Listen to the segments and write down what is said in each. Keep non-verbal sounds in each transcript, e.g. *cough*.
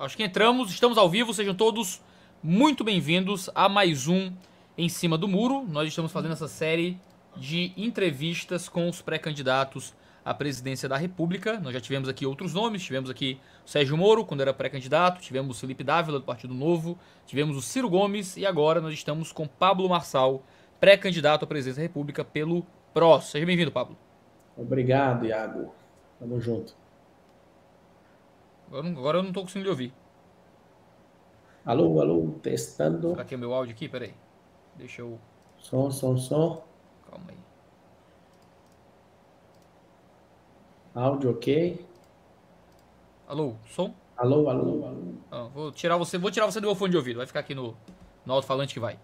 Acho que entramos, estamos ao vivo, sejam todos muito bem-vindos a mais um Em Cima do Muro. Nós estamos fazendo essa série de entrevistas com os pré-candidatos à presidência da República. Nós já tivemos aqui outros nomes, tivemos aqui o Sérgio Moro, quando era pré-candidato, tivemos o Felipe Dávila, do Partido Novo, tivemos o Ciro Gomes e agora nós estamos com Pablo Marçal, pré-candidato à presidência da República pelo PROS. Seja bem-vindo, Pablo. Obrigado, Iago. Tamo junto. Agora, agora eu não tô conseguindo lhe ouvir. Alô, alô, testando. Será que é meu áudio aqui? Peraí. Deixa eu. Som, som, som. Calma aí. Áudio ok. Alô, som? Alô, alô, alô. Ah, vou tirar você, vou tirar você do meu fone de ouvido. Vai ficar aqui no, no alto-falante que vai.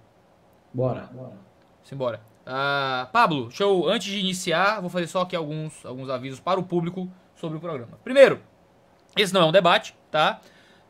Bora, bora. Simbora. Ah, Pablo, show. Antes de iniciar, vou fazer só aqui alguns, alguns avisos para o público sobre o programa. Primeiro, esse não é um debate, tá?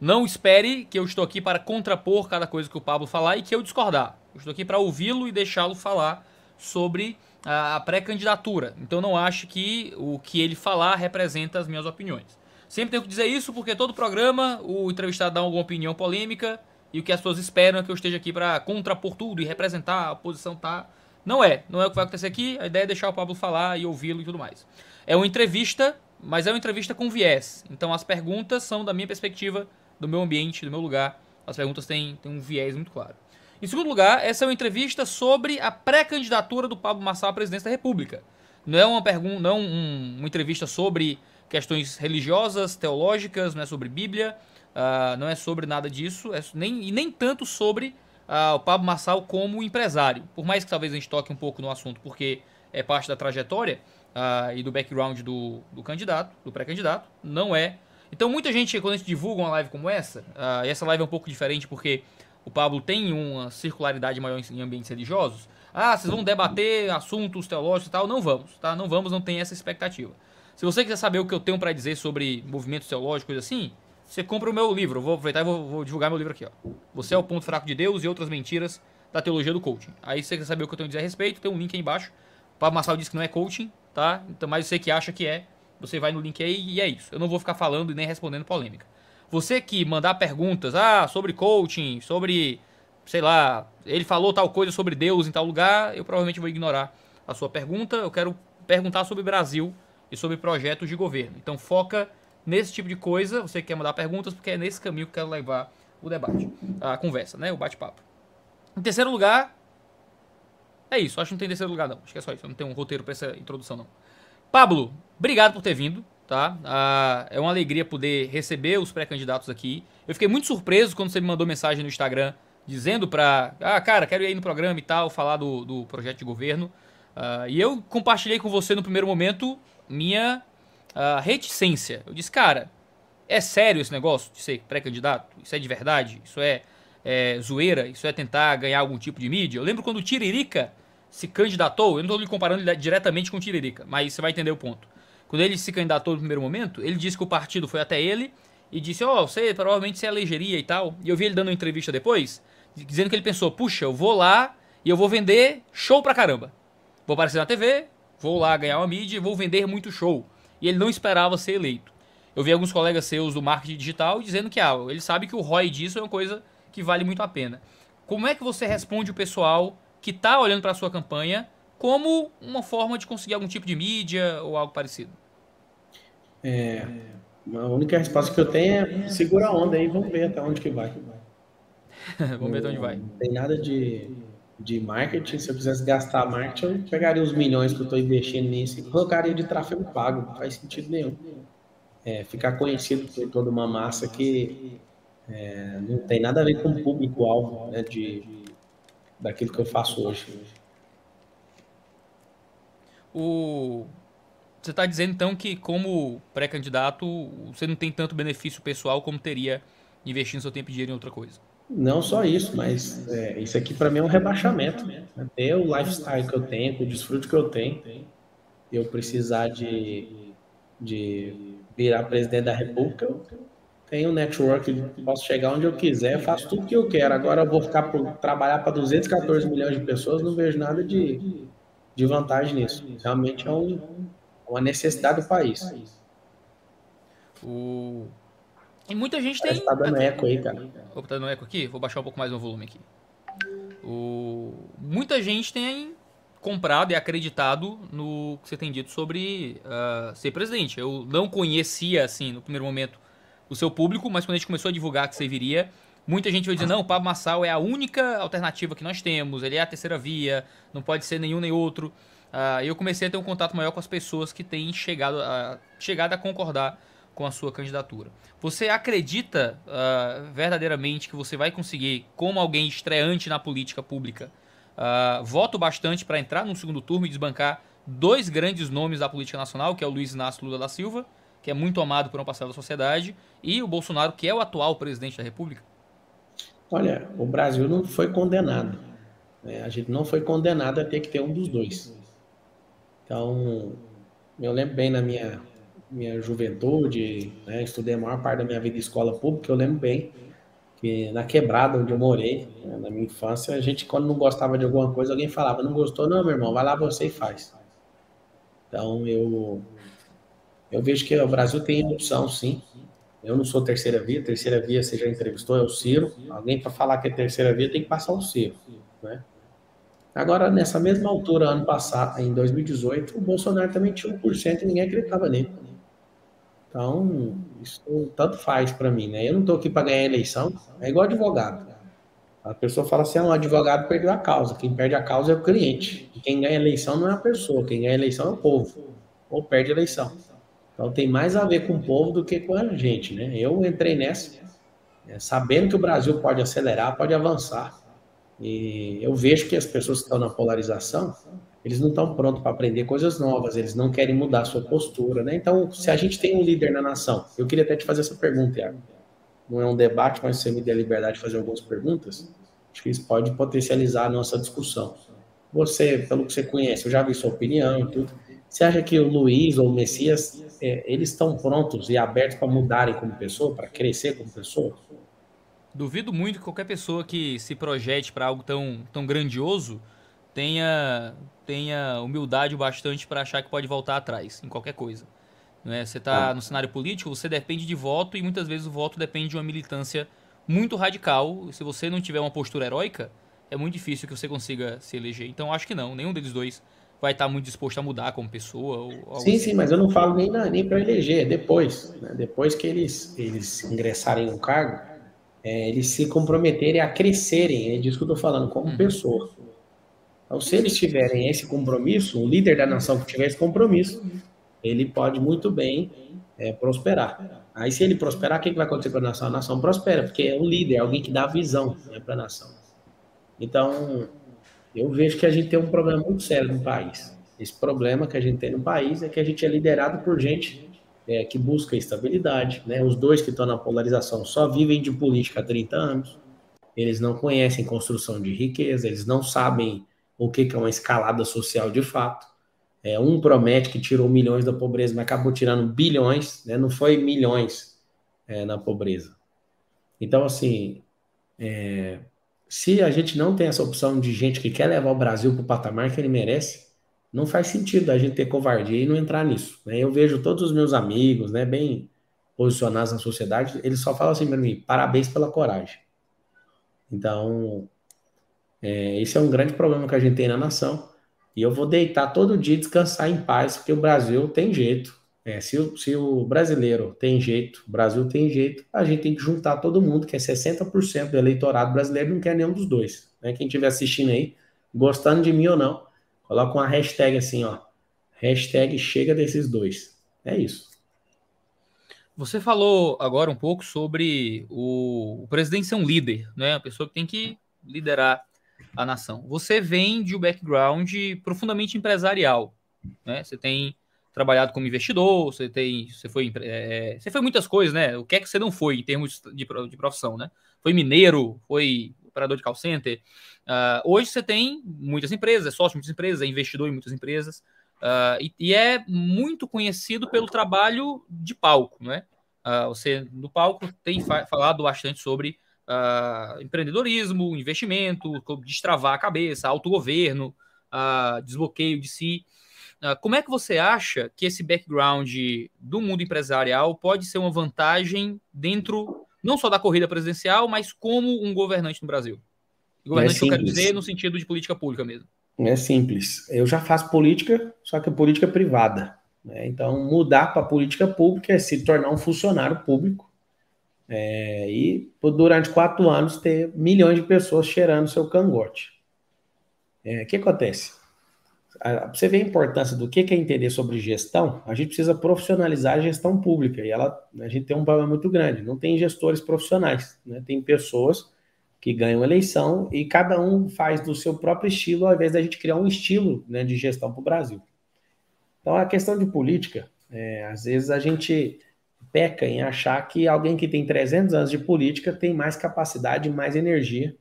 Não espere que eu estou aqui para contrapor cada coisa que o Pablo falar e que eu discordar. Eu estou aqui para ouvi-lo e deixá-lo falar sobre a pré-candidatura. Então não ache que o que ele falar representa as minhas opiniões. Sempre tenho que dizer isso porque todo programa o entrevistado dá alguma opinião polêmica e o que as pessoas esperam é que eu esteja aqui para contrapor tudo e representar a posição tá. Não é, não é o que vai acontecer aqui. A ideia é deixar o Pablo falar e ouvi-lo e tudo mais. É uma entrevista, mas é uma entrevista com viés. Então as perguntas são da minha perspectiva, do meu ambiente, do meu lugar. As perguntas têm, têm um viés muito claro. Em segundo lugar, essa é uma entrevista sobre a pré-candidatura do Pablo Marçal à presidência da República. Não é uma pergunta, não um, uma entrevista sobre questões religiosas, teológicas, não é sobre Bíblia, uh, não é sobre nada disso, é nem, e nem tanto sobre uh, o Pablo Marçal como empresário. Por mais que talvez a gente toque um pouco no assunto, porque é parte da trajetória uh, e do background do, do candidato, do pré-candidato, não é. Então muita gente, quando a gente divulga uma live como essa, e essa live é um pouco diferente porque o Pablo tem uma circularidade maior em ambientes religiosos. Ah, vocês vão debater assuntos teológicos e tal? Não vamos, tá? Não vamos, não tem essa expectativa. Se você quiser saber o que eu tenho para dizer sobre movimentos teológicos, coisa assim, você compra o meu livro. Vou aproveitar e vou, vou, divulgar meu livro aqui, ó. Você é o ponto fraco de Deus e outras mentiras da teologia do coaching. Aí se você quer saber o que eu tenho a dizer a respeito, tem um link aí embaixo. O Pablo Massal disse que não é coaching, tá? Então, mas você que acha que é, você vai no link aí e é isso. Eu não vou ficar falando e nem respondendo polêmica. Você que mandar perguntas, ah, sobre coaching, sobre, sei lá, ele falou tal coisa sobre Deus em tal lugar, eu provavelmente vou ignorar a sua pergunta. Eu quero perguntar sobre Brasil e sobre projetos de governo. Então foca nesse tipo de coisa, você quer mandar perguntas, porque é nesse caminho que eu quero levar o debate, a conversa, né, o bate-papo. Em terceiro lugar, é isso, acho que não tem terceiro lugar não, acho que é só isso, não tem um roteiro para essa introdução não. Pablo, obrigado por ter vindo, tá? Ah, é uma alegria poder receber os pré-candidatos aqui. Eu fiquei muito surpreso quando você me mandou mensagem no Instagram dizendo pra. Ah, cara, quero ir aí no programa e tal, falar do, do projeto de governo. Uh, e eu compartilhei com você no primeiro momento minha uh, reticência. Eu disse, cara, é sério esse negócio de ser pré-candidato? Isso é de verdade? Isso é, é, zoeira? Isso é tentar ganhar algum tipo de mídia? Eu lembro quando o Tiririca se candidatou, eu não estou lhe comparando diretamente com o Tiririca, mas você vai entender o ponto. Quando ele se candidatou no primeiro momento, ele disse que o partido foi até ele e disse: Ó, oh, você provavelmente se elegeria e tal. E eu vi ele dando uma entrevista depois, dizendo que ele pensou: puxa, eu vou lá e eu vou vender show pra caramba. Vou aparecer na TV, vou lá ganhar uma mídia e vou vender muito show. E ele não esperava ser eleito. Eu vi alguns colegas seus do marketing digital dizendo que ah, ele sabe que o ROI disso é uma coisa que vale muito a pena. Como é que você responde o pessoal que está olhando para a sua campanha como uma forma de conseguir algum tipo de mídia ou algo parecido? É, a única resposta que eu tenho é segura a onda aí, vamos ver até onde que vai. *laughs* vamos ver até onde vai. Não tem nada de, de marketing. Se eu quisesse gastar marketing, eu pegaria os milhões que eu estou investindo nisso e colocaria de tráfego pago. Não faz sentido nenhum. É, ficar conhecido por toda uma massa que é, não tem nada a ver com o público-alvo né, de, daquilo que eu faço hoje. O... Você está dizendo então que, como pré-candidato, você não tem tanto benefício pessoal como teria investindo seu tempo e dinheiro em outra coisa? Não só isso, mas é, isso aqui para mim é um rebaixamento. Né? Até o lifestyle que eu tenho, o desfrute que eu tenho, eu precisar de, de virar presidente da República, tenho um network, posso chegar onde eu quiser, faço tudo que eu quero. Agora eu vou ficar por, trabalhar para 214 milhões de pessoas, não vejo nada de, de vantagem nisso. Realmente é um, uma necessidade do país. O... E muita gente tem. Tá dando eco aí, cara. Opa, tá dando eco aqui? Vou baixar um pouco mais o volume aqui. O... Muita gente tem comprado e acreditado no que você tem dito sobre uh, ser presidente. Eu não conhecia, assim, no primeiro momento, o seu público, mas quando a gente começou a divulgar que você viria, muita gente vai dizer, não, o Pablo Massal é a única alternativa que nós temos, ele é a terceira via, não pode ser nenhum nem outro. Uh, eu comecei a ter um contato maior com as pessoas que têm chegado a, chegado a concordar com a sua candidatura. Você acredita uh, verdadeiramente que você vai conseguir, como alguém estreante na política pública, uh, voto bastante para entrar no segundo turno e desbancar dois grandes nomes da política nacional, que é o Luiz Inácio Lula da Silva, que é muito amado por uma parcela da sociedade, e o Bolsonaro, que é o atual presidente da República? Olha, o Brasil não foi condenado. Né? A gente não foi condenado a ter que ter um dos dois. Então, eu lembro bem na minha minha juventude, né, estudei a maior parte da minha vida em escola pública, eu lembro bem que na quebrada onde eu morei, né, na minha infância, a gente, quando não gostava de alguma coisa, alguém falava, não gostou, não, meu irmão, vai lá você e faz. Então, eu, eu vejo que o Brasil tem opção, sim. Eu não sou terceira via, terceira via você já entrevistou, é o Ciro. Alguém para falar que é terceira via tem que passar o Ciro, né? Agora, nessa mesma altura, ano passado, em 2018, o Bolsonaro também tinha 1% e ninguém acreditava nele. Então, isso tanto faz para mim, né? Eu não estou aqui para ganhar eleição, é igual advogado. A pessoa fala assim: ah, o advogado perdeu a causa. Quem perde a causa é o cliente. Quem ganha eleição não é a pessoa, quem ganha eleição é o povo. Ou perde a eleição. Então tem mais a ver com o povo do que com a gente, né? Eu entrei nessa, né, sabendo que o Brasil pode acelerar, pode avançar. E eu vejo que as pessoas que estão na polarização, eles não estão prontos para aprender coisas novas, eles não querem mudar a sua postura, né? Então, se a gente tem um líder na nação, eu queria até te fazer essa pergunta, Iago. Não é um debate, mas você me der a liberdade de fazer algumas perguntas, acho que isso pode potencializar a nossa discussão. Você, pelo que você conhece, eu já vi sua opinião e tudo. Você acha que o Luiz ou o Messias, é, eles estão prontos e abertos para mudarem como pessoa, para crescer como pessoa? Duvido muito que qualquer pessoa que se projete para algo tão, tão grandioso tenha tenha humildade bastante para achar que pode voltar atrás em qualquer coisa. Né? Você está ah. no cenário político, você depende de voto e muitas vezes o voto depende de uma militância muito radical. Se você não tiver uma postura heróica, é muito difícil que você consiga se eleger. Então acho que não, nenhum deles dois vai estar muito disposto a mudar como pessoa. Sim, assim. sim, mas eu não falo nem, nem para eleger, é depois. Né? Depois que eles, eles ingressarem no cargo, é, eles se comprometerem a crescerem, é disso que eu estou falando, como uhum. pessoa. Então, se eles tiverem esse compromisso, o líder da nação que tiver esse compromisso, ele pode muito bem é, prosperar. Aí, se ele prosperar, o que, vai acontecer com a nação? A nação prospera, porque é um líder, é alguém que dá visão né, para a nação. Então, eu vejo que a gente tem um problema muito sério no país. Esse problema que a gente tem no país é que a gente é liderado por gente é, que busca estabilidade. Né? Os dois que estão na polarização só vivem de política há 30 anos. Eles não conhecem construção de riqueza, eles não sabem o que, é uma escalada social de fato. É, um promete que tirou milhões da pobreza, mas acabou tirando bilhões, né? não foi milhões é, na pobreza. Então, assim, é, se a gente não tem essa opção de gente que quer levar o Brasil para o patamar que ele merece, não faz sentido a gente ter covardia e não entrar nisso. Né? Eu vejo todos os meus amigos, né, bem posicionados na sociedade, eles só falam assim para mim: parabéns pela coragem. Então, é, esse é um grande problema que a gente tem na nação. E eu vou deitar todo dia descansar em paz, porque o Brasil tem jeito. É, se, o, se o brasileiro tem jeito, o Brasil tem jeito, a gente tem que juntar todo mundo, que é 60% do eleitorado brasileiro não quer nenhum dos dois. Né? Quem estiver assistindo aí, gostando de mim ou não, coloca uma hashtag assim, ó. Hashtag chega desses dois. É isso. Você falou agora um pouco sobre o, o presidente ser um líder, né? A pessoa que tem que liderar a nação. Você vem de um background profundamente empresarial, né? Você tem trabalhado como investidor, você tem, você foi, é, você foi muitas coisas, né? O que é que você não foi em termos de, de profissão, né? Foi mineiro, foi operador de call center. Uh, hoje você tem muitas empresas, é sócio de muitas empresas, é investidor em muitas empresas, uh, e, e, é muito conhecido pelo trabalho de palco, né? Uh, você no palco tem fa falado bastante sobre uh, empreendedorismo, investimento, destravar a cabeça, autogoverno, uh, desbloqueio de si. Uh, como é que você acha que esse background do mundo empresarial pode ser uma vantagem dentro não só da corrida presidencial, mas como um governante no Brasil? Governante, é eu quero dizer, no sentido de política pública mesmo. É simples. Eu já faço política, só que é política privada. Né? Então, mudar para política pública é se tornar um funcionário público é, e, durante quatro anos, ter milhões de pessoas cheirando seu cangote. É, o que acontece? Para você ver a importância do que é entender sobre gestão, a gente precisa profissionalizar a gestão pública. E ela, a gente tem um problema muito grande. Não tem gestores profissionais, né? tem pessoas que ganham eleição e cada um faz do seu próprio estilo, ao invés da gente criar um estilo né, de gestão para o Brasil. Então, a questão de política, é, às vezes a gente peca em achar que alguém que tem 300 anos de política tem mais capacidade, mais energia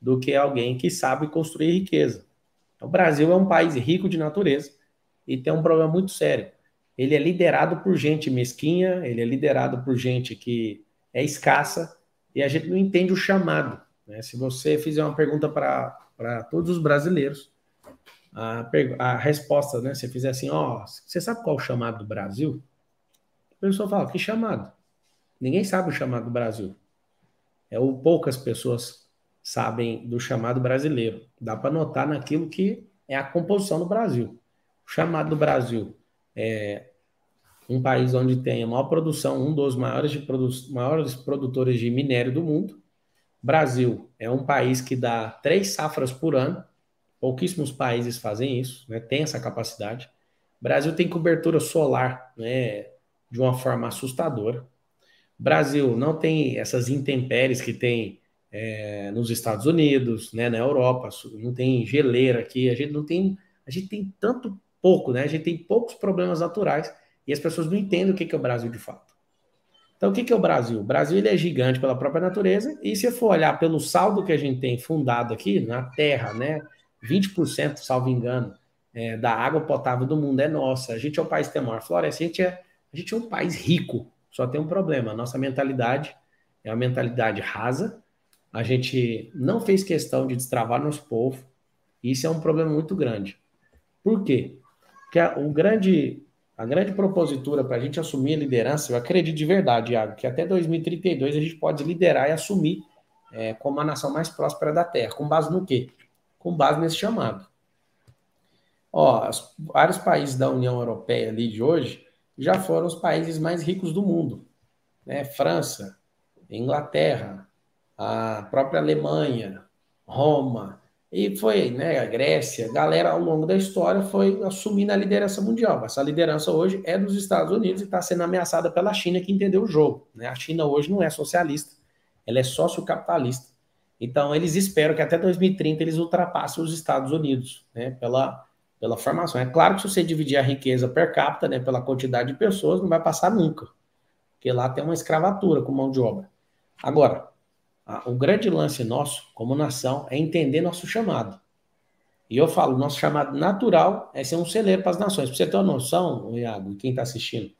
do que alguém que sabe construir riqueza. Então, o Brasil é um país rico de natureza e tem um problema muito sério. Ele é liderado por gente mesquinha, ele é liderado por gente que é escassa e a gente não entende o chamado. Né? Se você fizer uma pergunta para todos os brasileiros, a, a resposta, né? Se fizer assim, ó, você sabe qual é o chamado do Brasil? A pessoa fala, que chamado? Ninguém sabe o chamado do Brasil. É o poucas pessoas sabem do chamado brasileiro. Dá para notar naquilo que é a composição do Brasil. O chamado do Brasil é um país onde tem a maior produção, um dos maiores, produ maiores produtores de minério do mundo. Brasil é um país que dá três safras por ano. Pouquíssimos países fazem isso, né? tem essa capacidade. Brasil tem cobertura solar né? de uma forma assustadora. Brasil não tem essas intempéries que tem é, nos Estados Unidos, né, na Europa, não tem geleira aqui, a gente não tem, a gente tem tanto pouco, né? A gente tem poucos problemas naturais e as pessoas não entendem o que é o Brasil de fato. Então, o que é o Brasil? O Brasil ele é gigante pela própria natureza e se for olhar pelo saldo que a gente tem fundado aqui na Terra, né, 20%, salvo engano, é, da água potável do mundo é nossa. A gente é o país que tem a maior floresta, a gente é, a gente é um país rico. Só tem um problema, a nossa mentalidade é uma mentalidade rasa, a gente não fez questão de destravar nosso povo. E isso é um problema muito grande. Por quê? Porque a, o grande, a grande propositura para a gente assumir a liderança, eu acredito de verdade, Iago, que até 2032 a gente pode liderar e assumir é, como a nação mais próspera da Terra. Com base no quê? Com base nesse chamado. Ó, os, vários países da União Europeia ali de hoje já foram os países mais ricos do mundo. Né? França, Inglaterra, a própria Alemanha, Roma, e foi, né, a Grécia, a galera ao longo da história foi assumindo a liderança mundial. Essa liderança hoje é dos Estados Unidos e está sendo ameaçada pela China, que entendeu o jogo. Né? A China hoje não é socialista, ela é sócio-capitalista. Então, eles esperam que até 2030 eles ultrapassem os Estados Unidos, né, pela, pela formação. É claro que se você dividir a riqueza per capita, né, pela quantidade de pessoas, não vai passar nunca, porque lá tem uma escravatura com mão de obra. Agora, o grande lance nosso, como nação, é entender nosso chamado. E eu falo, nosso chamado natural é ser um celeiro para as nações. Para você ter uma noção, Iago, quem está assistindo,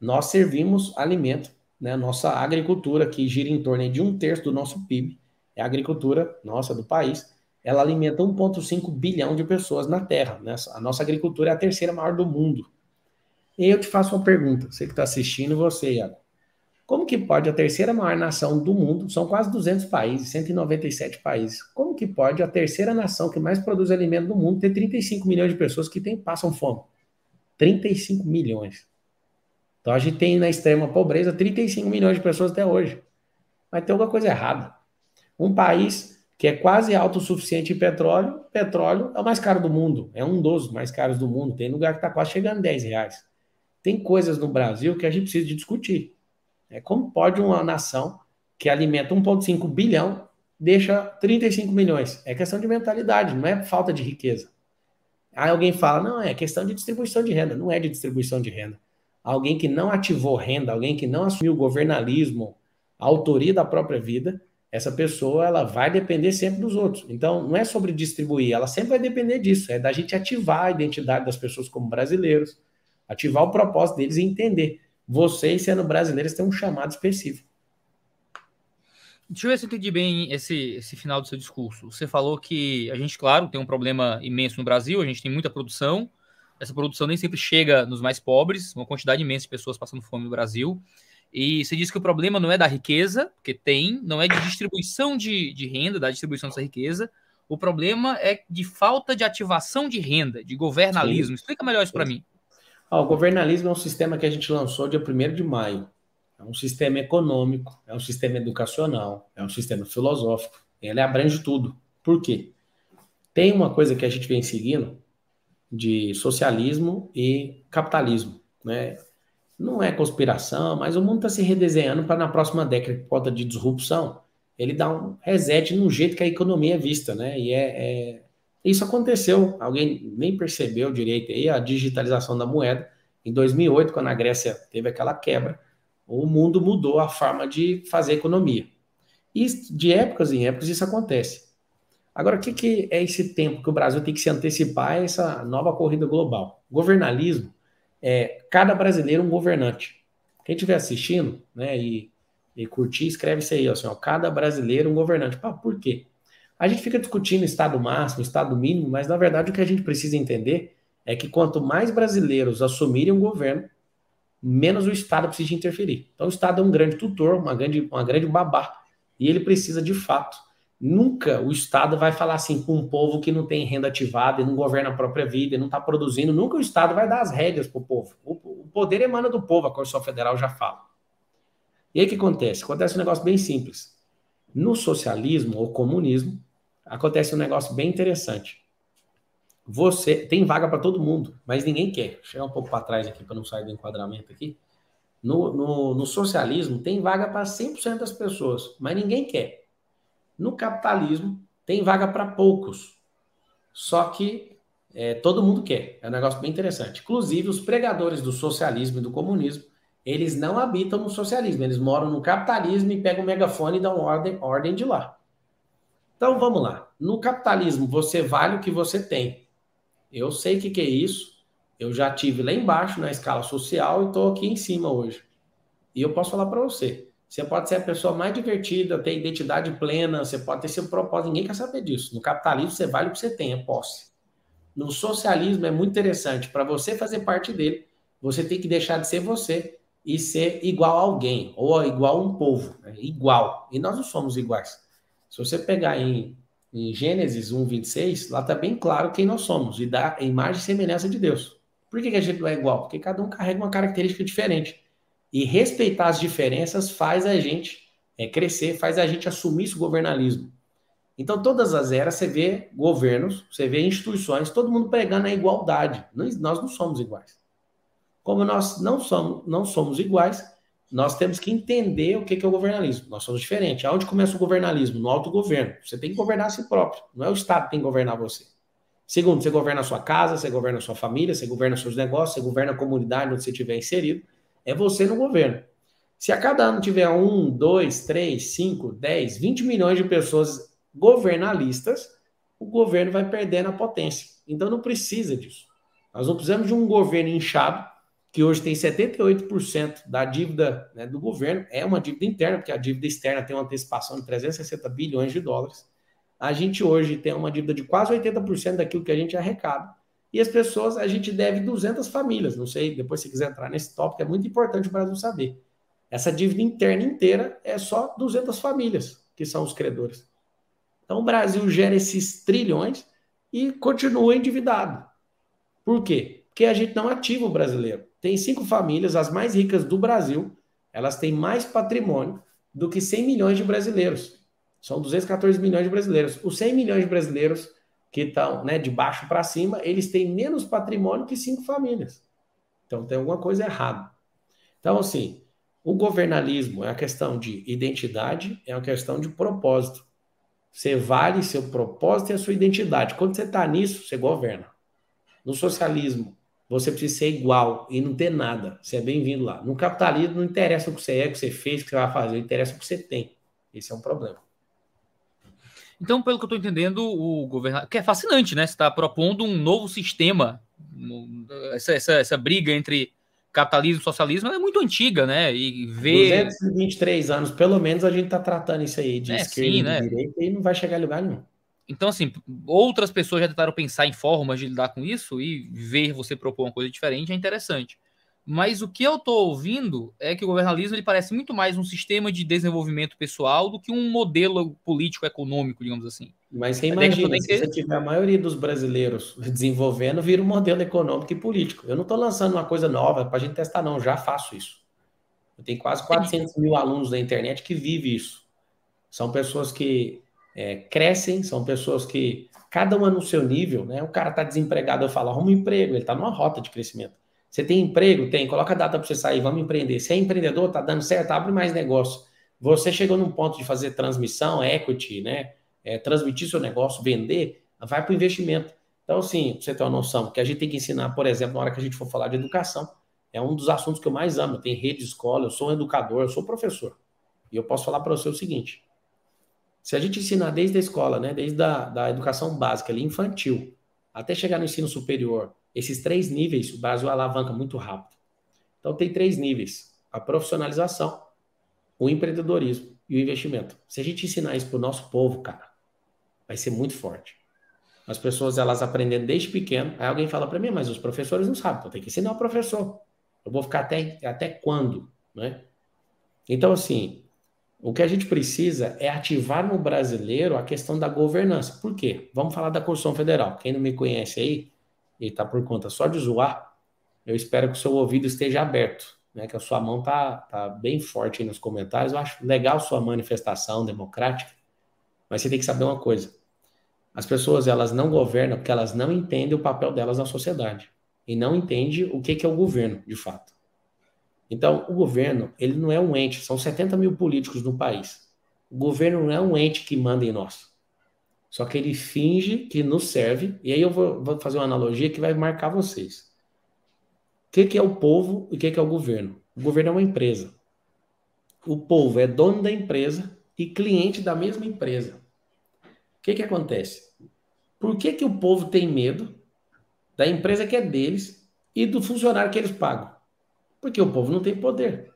nós servimos alimento, né? Nossa agricultura, que gira em torno de um terço do nosso PIB, é a agricultura nossa do país, ela alimenta 1,5 bilhão de pessoas na Terra. Né? A nossa agricultura é a terceira maior do mundo. E eu te faço uma pergunta, você que está assistindo, você, Iago. Como que pode a terceira maior nação do mundo, são quase 200 países, 197 países, como que pode a terceira nação que mais produz alimento do mundo ter 35 milhões de pessoas que tem, passam fome? 35 milhões. Então a gente tem na extrema pobreza 35 milhões de pessoas até hoje. Mas tem alguma coisa errada. Um país que é quase autossuficiente em petróleo, petróleo é o mais caro do mundo, é um dos mais caros do mundo. Tem lugar que está quase chegando a 10 reais. Tem coisas no Brasil que a gente precisa de discutir. É, como pode uma nação que alimenta 1,5 bilhão deixa 35 milhões? É questão de mentalidade, não é falta de riqueza. Aí alguém fala, não, é questão de distribuição de renda. Não é de distribuição de renda. Alguém que não ativou renda, alguém que não assumiu o governalismo, a autoria da própria vida, essa pessoa ela vai depender sempre dos outros. Então, não é sobre distribuir, ela sempre vai depender disso. É da gente ativar a identidade das pessoas como brasileiros, ativar o propósito deles e entender vocês, sendo brasileiros, têm um chamado específico. Deixa eu ver se eu entendi bem esse, esse final do seu discurso. Você falou que a gente, claro, tem um problema imenso no Brasil, a gente tem muita produção, essa produção nem sempre chega nos mais pobres, uma quantidade imensa de pessoas passando fome no Brasil. E você diz que o problema não é da riqueza, porque tem, não é de distribuição de, de renda, da distribuição dessa riqueza. O problema é de falta de ativação de renda, de governalismo. Sim. Explica melhor isso para mim. O governalismo é um sistema que a gente lançou dia 1 de maio. É um sistema econômico, é um sistema educacional, é um sistema filosófico. Ele abrange tudo. Por quê? Tem uma coisa que a gente vem seguindo de socialismo e capitalismo, né? Não é conspiração, mas o mundo está se redesenhando para na próxima década, por conta de disrupção, ele dá um reset no jeito que a economia é vista, né? E é, é... isso aconteceu, alguém nem percebeu direito aí a digitalização da moeda. Em 2008, quando a Grécia teve aquela quebra, o mundo mudou a forma de fazer economia. E de épocas em épocas isso acontece. Agora, o que, que é esse tempo que o Brasil tem que se antecipar a essa nova corrida global? Governalismo é cada brasileiro um governante. Quem estiver assistindo né, e, e curtir, escreve isso aí, assim, ó, cada brasileiro um governante. Pá, por quê? A gente fica discutindo estado máximo, estado mínimo, mas na verdade o que a gente precisa entender é que quanto mais brasileiros assumirem um governo, menos o Estado precisa interferir. Então o Estado é um grande tutor, uma grande, uma grande babá, e ele precisa de fato Nunca o Estado vai falar assim com um povo que não tem renda ativada não governa a própria vida e não está produzindo. Nunca o Estado vai dar as rédeas para o povo. O poder emana do povo, a Constituição Federal já fala. E aí o que acontece? Acontece um negócio bem simples. No socialismo ou comunismo, acontece um negócio bem interessante. Você tem vaga para todo mundo, mas ninguém quer. Vou chegar um pouco para trás aqui para não sair do enquadramento aqui. No, no, no socialismo, tem vaga para 100% das pessoas, mas ninguém quer. No capitalismo, tem vaga para poucos. Só que é, todo mundo quer. É um negócio bem interessante. Inclusive, os pregadores do socialismo e do comunismo, eles não habitam no socialismo. Eles moram no capitalismo e pegam o megafone e dão ordem, ordem de lá. Então, vamos lá. No capitalismo, você vale o que você tem. Eu sei o que, que é isso. Eu já tive lá embaixo na escala social e estou aqui em cima hoje. E eu posso falar para você. Você pode ser a pessoa mais divertida, ter identidade plena, você pode ter seu propósito, ninguém quer saber disso. No capitalismo, você vale o que você tem, é posse. No socialismo, é muito interessante. Para você fazer parte dele, você tem que deixar de ser você e ser igual a alguém, ou igual a um povo. Né? Igual. E nós não somos iguais. Se você pegar em, em Gênesis 1, 26, lá está bem claro quem nós somos, e dá a imagem e semelhança de Deus. Por que, que a gente não é igual? Porque cada um carrega uma característica diferente. E respeitar as diferenças faz a gente é, crescer, faz a gente assumir esse governalismo. Então, todas as eras, você vê governos, você vê instituições, todo mundo pregando a igualdade. Nós, não somos iguais. Como nós não somos, não somos iguais, nós temos que entender o que é o governalismo. Nós somos diferentes. Aonde começa o governalismo? No autogoverno. Você tem que governar a si próprio. Não é o Estado que tem que governar você. Segundo, você governa a sua casa, você governa a sua família, você governa seus negócios, você governa a comunidade onde você estiver inserido é você no governo. Se a cada ano tiver um, dois, três, cinco, dez, vinte milhões de pessoas governalistas, o governo vai perdendo a potência. Então não precisa disso. Nós não precisamos de um governo inchado, que hoje tem 78% da dívida né, do governo, é uma dívida interna, porque a dívida externa tem uma antecipação de 360 bilhões de dólares. A gente hoje tem uma dívida de quase 80% daquilo que a gente arrecada. E as pessoas, a gente deve 200 famílias, não sei, depois se quiser entrar nesse tópico, é muito importante o Brasil saber. Essa dívida interna inteira é só 200 famílias que são os credores. Então o Brasil gera esses trilhões e continua endividado. Por quê? Porque a gente não ativa o brasileiro. Tem cinco famílias, as mais ricas do Brasil, elas têm mais patrimônio do que 100 milhões de brasileiros. São 214 milhões de brasileiros. Os 100 milhões de brasileiros que estão né, de baixo para cima, eles têm menos patrimônio que cinco famílias. Então tem alguma coisa errada. Então, assim, o governalismo é uma questão de identidade, é uma questão de propósito. Você vale seu propósito e a sua identidade. Quando você está nisso, você governa. No socialismo, você precisa ser igual e não ter nada. Você é bem-vindo lá. No capitalismo, não interessa o que você é, o que você fez, o que você vai fazer, interessa o que você tem. Esse é um problema. Então, pelo que eu estou entendendo, o governador. Que é fascinante, né? Você está propondo um novo sistema. Essa, essa, essa briga entre capitalismo e socialismo é muito antiga, né? E ver. 223 anos, pelo menos, a gente está tratando isso aí de é, esquerda sim, e né? direita e não vai chegar a lugar nenhum. Então, assim, outras pessoas já tentaram pensar em formas de lidar com isso e ver você propor uma coisa diferente é interessante. Mas o que eu estou ouvindo é que o governalismo ele parece muito mais um sistema de desenvolvimento pessoal do que um modelo político-econômico, digamos assim. Mas você imagina, que... se você tiver a maioria dos brasileiros desenvolvendo, vira um modelo econômico e político. Eu não estou lançando uma coisa nova para a gente testar, não. Já faço isso. Eu tenho quase 400 mil alunos da internet que vivem isso. São pessoas que é, crescem, são pessoas que, cada uma no seu nível, né? O cara está desempregado, eu falo, arruma um emprego, ele está numa rota de crescimento. Você tem emprego? Tem. Coloca a data para você sair, vamos empreender. Se é empreendedor, tá dando certo, abre mais negócio. Você chegou num ponto de fazer transmissão, equity, né? É, transmitir seu negócio, vender, vai para o investimento. Então, assim, pra você ter uma noção, que a gente tem que ensinar, por exemplo, na hora que a gente for falar de educação, é um dos assuntos que eu mais amo. Tem rede de escola, eu sou um educador, eu sou professor. E eu posso falar para você o seguinte: se a gente ensinar desde a escola, né, desde a da educação básica, ali, infantil, até chegar no ensino superior, esses três níveis, o Brasil alavanca muito rápido. Então, tem três níveis: a profissionalização, o empreendedorismo e o investimento. Se a gente ensinar isso para o nosso povo, cara, vai ser muito forte. As pessoas, elas aprendendo desde pequeno. Aí alguém fala para mim, mas os professores não sabem. Então, tem que ensinar o professor. Eu vou ficar até, até quando? Né? Então, assim, o que a gente precisa é ativar no brasileiro a questão da governança. Por quê? Vamos falar da Constituição Federal. Quem não me conhece aí, e está por conta só de zoar, eu espero que o seu ouvido esteja aberto, né? Que a sua mão tá, tá bem forte aí nos comentários. Eu acho legal sua manifestação democrática, mas você tem que saber uma coisa. As pessoas elas não governam porque elas não entendem o papel delas na sociedade e não entendem o que, que é o governo, de fato. Então, o governo, ele não é um ente, são 70 mil políticos no país. O governo não é um ente que manda em nós. Só que ele finge que nos serve, e aí eu vou, vou fazer uma analogia que vai marcar vocês. O que, que é o povo e o que, que é o governo? O governo é uma empresa. O povo é dono da empresa e cliente da mesma empresa. O que, que acontece? Por que, que o povo tem medo da empresa que é deles e do funcionário que eles pagam? Porque o povo não tem poder.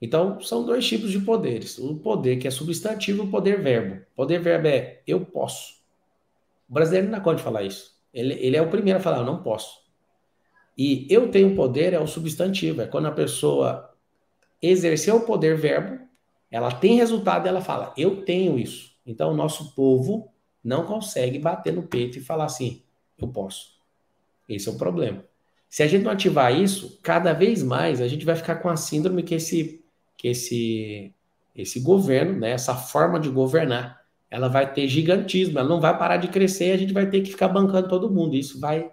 Então, são dois tipos de poderes. O poder que é substantivo e o poder verbo. O poder verbo é eu posso. O brasileiro não pode falar isso. Ele, ele é o primeiro a falar, eu não posso. E eu tenho poder é o substantivo. É quando a pessoa exerceu o poder verbo, ela tem resultado ela fala, eu tenho isso. Então, o nosso povo não consegue bater no peito e falar assim, eu posso. Esse é o problema. Se a gente não ativar isso, cada vez mais a gente vai ficar com a síndrome que esse, que esse, esse governo, né, essa forma de governar, ela vai ter gigantismo, ela não vai parar de crescer a gente vai ter que ficar bancando todo mundo. Isso vai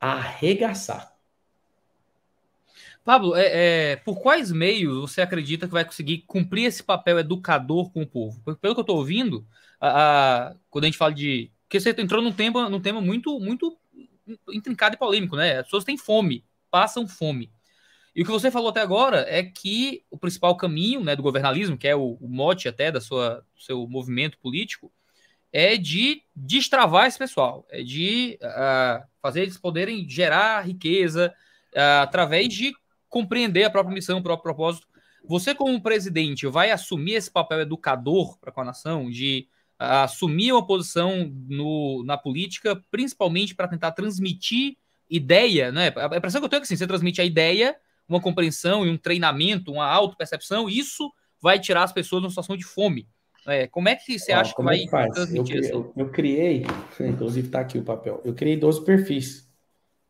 arregaçar. Pablo, é, é, por quais meios você acredita que vai conseguir cumprir esse papel educador com o povo? Porque, pelo que eu estou ouvindo, a, a, quando a gente fala de. Porque você entrou num tema, num tema muito, muito intrincado e polêmico, né? As pessoas têm fome, passam fome. E o que você falou até agora é que o principal caminho né, do governalismo, que é o, o mote até da sua, do seu movimento político, é de destravar esse pessoal, é de uh, fazer eles poderem gerar riqueza uh, através de compreender a própria missão, o próprio propósito. Você, como presidente, vai assumir esse papel educador para com a nação, de assumir uma posição no, na política, principalmente para tentar transmitir ideia, né? A impressão que eu tenho é que assim, você transmite a ideia, uma compreensão e um treinamento, uma auto-percepção, isso vai tirar as pessoas de uma situação de fome. É, como é que você acha que vai é que faz? transmitir eu, eu, eu, criei, inclusive está aqui o papel, eu criei 12 perfis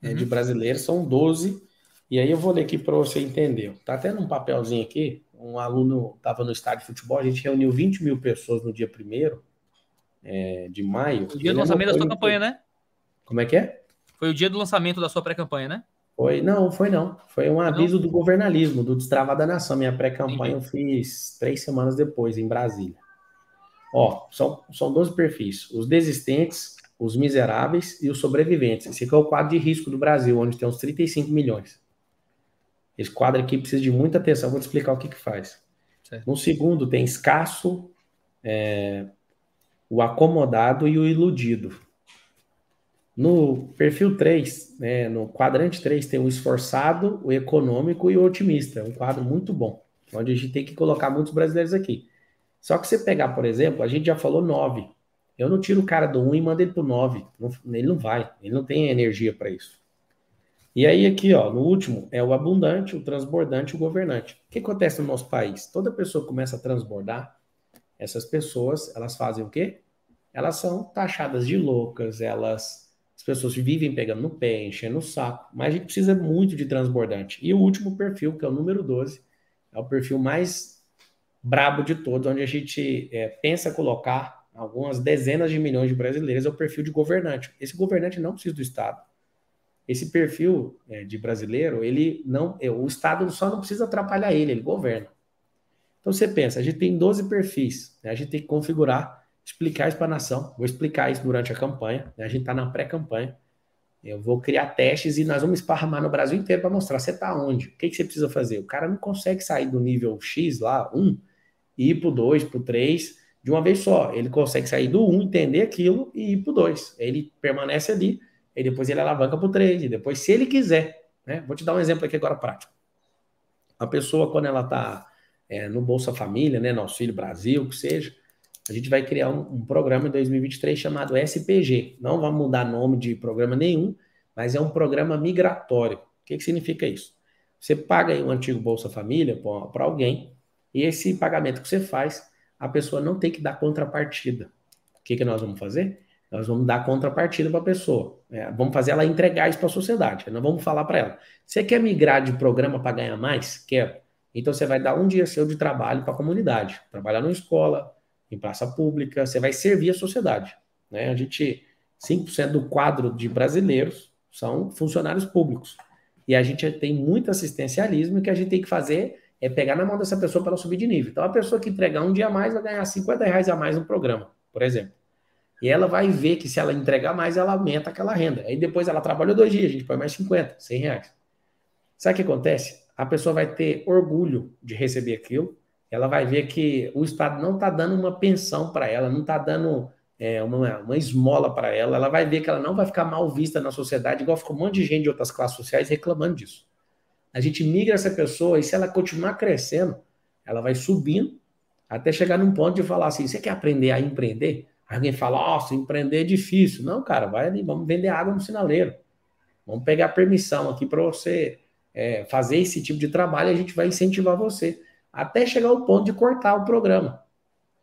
né, uhum. de brasileiros, são 12, e aí eu vou ler aqui para você entender. Tá até num papelzinho aqui, um aluno estava no estádio de futebol, a gente reuniu 20 mil pessoas no dia primeiro, é, de maio. O dia do lançamento da sua campanha, né? Como é que é? Foi o dia do lançamento da sua pré-campanha, né? Foi, não, foi não. Foi um aviso não. do governalismo, do Destrava da Nação. Minha pré-campanha eu fiz três semanas depois, em Brasília. Ó, são, são 12 perfis. Os desistentes, os miseráveis e os sobreviventes. Esse aqui é o quadro de risco do Brasil, onde tem uns 35 milhões. Esse quadro aqui precisa de muita atenção. Vou te explicar o que, que faz. Certo. No segundo, tem escasso, é, o acomodado e o iludido. No perfil 3, né, no quadrante 3, tem o esforçado, o econômico e o otimista. É um quadro muito bom, onde a gente tem que colocar muitos brasileiros aqui. Só que você pegar, por exemplo, a gente já falou nove. Eu não tiro o cara do 1 e mando ele pro 9. ele não vai, ele não tem energia para isso. E aí, aqui, ó, no último, é o abundante, o transbordante o governante. O que acontece no nosso país? Toda pessoa começa a transbordar, essas pessoas, elas fazem o quê? Elas são taxadas de loucas, elas. As pessoas vivem pegando no pé, enchendo o saco, mas a gente precisa muito de transbordante. E o último perfil, que é o número 12, é o perfil mais brabo de todos, onde a gente é, pensa colocar algumas dezenas de milhões de brasileiros, é o perfil de governante. Esse governante não precisa do Estado. Esse perfil é, de brasileiro, ele não, é, o Estado só não precisa atrapalhar ele, ele governa. Então você pensa, a gente tem 12 perfis, né? a gente tem que configurar, explicar isso para a nação. Vou explicar isso durante a campanha, né? a gente está na pré-campanha. Eu vou criar testes e nós vamos esparramar no Brasil inteiro para mostrar você está onde, o que, que você precisa fazer. O cara não consegue sair do nível X lá, 1, e ir para o 2, para o 3, de uma vez só. Ele consegue sair do 1, entender aquilo e ir para o 2. Ele permanece ali, e depois ele alavanca para o 3, e depois, se ele quiser, né? Vou te dar um exemplo aqui agora prático. A pessoa, quando ela está é, no Bolsa Família, né, no Auxílio Brasil, que seja, a gente vai criar um, um, programa em 2023 chamado SPG. Não vamos mudar nome de programa nenhum, mas é um programa migratório. O que, que significa isso? Você paga aí um antigo Bolsa Família para alguém, e esse pagamento que você faz, a pessoa não tem que dar contrapartida. O que, que nós vamos fazer? Nós vamos dar contrapartida para a pessoa. É, vamos fazer ela entregar isso para a sociedade. Nós vamos falar para ela: você quer migrar de programa para ganhar mais? Quer. Então você vai dar um dia seu de trabalho para a comunidade, trabalhar numa escola, em praça pública, você vai servir a sociedade. Né? A gente, 5% do quadro de brasileiros são funcionários públicos. E a gente tem muito assistencialismo e que a gente tem que fazer é pegar na mão dessa pessoa para ela subir de nível. Então, a pessoa que entregar um dia a mais vai ganhar 50 reais a mais no programa, por exemplo. E ela vai ver que se ela entregar mais, ela aumenta aquela renda. Aí depois ela trabalhou dois dias, a gente põe mais 50, 100 reais. Sabe o que acontece? A pessoa vai ter orgulho de receber aquilo. Ela vai ver que o Estado não está dando uma pensão para ela, não está dando é, uma, uma esmola para ela. Ela vai ver que ela não vai ficar mal vista na sociedade, igual ficou um monte de gente de outras classes sociais reclamando disso. A gente migra essa pessoa e se ela continuar crescendo, ela vai subindo até chegar num ponto de falar assim: você quer aprender a empreender? Alguém fala, nossa, empreender é difícil. Não, cara, vai ali, vamos vender água no sinaleiro. Vamos pegar permissão aqui para você é, fazer esse tipo de trabalho a gente vai incentivar você. Até chegar ao ponto de cortar o programa.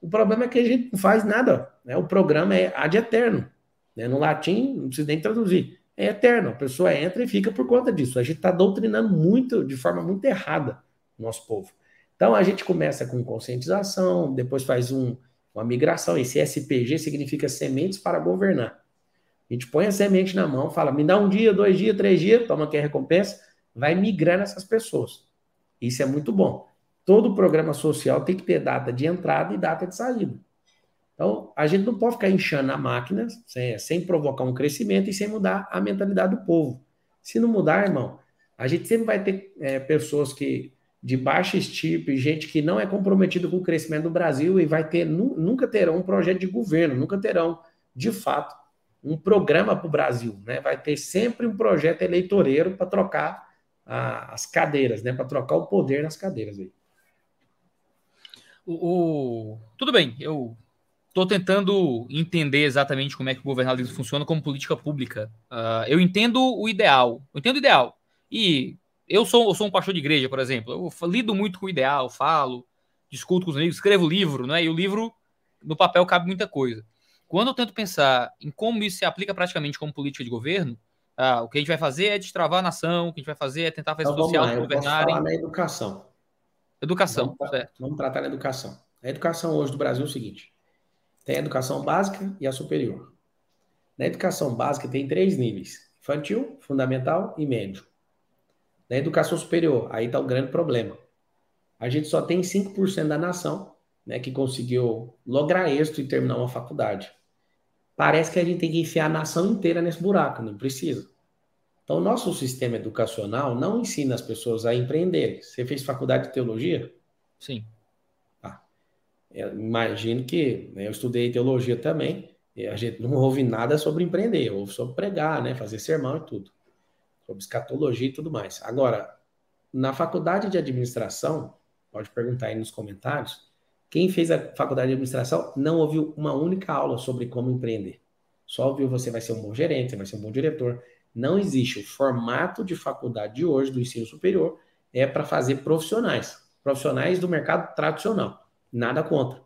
O problema é que a gente não faz nada. Né? O programa é ad eterno. Né? No latim, não precisa nem traduzir é eterno. A pessoa entra e fica por conta disso. A gente está doutrinando muito, de forma muito errada, o nosso povo. Então a gente começa com conscientização, depois faz um, uma migração. Esse SPG significa sementes para governar. A gente põe a semente na mão, fala, me dá um dia, dois dias, três dias, toma aqui a recompensa, vai migrando essas pessoas. Isso é muito bom. Todo programa social tem que ter data de entrada e data de saída. Então, a gente não pode ficar inchando a máquina sem, sem provocar um crescimento e sem mudar a mentalidade do povo. Se não mudar, irmão, a gente sempre vai ter é, pessoas que de baixa estirpe, gente que não é comprometida com o crescimento do Brasil e vai ter nunca terão um projeto de governo, nunca terão, de fato, um programa para o Brasil, né? Vai ter sempre um projeto eleitoreiro para trocar a, as cadeiras, né? Para trocar o poder nas cadeiras aí. O, o, Tudo bem, eu Estou tentando entender exatamente como é que o governalismo funciona como política pública. Uh, eu entendo o ideal. Eu entendo o ideal. E eu sou, eu sou um pastor de igreja, por exemplo. Eu lido muito com o ideal, falo, discuto com os amigos, escrevo livro, né? E o livro, no papel, cabe muita coisa. Quando eu tento pensar em como isso se aplica praticamente como política de governo, uh, o que a gente vai fazer é destravar a nação, o que a gente vai fazer é tentar fazer então, social lá, governarem. falar na educação. Educação, vamos, certo. Vamos tratar da educação. A educação hoje do Brasil é o seguinte: tem a educação básica e a superior. Na educação básica tem três níveis: infantil, fundamental e médio. Na educação superior, aí está o grande problema. A gente só tem 5% da nação né, que conseguiu lograr êxito e terminar uma faculdade. Parece que a gente tem que enfiar a nação inteira nesse buraco, não precisa. Então, o nosso sistema educacional não ensina as pessoas a empreender. Você fez faculdade de teologia? Sim. Eu imagino que né, eu estudei teologia também, e a gente não ouve nada sobre empreender, ouve sobre pregar, né, fazer sermão e tudo, sobre escatologia e tudo mais. Agora, na faculdade de administração, pode perguntar aí nos comentários, Quem fez a faculdade de administração não ouviu uma única aula sobre como empreender. Só ouviu você vai ser um bom gerente, você vai ser um bom diretor. Não existe. O formato de faculdade de hoje, do ensino superior, é para fazer profissionais. Profissionais do mercado tradicional. Nada contra.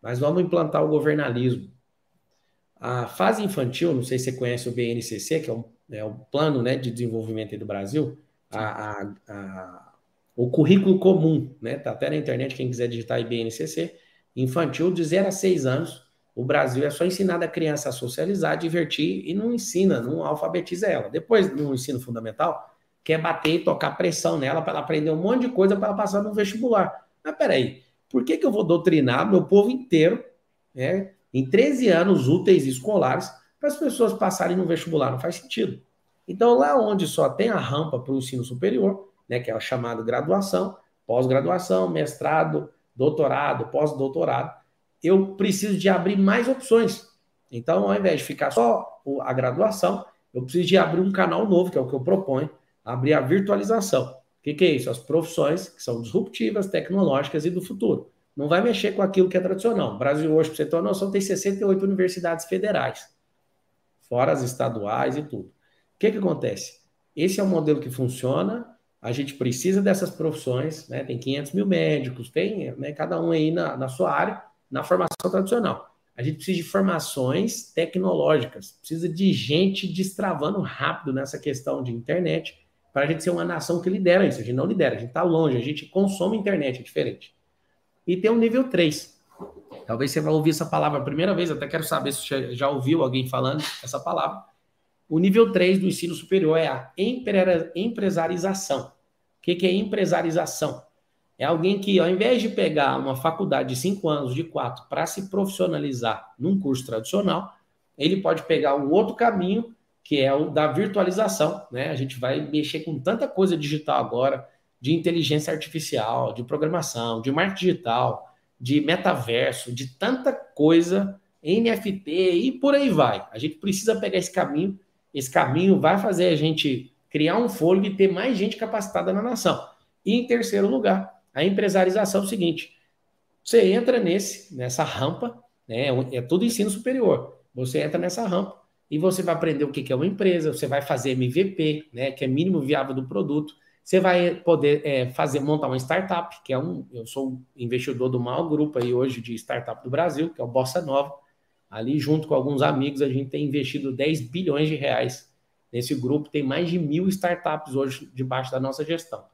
Mas vamos implantar o governalismo. A fase infantil, não sei se você conhece o BNCC, que é um, é plano né, de desenvolvimento do Brasil, a, a, o currículo comum, né? Tá até na internet, quem quiser digitar aí BNCC, infantil de 0 a 6 anos. O Brasil é só ensinar a criança a socializar, divertir e não ensina, não alfabetiza ela. Depois, no ensino fundamental, quer bater e tocar pressão nela para ela aprender um monte de coisa para ela passar no vestibular. Mas peraí, por que, que eu vou doutrinar meu povo inteiro, né, em 13 anos úteis escolares, para as pessoas passarem no vestibular? Não faz sentido. Então, lá onde só tem a rampa para o ensino superior, né, que é a chamada graduação, pós-graduação, mestrado, doutorado, pós-doutorado, eu preciso de abrir mais opções. Então, ao invés de ficar só a graduação, eu preciso de abrir um canal novo, que é o que eu proponho, abrir a virtualização. O que, que é isso? As profissões que são disruptivas, tecnológicas e do futuro. Não vai mexer com aquilo que é tradicional. O Brasil hoje, para você ter uma noção, tem 68 universidades federais, fora as estaduais e tudo. O que, que acontece? Esse é um modelo que funciona, a gente precisa dessas profissões, né? tem 500 mil médicos, tem né, cada um aí na, na sua área, na formação tradicional. A gente precisa de formações tecnológicas, precisa de gente destravando rápido nessa questão de internet, para a gente ser uma nação que lidera isso. A gente não lidera, a gente está longe, a gente consome internet, é diferente. E tem um nível 3. Talvez você vai ouvir essa palavra a primeira vez, até quero saber se você já ouviu alguém falando essa palavra. O nível 3 do ensino superior é a empresarização. O que é empresarização? É alguém que, ao invés de pegar uma faculdade de 5 anos, de 4, para se profissionalizar num curso tradicional, ele pode pegar um outro caminho, que é o da virtualização. Né? A gente vai mexer com tanta coisa digital agora, de inteligência artificial, de programação, de marketing digital, de metaverso, de tanta coisa, NFT e por aí vai. A gente precisa pegar esse caminho esse caminho vai fazer a gente criar um fôlego e ter mais gente capacitada na nação. E em terceiro lugar, a empresarização é o seguinte: você entra nesse, nessa rampa, né? É tudo ensino superior. Você entra nessa rampa e você vai aprender o que é uma empresa, você vai fazer MVP, né? Que é mínimo viável do produto. Você vai poder é, fazer montar uma startup, que é um. Eu sou investidor do maior grupo aí hoje de startup do Brasil, que é o Bossa Nova. Ali, junto com alguns amigos, a gente tem investido 10 bilhões de reais nesse grupo. Tem mais de mil startups hoje debaixo da nossa gestão.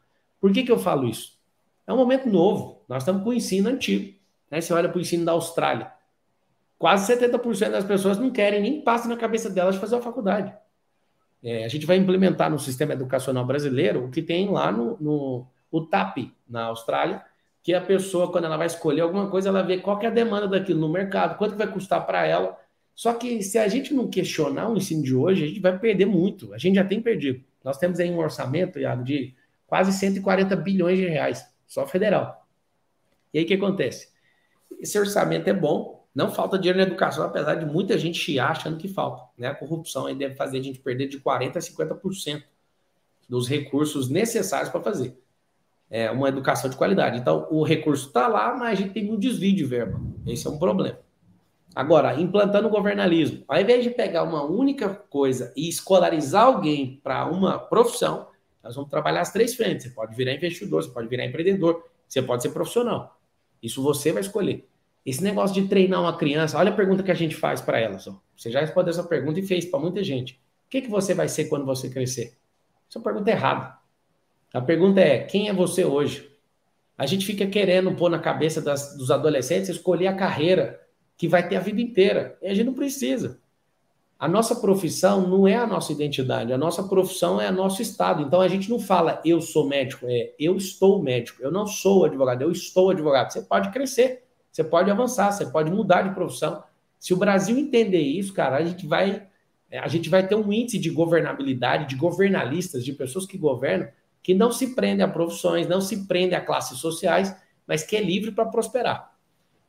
Por que, que eu falo isso? É um momento novo. Nós estamos com o ensino antigo. Né? Você olha para o ensino da Austrália. Quase 70% das pessoas não querem, nem passa na cabeça delas de fazer a faculdade. É, a gente vai implementar no sistema educacional brasileiro o que tem lá no, no o TAP, na Austrália, que a pessoa, quando ela vai escolher alguma coisa, ela vê qual é a demanda daquilo no mercado, quanto vai custar para ela. Só que se a gente não questionar o ensino de hoje, a gente vai perder muito. A gente já tem perdido. Nós temos aí um orçamento, Iago, de quase 140 bilhões de reais, só federal. E aí o que acontece? Esse orçamento é bom, não falta dinheiro na educação, apesar de muita gente chiar achando que falta. Né? A corrupção aí deve fazer a gente perder de 40% a 50% dos recursos necessários para fazer é, uma educação de qualidade. Então, o recurso está lá, mas a gente tem um desvio de verba. Esse é um problema. Agora, implantando o governalismo, ao invés de pegar uma única coisa e escolarizar alguém para uma profissão, nós vamos trabalhar as três frentes. Você pode virar investidor, você pode virar empreendedor, você pode ser profissional. Isso você vai escolher. Esse negócio de treinar uma criança, olha a pergunta que a gente faz para elas. Ó. Você já respondeu essa pergunta e fez para muita gente. O que, que você vai ser quando você crescer? Essa é pergunta errada. A pergunta é: quem é você hoje? A gente fica querendo pôr na cabeça das, dos adolescentes escolher a carreira que vai ter a vida inteira. E a gente não precisa. A nossa profissão não é a nossa identidade, a nossa profissão é o nosso estado. Então a gente não fala eu sou médico, é eu estou médico. Eu não sou advogado, eu estou advogado. Você pode crescer, você pode avançar, você pode mudar de profissão. Se o Brasil entender isso, cara, a gente vai a gente vai ter um índice de governabilidade, de governalistas, de pessoas que governam, que não se prende a profissões, não se prende a classes sociais, mas que é livre para prosperar.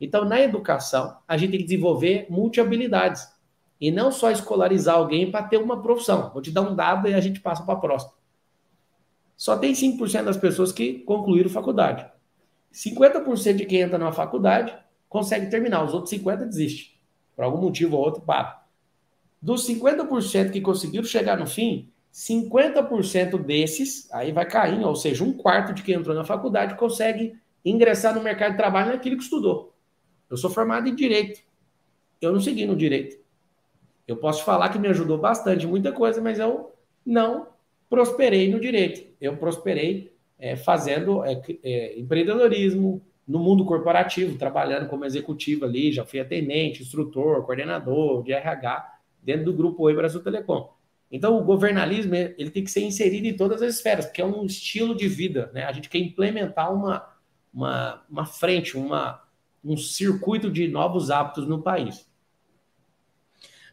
Então, na educação, a gente tem que desenvolver multi-habilidades e não só escolarizar alguém para ter uma profissão. Vou te dar um dado e a gente passa para a próxima. Só tem 5% das pessoas que concluíram faculdade. 50% de quem entra numa faculdade consegue terminar, os outros 50% desistem. Por algum motivo ou outro, para. Dos 50% que conseguiram chegar no fim, 50% desses, aí vai caindo, ou seja, um quarto de quem entrou na faculdade consegue ingressar no mercado de trabalho naquilo que estudou. Eu sou formado em direito. Eu não segui no direito. Eu posso falar que me ajudou bastante, muita coisa, mas eu não prosperei no direito. Eu prosperei é, fazendo é, é, empreendedorismo no mundo corporativo, trabalhando como executivo ali, já fui atendente, instrutor, coordenador de RH dentro do grupo Oi Brasil Telecom. Então, o governalismo ele tem que ser inserido em todas as esferas, porque é um estilo de vida. Né? A gente quer implementar uma, uma, uma frente, uma, um circuito de novos hábitos no país.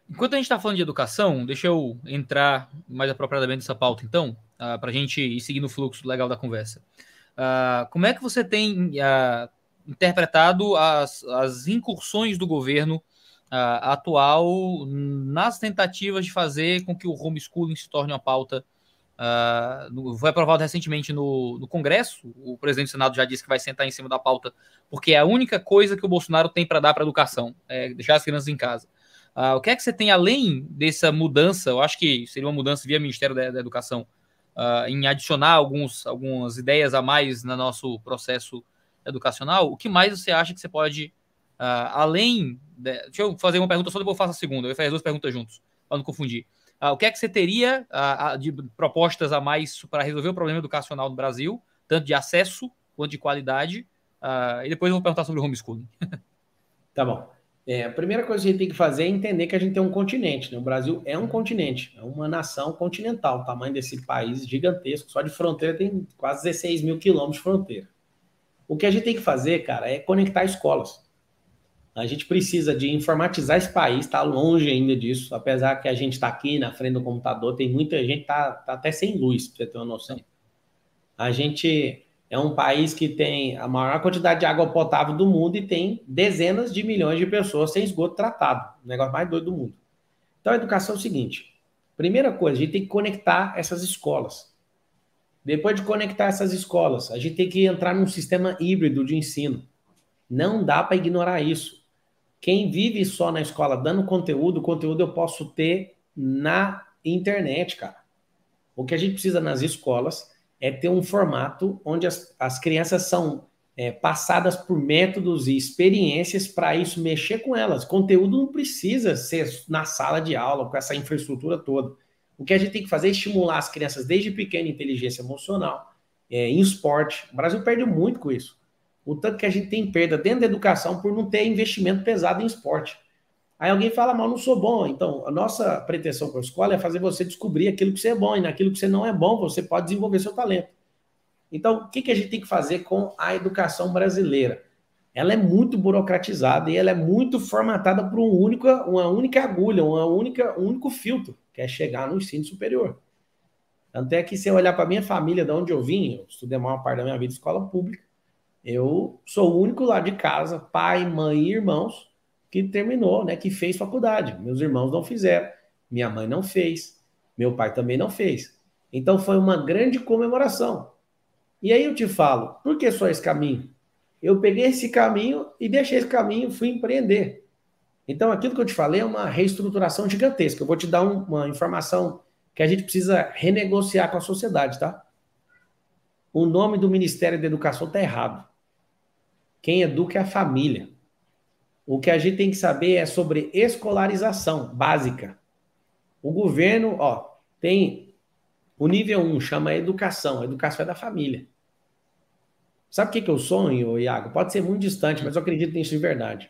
Enquanto a gente está falando de educação, deixa eu entrar mais apropriadamente nessa pauta, então, uh, ah, para a gente ir seguindo o fluxo legal da conversa. Uh, como é que você tem uh, interpretado as, as incursões do governo atual nas tentativas de fazer com que o homeschooling se torne uma pauta. Uh, foi aprovado recentemente no, no, Congresso. O presidente do Senado já disse que vai sentar em cima da pauta, porque é a única coisa que o Bolsonaro tem para dar para a educação, é deixar as crianças em casa. Uh, o que é que você tem além dessa mudança? Eu acho que seria uma mudança via Ministério da, da Educação, uh, em adicionar alguns, algumas ideias a mais no nosso processo educacional. O que mais você acha que você pode Uh, além. De... Deixa eu fazer uma pergunta só, depois eu faço a segunda. Eu vou fazer duas perguntas juntos, para não confundir. Uh, o que é que você teria uh, de propostas a mais para resolver o problema educacional do Brasil, tanto de acesso quanto de qualidade? e depois eu vou perguntar sobre o homeschooling. *laughs* tá bom. É, a primeira coisa que a gente tem que fazer é entender que a gente tem um continente. Né? O Brasil é um continente, é uma nação continental. O tamanho desse país gigantesco, só de fronteira tem quase 16 mil quilômetros de fronteira. O que a gente tem que fazer, cara, é conectar escolas. A gente precisa de informatizar esse país, está longe ainda disso, apesar que a gente está aqui na frente do computador, tem muita gente tá, tá até sem luz, para você ter uma noção. A gente é um país que tem a maior quantidade de água potável do mundo e tem dezenas de milhões de pessoas sem esgoto tratado, o negócio mais doido do mundo. Então a educação é o seguinte: primeira coisa, a gente tem que conectar essas escolas. Depois de conectar essas escolas, a gente tem que entrar num sistema híbrido de ensino. Não dá para ignorar isso. Quem vive só na escola dando conteúdo, conteúdo eu posso ter na internet, cara. O que a gente precisa nas escolas é ter um formato onde as, as crianças são é, passadas por métodos e experiências para isso mexer com elas. Conteúdo não precisa ser na sala de aula, com essa infraestrutura toda. O que a gente tem que fazer é estimular as crianças desde pequena inteligência emocional, é, em esporte. O Brasil perde muito com isso o tanto que a gente tem perda dentro da educação por não ter investimento pesado em esporte. Aí alguém fala, mas não sou bom. Então, a nossa pretensão com a escola é fazer você descobrir aquilo que você é bom, e naquilo que você não é bom, você pode desenvolver seu talento. Então, o que, que a gente tem que fazer com a educação brasileira? Ela é muito burocratizada e ela é muito formatada por um único, uma única agulha, uma única, um único filtro, que é chegar no ensino superior. Tanto é que, se eu olhar para a minha família, de onde eu vim, eu estudei a maior parte da minha vida em escola pública, eu sou o único lá de casa, pai, mãe e irmãos, que terminou, né, que fez faculdade. Meus irmãos não fizeram, minha mãe não fez, meu pai também não fez. Então foi uma grande comemoração. E aí eu te falo, por que só esse caminho? Eu peguei esse caminho e deixei esse caminho, fui empreender. Então aquilo que eu te falei é uma reestruturação gigantesca. Eu vou te dar um, uma informação que a gente precisa renegociar com a sociedade, tá? O nome do Ministério da Educação está errado. Quem educa é a família. O que a gente tem que saber é sobre escolarização básica. O governo, ó, tem o nível 1, chama educação. A educação é da família. Sabe o que, que eu sonho, Iago? Pode ser muito distante, mas eu acredito nisso de verdade.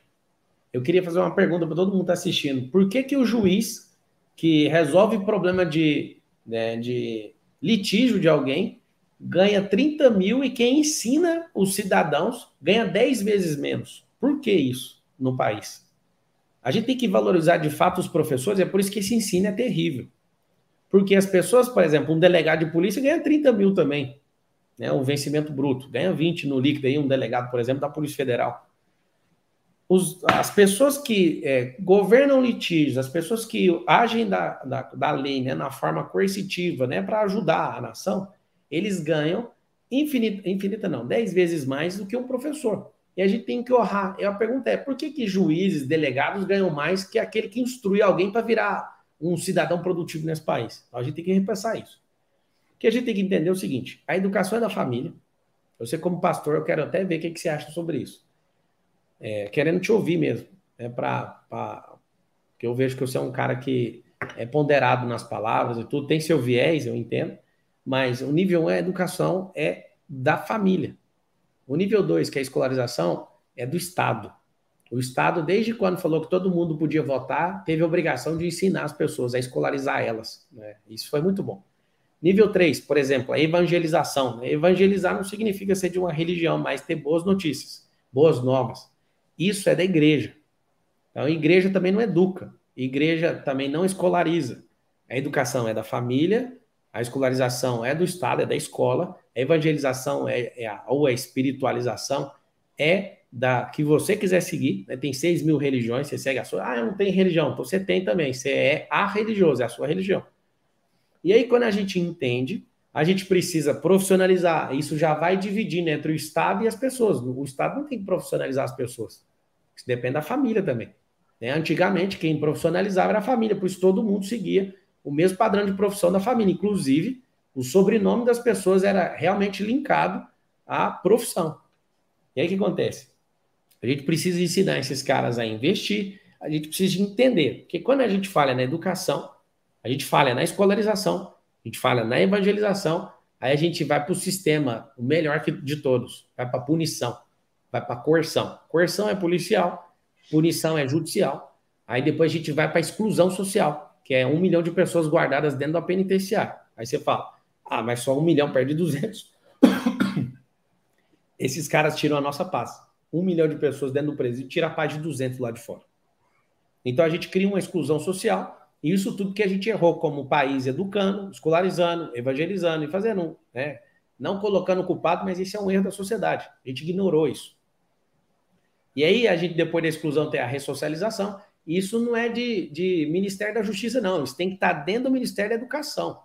Eu queria fazer uma pergunta para todo mundo que está assistindo. Por que, que o juiz que resolve problema de, né, de litígio de alguém ganha 30 mil e quem ensina os cidadãos ganha 10 vezes menos. Por que isso no país? A gente tem que valorizar de fato os professores, é por isso que esse ensino é terrível. Porque as pessoas, por exemplo, um delegado de polícia ganha 30 mil também, né, um vencimento bruto, ganha 20 no líquido aí, um delegado, por exemplo, da Polícia Federal. Os, as pessoas que é, governam litígios, as pessoas que agem da, da, da lei né, na forma coercitiva, né, para ajudar a nação, eles ganham infinita, infinita não, 10 vezes mais do que um professor. E a gente tem que honrar. E a pergunta é: por que, que juízes, delegados ganham mais que aquele que instrui alguém para virar um cidadão produtivo nesse país? Então, a gente tem que repensar isso. Que a gente tem que entender é o seguinte: a educação é da família. Você, como pastor, eu quero até ver o que, que você acha sobre isso. É, querendo te ouvir mesmo. É para. Porque eu vejo que você é um cara que é ponderado nas palavras e tudo, tem seu viés, eu entendo. Mas o nível 1 é educação, é da família. O nível 2, que é a escolarização, é do Estado. O Estado, desde quando falou que todo mundo podia votar, teve a obrigação de ensinar as pessoas a escolarizar elas. Né? Isso foi muito bom. Nível 3, por exemplo, a evangelização. Evangelizar não significa ser de uma religião, mas ter boas notícias, boas novas. Isso é da igreja. Então, a igreja também não educa. A igreja também não escolariza. A educação é da família a escolarização é do Estado, é da escola. A evangelização é, é a, ou a espiritualização é da que você quiser seguir. Né? Tem 6 mil religiões, você segue a sua. Ah, eu não tenho religião. Então você tem também. Você é a religioso, é a sua religião. E aí, quando a gente entende, a gente precisa profissionalizar. Isso já vai dividindo entre o Estado e as pessoas. O Estado não tem que profissionalizar as pessoas. Isso depende da família também. Né? Antigamente, quem profissionalizava era a família, por isso todo mundo seguia o mesmo padrão de profissão da família. Inclusive, o sobrenome das pessoas era realmente linkado à profissão. E aí o que acontece? A gente precisa ensinar esses caras a investir, a gente precisa entender. Porque quando a gente fala na educação, a gente fala na escolarização, a gente fala na evangelização, aí a gente vai para o sistema, o melhor de todos, vai para punição, vai para coerção. Coerção é policial, punição é judicial, aí depois a gente vai para exclusão social que é um milhão de pessoas guardadas dentro da penitenciária. Aí você fala, ah, mas só um milhão perde 200. *coughs* Esses caras tiram a nossa paz. Um milhão de pessoas dentro do presídio tira a paz de 200 lá de fora. Então a gente cria uma exclusão social, e isso tudo que a gente errou como país, educando, escolarizando, evangelizando e fazendo, né? Não colocando o culpado, mas isso é um erro da sociedade. A gente ignorou isso. E aí a gente, depois da exclusão, tem a ressocialização, isso não é de, de Ministério da Justiça, não. Isso tem que estar dentro do Ministério da Educação.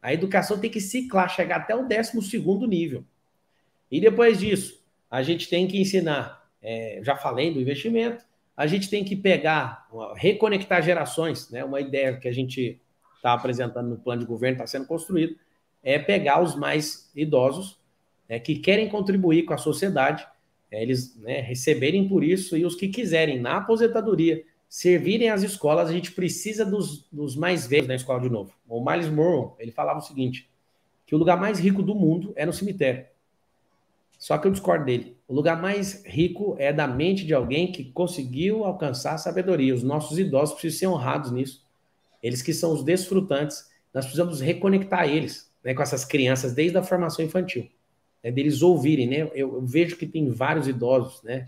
A educação tem que ciclar, chegar até o 12 nível. E depois disso, a gente tem que ensinar, é, já falei do investimento, a gente tem que pegar, reconectar gerações, né? Uma ideia que a gente está apresentando no plano de governo, está sendo construído, é pegar os mais idosos né, que querem contribuir com a sociedade, é, eles né, receberem por isso, e os que quiserem, na aposentadoria, servirem as escolas, a gente precisa dos, dos mais velhos na escola de novo. O Miles Monroe, ele falava o seguinte, que o lugar mais rico do mundo é no cemitério. Só que eu discordo dele. O lugar mais rico é da mente de alguém que conseguiu alcançar a sabedoria. Os nossos idosos precisam ser honrados nisso. Eles que são os desfrutantes, nós precisamos reconectar eles né, com essas crianças desde a formação infantil. Né, deles ouvirem, né? Eu, eu, vejo que tem vários idosos, né,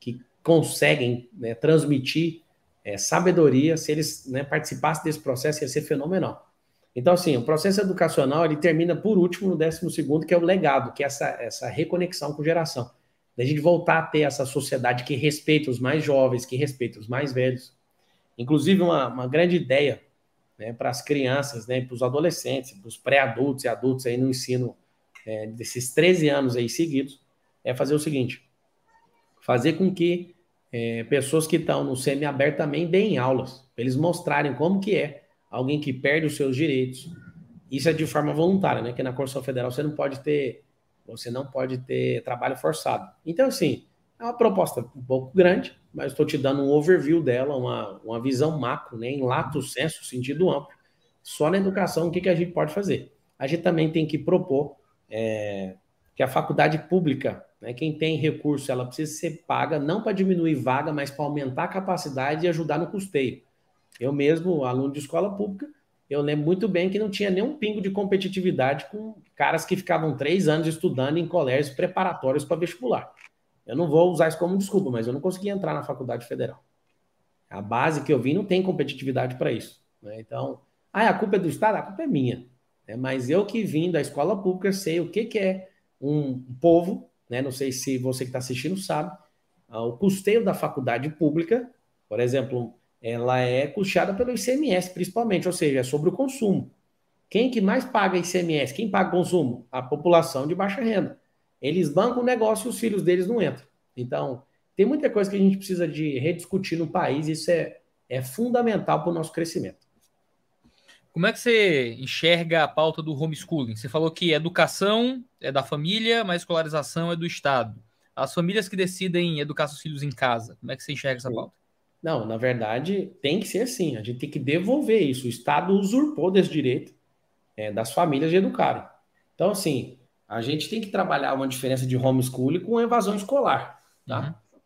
que conseguem né, transmitir é, sabedoria, se eles né, participassem desse processo, ia ser fenomenal. Então, assim, o processo educacional ele termina por último no décimo segundo, que é o legado, que é essa, essa reconexão com geração. Da gente voltar a ter essa sociedade que respeita os mais jovens, que respeita os mais velhos. Inclusive, uma, uma grande ideia né, para as crianças, né, para os adolescentes, para os pré-adultos e adultos aí no ensino é, desses 13 anos aí seguidos, é fazer o seguinte: fazer com que é, pessoas que estão no semi-aberto também deem aulas, para eles mostrarem como que é alguém que perde os seus direitos. Isso é de forma voluntária, né? Que na Constituição Federal você não pode ter, você não pode ter trabalho forçado. Então, assim, é uma proposta um pouco grande, mas estou te dando um overview dela, uma, uma visão macro, né? Em lato senso, sentido amplo. Só na educação, o que, que a gente pode fazer? A gente também tem que propor é, que a faculdade pública né? Quem tem recurso, ela precisa ser paga, não para diminuir vaga, mas para aumentar a capacidade e ajudar no custeio. Eu mesmo, aluno de escola pública, eu lembro muito bem que não tinha nenhum pingo de competitividade com caras que ficavam três anos estudando em colégios preparatórios para vestibular. Eu não vou usar isso como desculpa, mas eu não consegui entrar na faculdade federal. A base que eu vi não tem competitividade para isso. Né? Então, ah, a culpa é do Estado? A culpa é minha. Né? Mas eu que vim da escola pública sei o que, que é um povo né? Não sei se você que está assistindo sabe. Ah, o custeio da faculdade pública, por exemplo, ela é custeada pelo ICMS, principalmente, ou seja, é sobre o consumo. Quem que mais paga ICMS? Quem paga consumo? A população de baixa renda. Eles bancam o negócio e os filhos deles não entram. Então, tem muita coisa que a gente precisa de rediscutir no país, isso é, é fundamental para o nosso crescimento. Como é que você enxerga a pauta do homeschooling? Você falou que educação é da família, mas escolarização é do Estado. As famílias que decidem educar seus filhos em casa, como é que você enxerga essa pauta? Não, na verdade, tem que ser assim. A gente tem que devolver isso. O Estado usurpou desse direito é, das famílias de educarem. Então, assim, a gente tem que trabalhar uma diferença de homeschooling com evasão escolar. Tá? Uhum.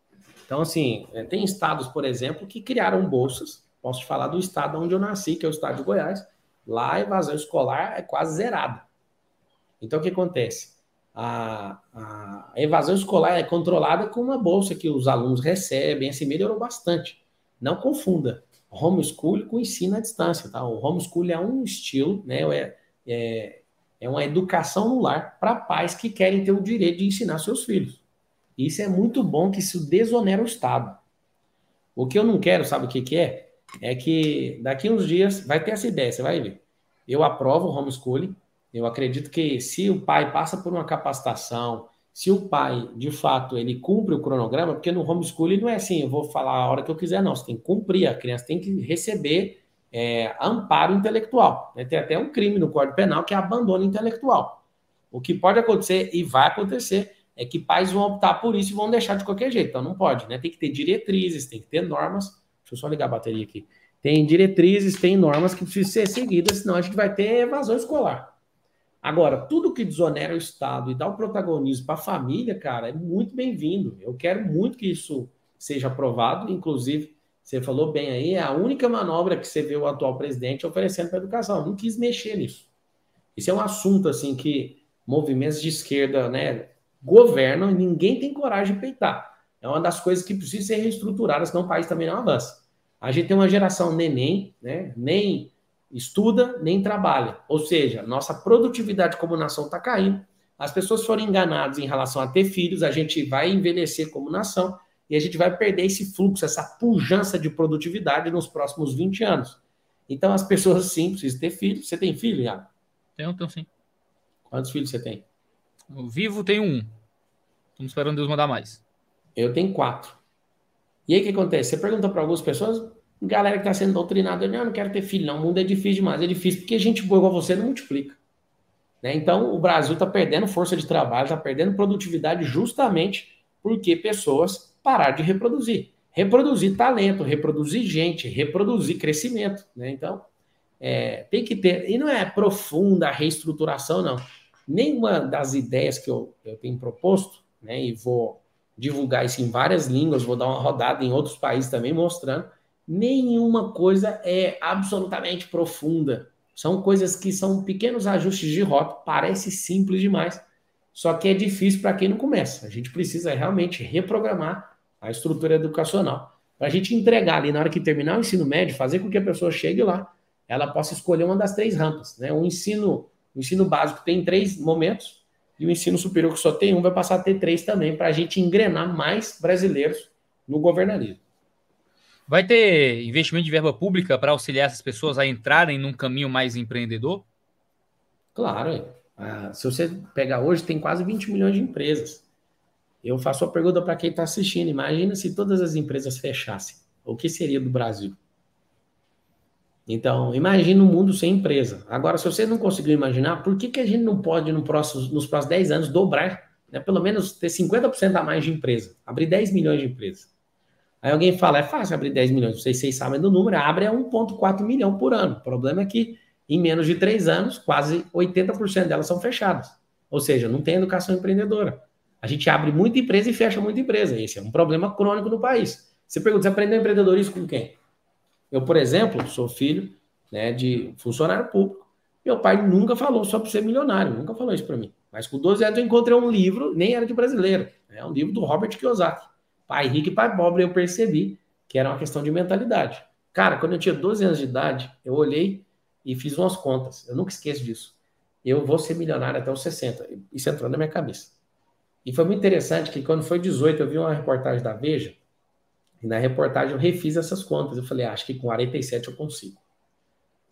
Então, assim, é, tem estados, por exemplo, que criaram bolsas. Posso te falar do estado onde eu nasci, que é o estado de Goiás Lá a evasão escolar é quase zerada. Então o que acontece? A, a, evasão escolar é controlada com uma bolsa que os alunos recebem, assim melhorou bastante. Não confunda homeschool com ensino à distância, tá? O homeschool é um estilo, né? É, é, é uma educação no lar para pais que querem ter o direito de ensinar seus filhos. Isso é muito bom que isso desonera o Estado. O que eu não quero, sabe o que, que é? É que daqui uns dias vai ter essa ideia, você vai ver. Eu aprovo o homeschooling, eu acredito que se o pai passa por uma capacitação, se o pai, de fato, ele cumpre o cronograma, porque no homeschooling não é assim, eu vou falar a hora que eu quiser, não. Você tem que cumprir, a criança tem que receber é, amparo intelectual. Né? Tem até um crime no Código Penal que é abandono intelectual. O que pode acontecer e vai acontecer é que pais vão optar por isso e vão deixar de qualquer jeito. Então não pode, né? Tem que ter diretrizes, tem que ter normas Deixa eu só ligar a bateria aqui. Tem diretrizes, tem normas que precisam ser seguidas, senão a gente vai ter evasão escolar. Agora, tudo que desonera o Estado e dá o protagonismo para a família, cara, é muito bem-vindo. Eu quero muito que isso seja aprovado. Inclusive, você falou bem aí, é a única manobra que você vê o atual presidente oferecendo para a educação. Não quis mexer nisso. Isso é um assunto assim que movimentos de esquerda, né, governam e ninguém tem coragem de peitar. É uma das coisas que precisa ser reestruturada, senão o país também não avança. A gente tem uma geração neném, né? Nem estuda, nem trabalha. Ou seja, nossa produtividade como nação está caindo. As pessoas foram enganadas em relação a ter filhos, a gente vai envelhecer como nação e a gente vai perder esse fluxo, essa pujança de produtividade nos próximos 20 anos. Então, as pessoas sim precisam ter filhos. Você tem filho, Iago? Tenho, tenho sim. Quantos filhos você tem? O vivo tem um. Estamos esperando Deus mandar mais. Eu tenho quatro. E aí o que acontece? Você pergunta para algumas pessoas, galera que está sendo doutrinada, não, eu não quero ter filho, não. O mundo é difícil demais. É difícil porque gente boa igual você não multiplica. Né? Então, o Brasil está perdendo força de trabalho, está perdendo produtividade justamente porque pessoas pararam de reproduzir. Reproduzir talento, reproduzir gente, reproduzir crescimento. Né? Então, é, tem que ter. E não é profunda reestruturação, não. Nenhuma das ideias que eu, eu tenho proposto, né, e vou divulgar isso em várias línguas, vou dar uma rodada em outros países também mostrando. Nenhuma coisa é absolutamente profunda. São coisas que são pequenos ajustes de rota, parece simples demais, só que é difícil para quem não começa. A gente precisa realmente reprogramar a estrutura educacional para a gente entregar ali na hora que terminar o ensino médio, fazer com que a pessoa chegue lá, ela possa escolher uma das três rampas. Né? O ensino, o ensino básico tem três momentos, e o ensino superior, que só tem um, vai passar a ter três também, para a gente engrenar mais brasileiros no governarismo. Vai ter investimento de verba pública para auxiliar essas pessoas a entrarem num caminho mais empreendedor? Claro. Ah, se você pegar hoje, tem quase 20 milhões de empresas. Eu faço a pergunta para quem está assistindo: imagina se todas as empresas fechassem. O que seria do Brasil? Então, imagine um mundo sem empresa. Agora, se você não conseguiu imaginar, por que, que a gente não pode, no próximo, nos próximos 10 anos, dobrar, né, pelo menos ter 50% a mais de empresa, abrir 10 milhões de empresas? Aí alguém fala, é fácil abrir 10 milhões, não sei se vocês sabem do número, abre a 1,4 milhão por ano. O problema é que, em menos de 3 anos, quase 80% delas são fechadas. Ou seja, não tem educação empreendedora. A gente abre muita empresa e fecha muita empresa. Esse é um problema crônico no país. Você pergunta, você aprendeu empreendedorismo com quem? Eu, por exemplo, sou filho né, de funcionário público. Meu pai nunca falou sobre ser milionário, nunca falou isso para mim. Mas com 12 anos eu encontrei um livro, nem era de brasileiro, é um livro do Robert Kiyosaki. Pai rico e pai pobre, eu percebi que era uma questão de mentalidade. Cara, quando eu tinha 12 anos de idade, eu olhei e fiz umas contas. Eu nunca esqueço disso. Eu vou ser milionário até os 60. Isso entrou na minha cabeça. E foi muito interessante que quando foi 18, eu vi uma reportagem da Veja e na reportagem eu refiz essas contas. Eu falei, ah, acho que com 47 eu consigo.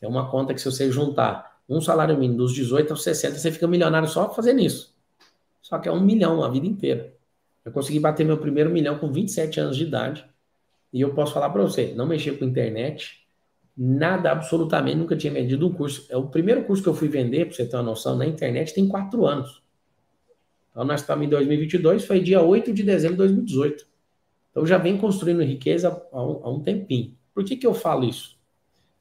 É uma conta que se você juntar um salário mínimo dos 18 aos 60, você fica milionário só fazendo isso. Só que é um milhão a vida inteira. Eu consegui bater meu primeiro milhão com 27 anos de idade. E eu posso falar para você, não mexer com internet, nada, absolutamente, nunca tinha vendido um curso. É o primeiro curso que eu fui vender, para você ter uma noção, na internet tem quatro anos. Então, nós estamos em 2022, foi dia 8 de dezembro de 2018. Então, já vem construindo riqueza há um, há um tempinho. Por que, que eu falo isso?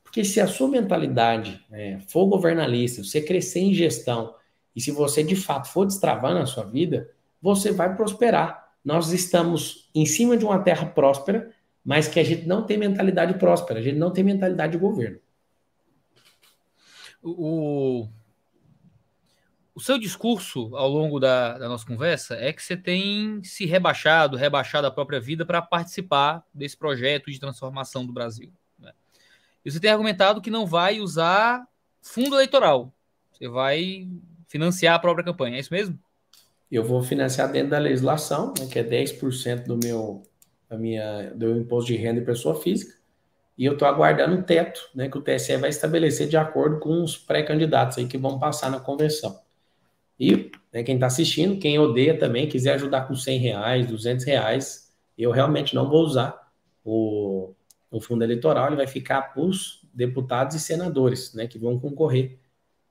Porque se a sua mentalidade é, for governalista, você crescer em gestão, e se você de fato for destravar na sua vida, você vai prosperar. Nós estamos em cima de uma terra próspera, mas que a gente não tem mentalidade próspera, a gente não tem mentalidade de governo. O, o seu discurso ao longo da, da, nossa conversa é que você tem se rebaixado, rebaixado a própria vida para participar desse projeto de transformação do Brasil. Né? E você tem argumentado que não vai usar fundo eleitoral. Você vai financiar a própria campanha, é isso mesmo? Eu vou financiar dentro da legislação, né, que é 10% do meu, da minha, do imposto de renda e pessoa física. E eu estou aguardando um teto né, que o TSE vai estabelecer de acordo com os pré-candidatos aí que vão passar na convenção. E né, quem está assistindo, quem odeia também, quiser ajudar com 100 reais, 200 reais, eu realmente não vou usar o, o fundo eleitoral, ele vai ficar para os deputados e senadores né, que vão concorrer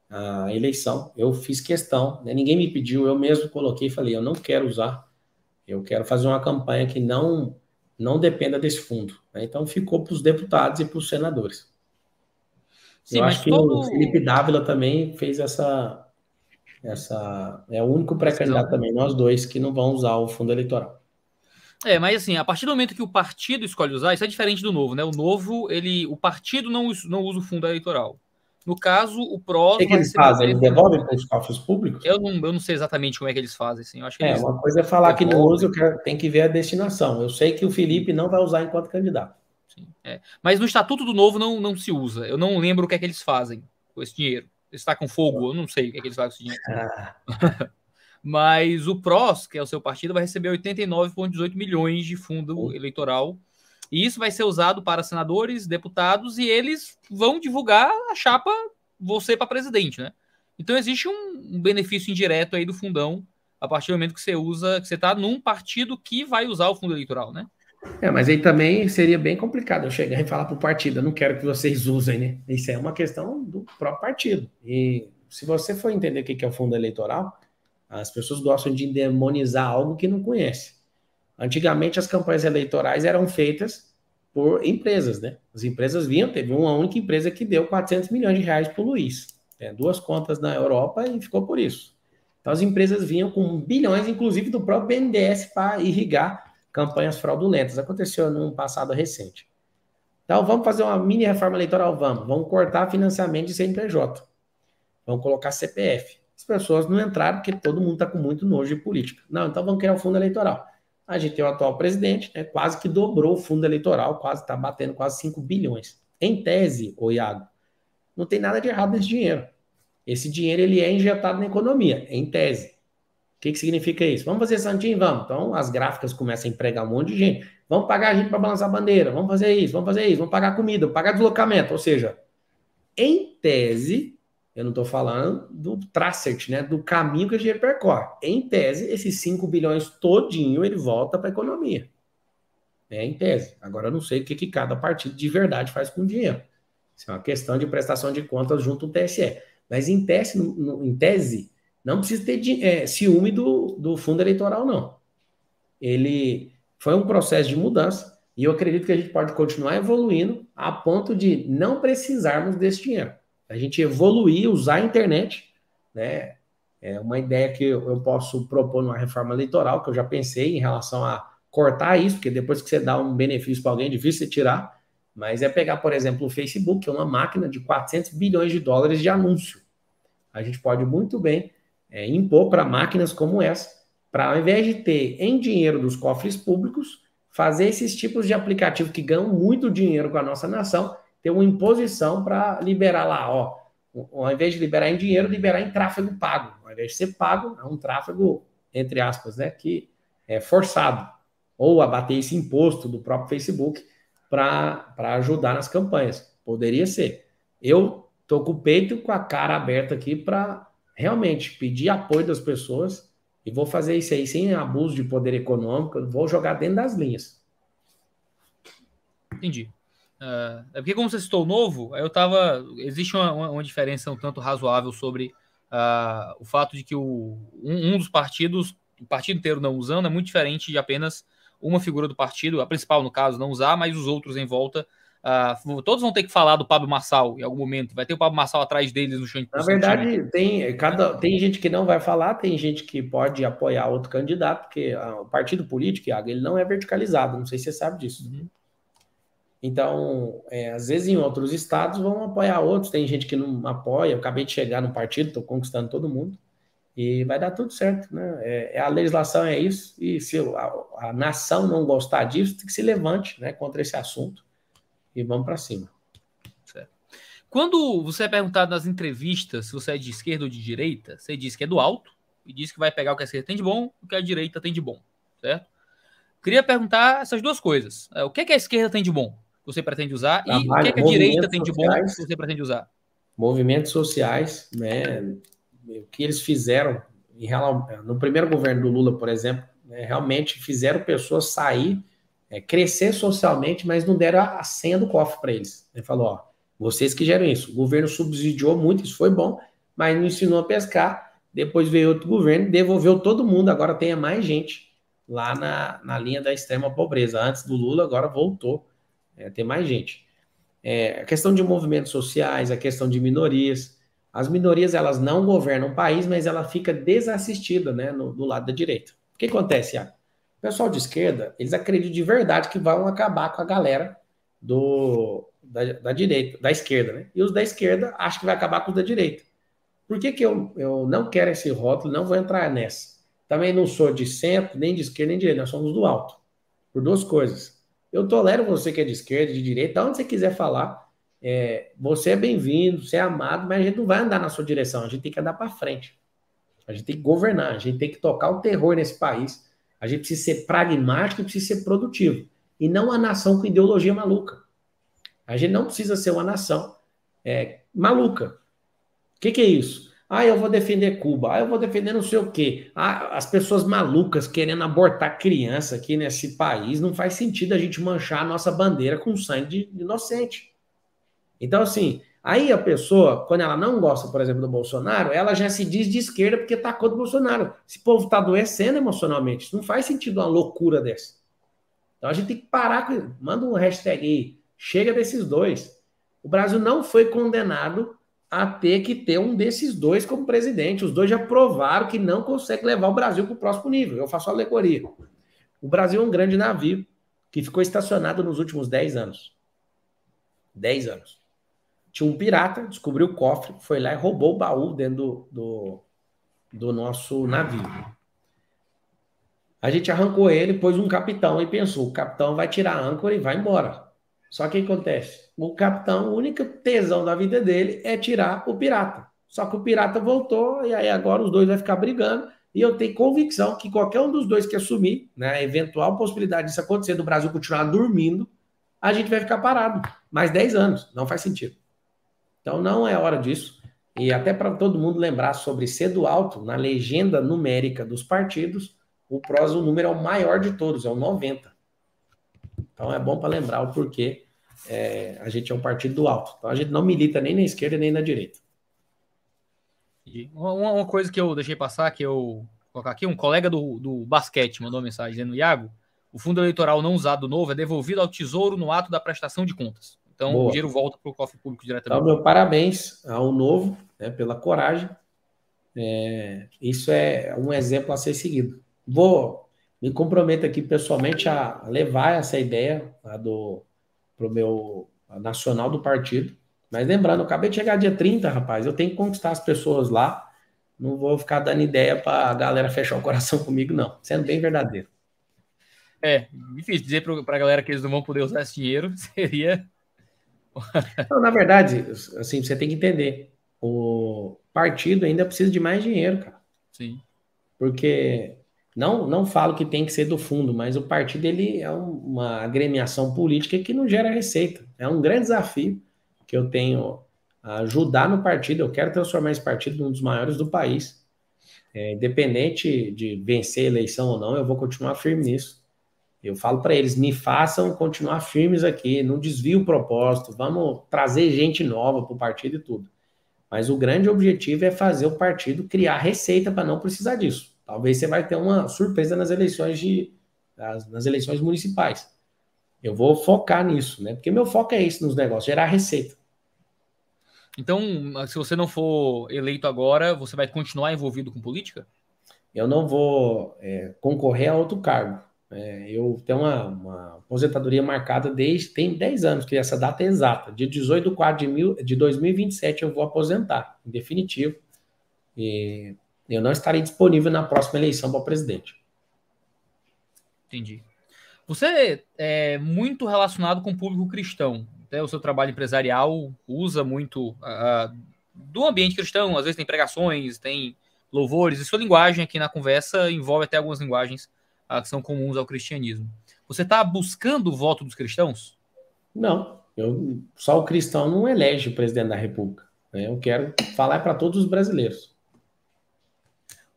à eleição. Eu fiz questão, né, ninguém me pediu, eu mesmo coloquei e falei, eu não quero usar, eu quero fazer uma campanha que não, não dependa desse fundo. Né, então ficou para os deputados e para os senadores. Sim, eu acho que todo... o Felipe Dávila também fez essa, essa é o único pré-candidato também, nós dois, que não vão usar o fundo eleitoral. É, mas assim, a partir do momento que o partido escolhe usar, isso é diferente do novo, né? O novo, ele, o partido não, não usa o fundo eleitoral. No caso, o PROS. O que, que eles fazem? Eles devolvem para os cofres públicos? Eu não, eu não sei exatamente como é que eles fazem. Assim. Eu acho que é, uma coisa é falar devolvem. que não usa, tem que ver a destinação. Eu sei que o Felipe não vai usar enquanto candidato. Sim, é. Mas no Estatuto do Novo não, não se usa. Eu não lembro o que é que eles fazem com esse dinheiro está com fogo, eu não sei o que, é que eles fazem com esse dinheiro. Ah. *laughs* Mas o PROS, que é o seu partido, vai receber 89,18 milhões de fundo eleitoral. E isso vai ser usado para senadores, deputados, e eles vão divulgar a chapa você para presidente, né? Então existe um, benefício indireto aí do fundão a partir do momento que você usa, que você está num partido que vai usar o fundo eleitoral, né? É, mas aí também seria bem complicado eu chegar e falar para o partido, eu não quero que vocês usem, né? Isso é uma questão do próprio partido. E se você for entender o que é o fundo eleitoral, as pessoas gostam de demonizar algo que não conhece. Antigamente as campanhas eleitorais eram feitas por empresas, né? As empresas vinham, teve uma única empresa que deu 400 milhões de reais para o Luiz. É, duas contas na Europa e ficou por isso. Então as empresas vinham com bilhões, inclusive do próprio BNDES, para irrigar campanhas fraudulentas. Aconteceu num passado recente. Então, vamos fazer uma mini reforma eleitoral? Vamos. Vamos cortar financiamento de CNPJ. Vamos colocar CPF. As pessoas não entraram porque todo mundo está com muito nojo de política. Não, então vamos criar o um fundo eleitoral. A gente tem o atual presidente, né, quase que dobrou o fundo eleitoral, quase está batendo quase 5 bilhões. Em tese, o Iago, não tem nada de errado nesse dinheiro. Esse dinheiro ele é injetado na economia, em tese. O que, que significa isso? Vamos fazer Santinho? Vamos. Então as gráficas começam a empregar um monte de gente. Vamos pagar a gente para balançar a bandeira. Vamos fazer isso, vamos fazer isso, vamos pagar comida, vamos pagar deslocamento. Ou seja, em tese, eu não estou falando do tracet, né? Do caminho que a gente percorre. Em tese, esses 5 bilhões todinho ele volta para a economia. É em tese. Agora eu não sei o que, que cada partido de verdade faz com o dinheiro. Isso é uma questão de prestação de contas junto ao TSE. Mas em tese, no, no, em tese não precisa ter é, ciúme do, do fundo eleitoral, não. Ele foi um processo de mudança e eu acredito que a gente pode continuar evoluindo a ponto de não precisarmos desse dinheiro. A gente evoluir, usar a internet, né? É uma ideia que eu posso propor numa reforma eleitoral, que eu já pensei em relação a cortar isso, porque depois que você dá um benefício para alguém, é difícil você tirar. Mas é pegar, por exemplo, o Facebook, que é uma máquina de 400 bilhões de dólares de anúncio. A gente pode muito bem é, impor para máquinas como essa, para ao invés de ter em dinheiro dos cofres públicos, fazer esses tipos de aplicativo que ganham muito dinheiro com a nossa nação, ter uma imposição para liberar lá, ó, ao invés de liberar em dinheiro, liberar em tráfego pago. Ao invés de ser pago, é um tráfego, entre aspas, né, que é forçado. Ou abater esse imposto do próprio Facebook para ajudar nas campanhas. Poderia ser. Eu Tô com o peito com a cara aberta aqui para realmente pedir apoio das pessoas e vou fazer isso aí sem abuso de poder econômico, vou jogar dentro das linhas. Entendi. Uh, é porque como você citou novo, eu tava. Existe uma, uma diferença um tanto razoável sobre uh, o fato de que o, um, um, dos partidos, o partido inteiro não usando, é muito diferente de apenas uma figura do partido, a principal no caso, não usar, mas os outros em volta. Uh, todos vão ter que falar do Pablo Marçal em algum momento. Vai ter o Pablo Marçal atrás deles no chão. Na verdade, tem, cada, tem gente que não vai falar, tem gente que pode apoiar outro candidato, porque o partido político, Iago, ele não é verticalizado. Não sei se você sabe disso. Uhum. Então, é, às vezes em outros estados vão apoiar outros, tem gente que não apoia. Eu acabei de chegar no partido, estou conquistando todo mundo e vai dar tudo certo, né? É, é a legislação é isso e se a, a, nação não gostar disso, tem que se levante, né, contra esse assunto e vamos para cima. Certo. Quando você é perguntado nas entrevistas se você é de esquerda ou de direita, você diz que é do alto e diz que vai pegar o que a esquerda tem de bom e o que a direita tem de bom, certo? Queria perguntar essas duas coisas. É, o que, é que a esquerda tem de bom? você pretende usar? E o que, é que a direita tem de bom que você pretende usar? Movimentos sociais, né? O que eles fizeram no primeiro governo do Lula, por exemplo, né, realmente fizeram pessoas sair, é, crescer socialmente, mas não deram a, a senha do cofre para eles. Ele falou: ó, vocês que geram isso. O governo subsidiou muito, isso foi bom, mas não ensinou a pescar. Depois veio outro governo, devolveu todo mundo, agora tem mais gente lá na, na linha da extrema pobreza. Antes do Lula, agora voltou é, tem mais gente. É, a questão de movimentos sociais, a questão de minorias. As minorias, elas não governam o país, mas ela fica desassistida né, no, do lado da direita. O que acontece, Iago? O pessoal de esquerda, eles acreditam de verdade que vão acabar com a galera do, da, da direita, da esquerda, né? E os da esquerda acham que vai acabar com os da direita. Por que, que eu, eu não quero esse rótulo, não vou entrar nessa? Também não sou de centro, nem de esquerda, nem de direita, nós somos do alto. Por duas coisas. Eu tolero você que é de esquerda, de direita, onde você quiser falar. É, você é bem-vindo, você é amado, mas a gente não vai andar na sua direção, a gente tem que andar para frente. A gente tem que governar, a gente tem que tocar o terror nesse país. A gente precisa ser pragmático e precisa ser produtivo. E não uma nação com ideologia maluca. A gente não precisa ser uma nação é, maluca. O que, que é isso? Ah, eu vou defender Cuba. Ah, eu vou defender não sei o quê. Ah, as pessoas malucas querendo abortar criança aqui nesse país. Não faz sentido a gente manchar a nossa bandeira com sangue de inocente. Então, assim, aí a pessoa, quando ela não gosta, por exemplo, do Bolsonaro, ela já se diz de esquerda porque tá contra o Bolsonaro. Esse povo está adoecendo emocionalmente. Isso não faz sentido uma loucura dessa. Então a gente tem que parar com. Manda um hashtag aí. Chega desses dois. O Brasil não foi condenado a ter que ter um desses dois como presidente. Os dois já provaram que não consegue levar o Brasil para o próximo nível. Eu faço alegoria. O Brasil é um grande navio que ficou estacionado nos últimos 10 anos. 10 anos. Tinha um pirata, descobriu o cofre, foi lá e roubou o baú dentro do, do, do nosso navio. A gente arrancou ele, pôs um capitão e pensou: o capitão vai tirar a âncora e vai embora. Só que o que acontece? O capitão, a única tesão da vida dele é tirar o pirata. Só que o pirata voltou e aí agora os dois vão ficar brigando. E eu tenho convicção que qualquer um dos dois que assumir, né, a eventual possibilidade disso acontecer, do Brasil continuar dormindo, a gente vai ficar parado. Mais 10 anos. Não faz sentido. Então não é hora disso. E até para todo mundo lembrar sobre cedo alto, na legenda numérica dos partidos, o PROS, o número é o maior de todos, é o 90. Então é bom para lembrar o porquê é, a gente é um partido do alto. Então a gente não milita nem na esquerda nem na direita. Uma, uma coisa que eu deixei passar, que eu colocar aqui, um colega do, do basquete mandou mensagem dizendo, Iago, o fundo eleitoral não usado novo é devolvido ao Tesouro no ato da prestação de contas. Então Boa. o dinheiro volta para o cofre público diretamente. Então, meu parabéns ao novo, né, pela coragem. É, isso é um exemplo a ser seguido. Vou me comprometo aqui pessoalmente a levar essa ideia do para o meu nacional do partido. Mas lembrando, eu acabei de chegar dia 30, rapaz. Eu tenho que conquistar as pessoas lá. Não vou ficar dando ideia para a galera fechar o coração *laughs* comigo, não. Sendo bem verdadeiro. É, difícil dizer para a galera que eles não vão poder usar esse dinheiro. *laughs* Seria. *laughs* não, na verdade, assim, você tem que entender. O partido ainda precisa de mais dinheiro, cara. Sim. Porque não, não falo que tem que ser do fundo, mas o partido ele é uma agremiação política que não gera receita. É um grande desafio que eu tenho ajudar no partido. Eu quero transformar esse partido num dos maiores do país. É, independente de vencer a eleição ou não, eu vou continuar firme nisso. Eu falo para eles, me façam continuar firmes aqui, não desvie o propósito, vamos trazer gente nova para o partido e tudo. Mas o grande objetivo é fazer o partido criar receita para não precisar disso. Talvez você vai ter uma surpresa nas eleições de nas, nas eleições municipais. Eu vou focar nisso, né? Porque meu foco é isso nos negócios, gerar receita. Então, se você não for eleito agora, você vai continuar envolvido com política? Eu não vou é, concorrer a outro cargo. É, eu tenho uma, uma, aposentadoria marcada desde tem 10 anos, que essa data é exata. Dia 18 de 4 de, mil, de 2027 eu vou aposentar, em definitivo. E eu não estarei disponível na próxima eleição para presidente. Entendi. Você é muito relacionado com o público cristão até o seu trabalho empresarial usa muito uh, do ambiente cristão, às vezes tem pregações, tem louvores, e sua linguagem aqui na conversa envolve até algumas linguagens que são comuns ao cristianismo. Você está buscando o voto dos cristãos? Não, eu, só o cristão não elege o presidente da República. Né? Eu quero falar para todos os brasileiros.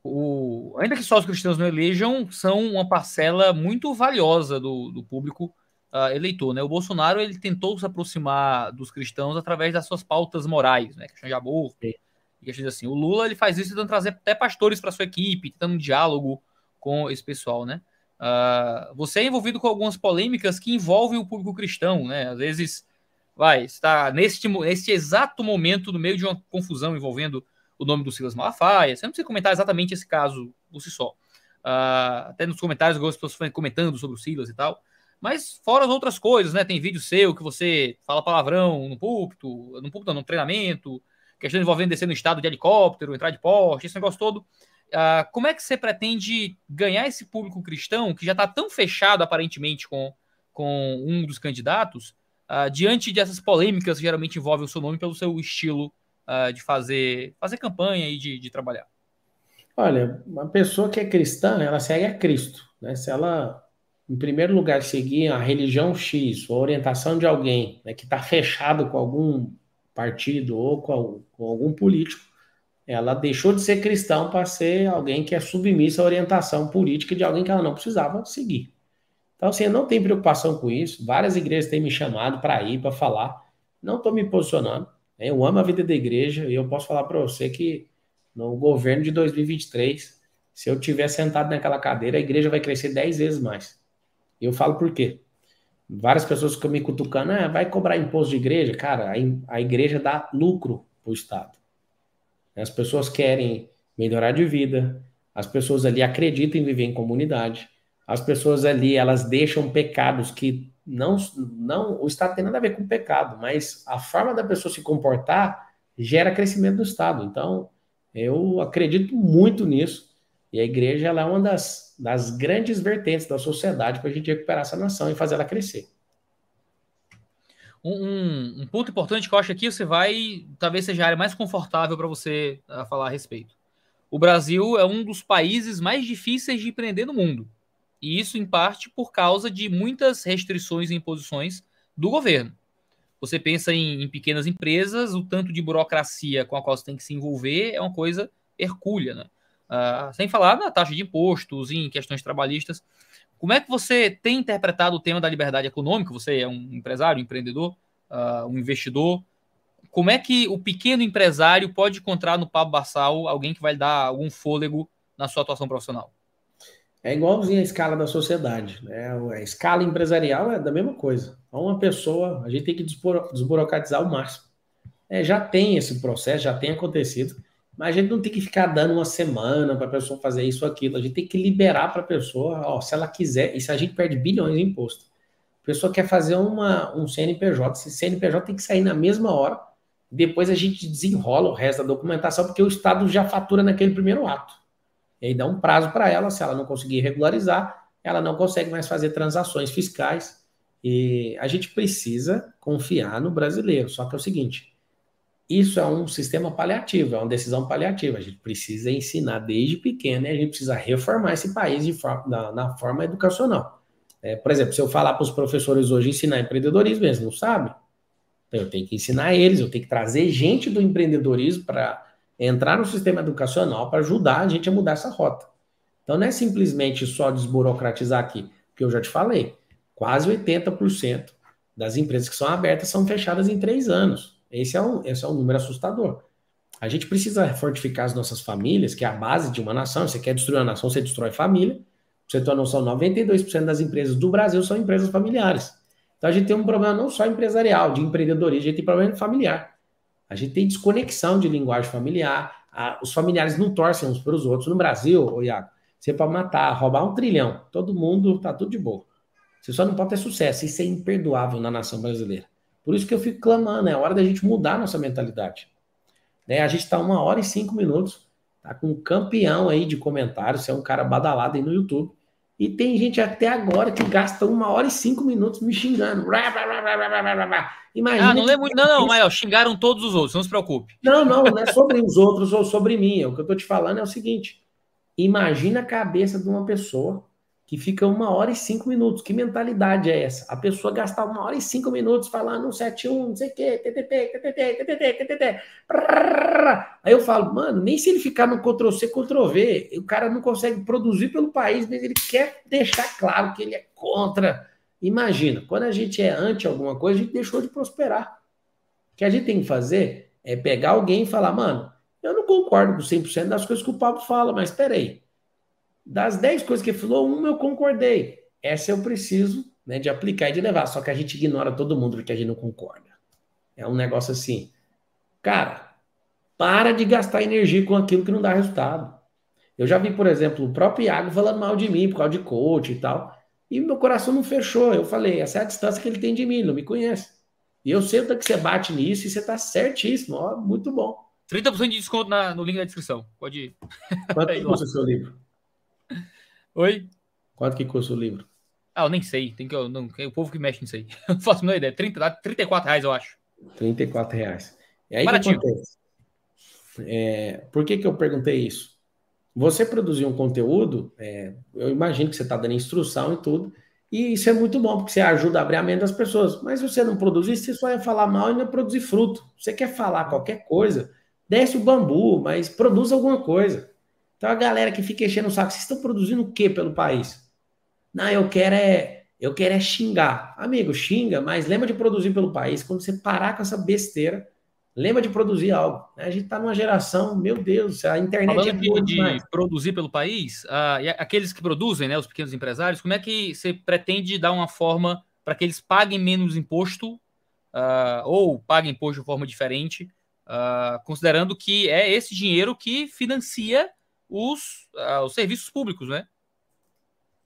O, ainda que só os cristãos não elejam, são uma parcela muito valiosa do, do público uh, eleitor, né? O Bolsonaro ele tentou se aproximar dos cristãos através das suas pautas morais, né? Questão de aborto, e questões assim. O Lula ele faz isso tentando trazer até pastores para sua equipe, tentando um diálogo com esse pessoal, né? Uh, você é envolvido com algumas polêmicas que envolvem o público cristão, né? Às vezes, vai, está neste, neste exato momento, no meio de uma confusão envolvendo o nome do Silas Malafaia. Você não precisa comentar exatamente esse caso por si só. Uh, até nos comentários, algumas pessoas comentando sobre o Silas e tal. Mas fora as outras coisas, né? Tem vídeo seu que você fala palavrão no púlpito, no púlpito, não, no treinamento, questão envolvendo descer no estado de helicóptero, entrar de poste, esse negócio todo. Uh, como é que você pretende ganhar esse público cristão que já está tão fechado aparentemente com, com um dos candidatos, uh, diante dessas polêmicas que geralmente envolvem o seu nome pelo seu estilo uh, de fazer, fazer campanha e de, de trabalhar? Olha, uma pessoa que é cristã, ela segue a Cristo. Né? Se ela em primeiro lugar, seguir a religião X, ou a orientação de alguém né, que está fechado com algum partido ou com, algum político, ela deixou de ser cristão para ser alguém que é submissa à orientação política de alguém que ela não precisava seguir. Então, assim, eu não tenho preocupação com isso. Várias igrejas têm me chamado para ir, para falar. Não estou me posicionando. Né? Eu amo a vida da igreja e eu posso falar para você que no governo de 2023, se eu tiver sentado naquela cadeira, a igreja vai crescer 10 vezes mais. E eu falo por quê? Várias pessoas ficam me cutucando, ah, vai cobrar imposto de igreja? Cara, a, a igreja dá lucro para o Estado. As pessoas querem melhorar de vida, as pessoas ali acreditam em viver em comunidade, as pessoas ali, elas deixam pecados que não, não, o Estado tem nada a ver com pecado, mas a forma da pessoa se comportar gera crescimento do Estado. Então, eu acredito muito nisso, e a igreja é uma das das grandes vertentes da sociedade para a gente recuperar essa nação e fazer ela crescer. Um, um, ponto importante que eu acho aqui, você vai, talvez seja a área mais confortável para você uh, falar a respeito. O Brasil é um dos países mais difíceis de empreender no mundo. E isso, em parte, por causa de muitas restrições e imposições do governo. Você pensa em, em pequenas empresas, o tanto de burocracia com a qual você tem que se envolver é uma coisa hercúlea, né? Uh, sem falar na taxa de impostos, em questões trabalhistas. Como é que você tem interpretado o tema da liberdade econômica? Você é um empresário, um empreendedor, uh, um investidor. Como é que o pequeno empresário pode encontrar no Pablo Bassal alguém que vai dar algum fôlego na sua atuação profissional? É igualzinho a escala da sociedade. Né? A escala empresarial é da mesma coisa. Uma pessoa, a gente tem que desburocratizar o máximo. É, já tem esse processo, já tem acontecido. Mas a gente não tem que ficar dando uma semana para a pessoa fazer isso ou aquilo. A gente tem que liberar para a pessoa, ó, se ela quiser, e se a gente perde bilhões de imposto. A pessoa quer fazer uma, um CNPJ, esse CNPJ tem que sair na mesma hora, depois a gente desenrola o resto da documentação, porque o Estado já fatura naquele primeiro ato. E aí dá um prazo para ela, se ela não conseguir regularizar, ela não consegue mais fazer transações fiscais. E a gente precisa confiar no brasileiro. Só que é o seguinte: isso é um sistema paliativo, é uma decisão paliativa. A gente precisa ensinar desde pequeno e a gente precisa reformar esse país forma, na, na, forma educacional. É, por exemplo, se eu falar para os professores hoje ensinar empreendedorismo, eles não sabem. Então, eu tenho que ensinar eles, eu tenho que trazer gente do empreendedorismo para entrar no sistema educacional para ajudar a gente a mudar essa rota. Então, não é simplesmente só desburocratizar aqui, porque eu já te falei, quase 80% das empresas que são abertas são fechadas em três anos. Esse é um, esse é um número assustador. A gente precisa fortificar as nossas famílias, que é a base de uma nação. Você quer destruir uma nação, você destrói família. Pra você ter uma noção, 92% das empresas do Brasil são empresas familiares. Então a gente tem um problema não só empresarial, de empreendedorismo, a gente tem problema familiar. A gente tem desconexão de linguagem familiar. A, os familiares não torcem uns para os outros. No Brasil, ô Iago, você pode matar, roubar um trilhão. Todo mundo tá tudo de boa. Você só não pode ter sucesso. Isso é imperdoável na nação brasileira. Por isso que eu fico clamando, é hora da gente mudar nossa mentalidade. Né? A gente está uma hora e cinco minutos, tá com um campeão aí de comentários, você é um cara badalado aí no YouTube. E tem gente até agora que gasta uma hora e cinco minutos me xingando. Imagina. Ah, não lembro muito. Não, não, mas xingaram todos os outros, não se preocupe. Não, não, não é sobre os outros ou sobre mim. O que eu tô te falando é o seguinte: imagina a cabeça de uma pessoa que fica uma hora e cinco minutos. Que mentalidade é essa? A pessoa gastar uma hora e cinco minutos falando um 71, não sei o quê, TTT, TTT, TTT, TTT. Aí eu falo, mano, nem se ele ficar no Ctrl-C, Ctrl-V, o cara não consegue produzir pelo país, mas ele quer deixar claro que ele é contra. Imagina, quando a gente é anti alguma coisa, a gente deixou de prosperar. O que a gente tem que fazer é pegar alguém e falar, mano, eu não concordo com 100% das coisas que o Pablo fala, mas peraí, das 10 coisas que ele falou, uma eu concordei. Essa eu preciso né, de aplicar e de levar. Só que a gente ignora todo mundo porque a gente não concorda. É um negócio assim. Cara, para de gastar energia com aquilo que não dá resultado. Eu já vi, por exemplo, o próprio Iago falando mal de mim por causa de coach e tal. E meu coração não fechou. Eu falei, essa é a distância que ele tem de mim, ele não me conhece. E eu sei que você bate nisso e você está certíssimo. Ó, muito bom. 30% de desconto na, no link da descrição. Pode ir. Quanto *laughs* custa o seu livro? Oi? Quanto que custa o livro? Ah, eu nem sei. Tem que, eu, não, o povo que mexe nisso aí. *laughs* Eu não faço a menor ideia. 30, dá 34 reais, eu acho. 34 reais. E aí Baratinho. que acontece? É, por que, que eu perguntei isso? Você produzir um conteúdo, é, eu imagino que você está dando instrução e tudo, e isso é muito bom, porque você ajuda a abrir a mente das pessoas. Mas se você não produzir, você só ia falar mal e não ia produzir fruto. Você quer falar qualquer coisa, desce o bambu, mas produz alguma coisa. Então a galera que fica enchendo o saco, vocês estão produzindo o que pelo país? Não, eu quero é, eu quero é xingar. Amigo, xinga, mas lembra de produzir pelo país. Quando você parar com essa besteira, lembra de produzir algo. A gente está numa geração, meu Deus, a internet Falando é boa de demais. produzir pelo país, uh, e aqueles que produzem, né, os pequenos empresários, como é que você pretende dar uma forma para que eles paguem menos imposto uh, ou paguem imposto de forma diferente, uh, considerando que é esse dinheiro que financia os, uh, os serviços públicos, né?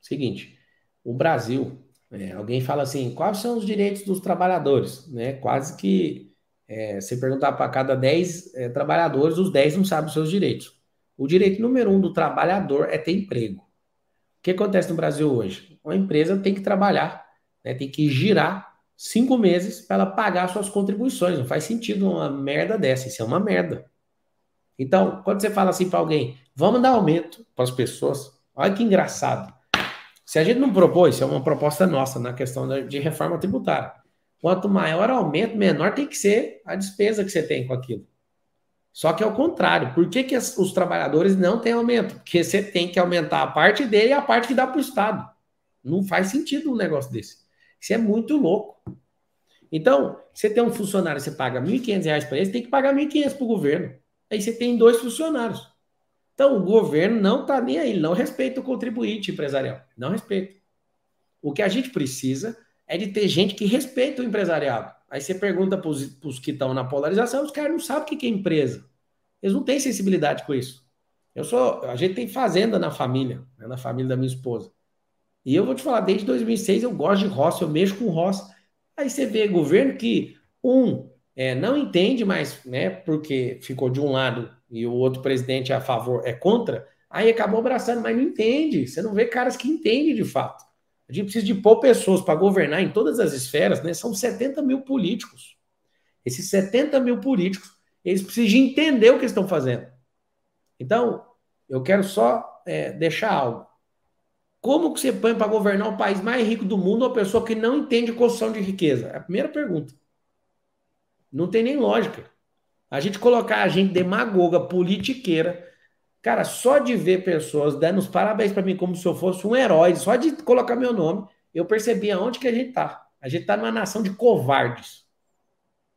Seguinte, o Brasil, é, alguém fala assim, quais são os direitos dos trabalhadores? Né? Quase que é, se perguntar para cada 10 é, trabalhadores, os 10 não sabem os seus direitos. O direito número um do trabalhador é ter emprego. O que acontece no Brasil hoje? Uma empresa tem que trabalhar, né, tem que girar cinco meses para ela pagar suas contribuições. Não faz sentido uma merda dessa. Isso é uma merda. Então, quando você fala assim para alguém, vamos dar aumento para as pessoas, olha que engraçado. Se a gente não propôs, isso é uma proposta nossa na questão de reforma tributária. Quanto maior o aumento, menor tem que ser a despesa que você tem com aquilo. Só que é o contrário. Por que, que os trabalhadores não têm aumento? Porque você tem que aumentar a parte dele e a parte que dá para o Estado. Não faz sentido um negócio desse. Isso é muito louco. Então, você tem um funcionário, você paga R$ 1.500 para ele, você tem que pagar R$ 1.500 para o governo. Aí você tem dois funcionários. Então, o governo não está nem aí, não respeita o contribuinte empresarial. Não respeita. O que a gente precisa é de ter gente que respeita o empresariado. Aí você pergunta para os que estão na polarização, os caras não sabem o que é empresa. Eles não têm sensibilidade com isso. Eu sou, a gente tem fazenda na família, né, na família da minha esposa. E eu vou te falar, desde 2006 eu gosto de roça, eu mexo com roça. Aí você vê governo que, um, é, não entende mais, né, porque ficou de um lado e o outro presidente é a favor, é contra, aí acabou abraçando, mas não entende. Você não vê caras que entendem de fato. A gente precisa de pôr pessoas para governar em todas as esferas, né? São 70 mil políticos. Esses 70 mil políticos, eles precisam de entender o que estão fazendo. Então, eu quero só é, deixar algo. Como que você põe para governar o país mais rico do mundo uma pessoa que não entende construção de riqueza? É a primeira pergunta. Não tem nem lógica. A gente colocar a gente demagoga, politiqueira, cara, só de ver pessoas dando os parabéns para mim como se eu fosse um herói, só de colocar meu nome, eu percebi aonde que a gente tá. A gente tá numa nação de covardes.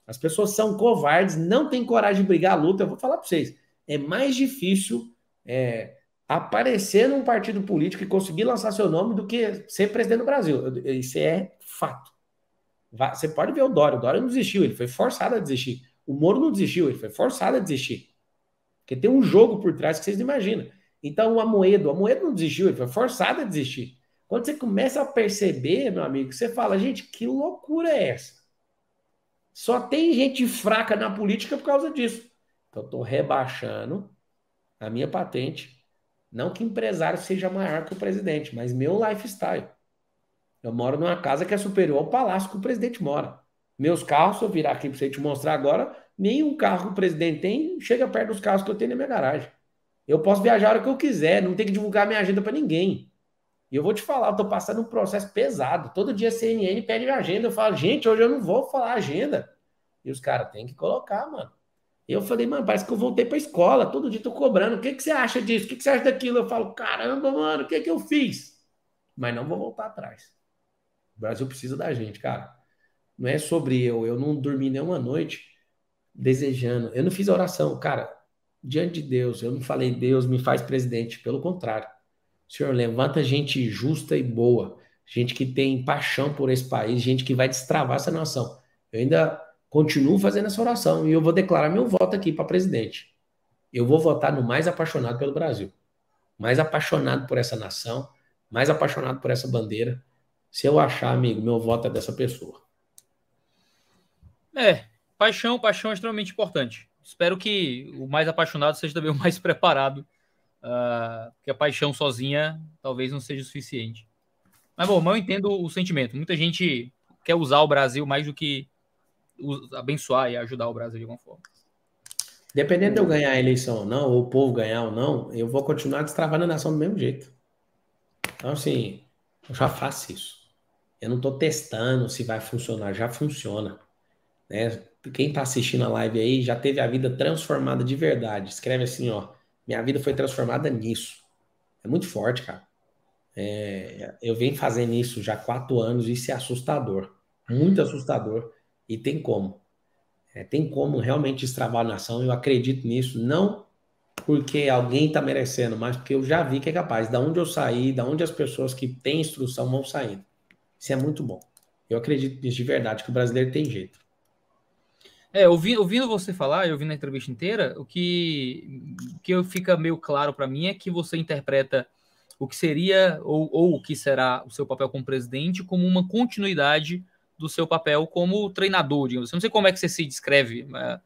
As pessoas são covardes, não têm coragem de brigar a luta. Eu vou falar para vocês, é mais difícil é, aparecer num partido político e conseguir lançar seu nome do que ser presidente do Brasil. Isso é fato. Você pode ver o Dória. O Dória não desistiu, ele foi forçado a desistir. O Moro não desistiu, ele foi forçado a desistir. Porque tem um jogo por trás que vocês não imaginam. Então, o Amoedo, o Amoedo não desistiu, ele foi forçado a desistir. Quando você começa a perceber, meu amigo, você fala, gente, que loucura é essa? Só tem gente fraca na política por causa disso. Então, eu estou rebaixando a minha patente. Não que empresário seja maior que o presidente, mas meu lifestyle. Eu moro numa casa que é superior ao palácio que o presidente mora. Meus carros, se eu virar aqui para você te mostrar agora, nenhum carro que o presidente tem chega perto dos carros que eu tenho na minha garagem. Eu posso viajar a hora que eu quiser, não tem que divulgar minha agenda para ninguém. E eu vou te falar, eu tô passando um processo pesado. Todo dia a CNN pede minha agenda. Eu falo, gente, hoje eu não vou falar agenda. E os caras têm que colocar, mano. Eu falei, mano, parece que eu voltei pra escola. Todo dia tô cobrando. O que, que você acha disso? O que, que você acha daquilo? Eu falo, caramba, mano, o que, que eu fiz? Mas não vou voltar atrás. O Brasil precisa da gente, cara. Não é sobre eu. Eu não dormi nenhuma noite desejando. Eu não fiz oração, cara. Diante de Deus, eu não falei, Deus me faz presidente. Pelo contrário. Senhor, levanta gente justa e boa. Gente que tem paixão por esse país. Gente que vai destravar essa nação. Eu ainda continuo fazendo essa oração e eu vou declarar meu voto aqui para presidente. Eu vou votar no mais apaixonado pelo Brasil. Mais apaixonado por essa nação. Mais apaixonado por essa bandeira. Se eu achar, amigo, meu voto é dessa pessoa. É, paixão, paixão é extremamente importante. Espero que o mais apaixonado seja também o mais *laughs* preparado, uh, porque a paixão sozinha talvez não seja o suficiente. Mas bom, eu entendo o sentimento. Muita gente quer usar o Brasil mais do que abençoar e ajudar o Brasil de alguma forma. Dependendo de eu ganhar a eleição ou não, ou o povo ganhar ou não, eu vou continuar destravando a nação do mesmo jeito. Então, assim, eu já faço isso. Eu não estou testando se vai funcionar, já funciona. Né? Quem está assistindo a live aí já teve a vida transformada de verdade. Escreve assim, ó. Minha vida foi transformada nisso. É muito forte, cara. É, eu venho fazendo isso já há quatro anos isso é assustador. Muito assustador. E tem como. É, tem como realmente destravar nação. Eu acredito nisso. Não porque alguém está merecendo, mas porque eu já vi que é capaz. Da onde eu saí, da onde as pessoas que têm instrução vão saindo. Isso é muito bom. Eu acredito nisso de verdade, que o brasileiro tem jeito. É, ouvindo, ouvindo você falar, eu ouvindo a entrevista inteira, o que, que fica meio claro para mim é que você interpreta o que seria ou, ou o que será o seu papel como presidente como uma continuidade do seu papel como treinador, digamos. Eu não sei como é que você se descreve, mas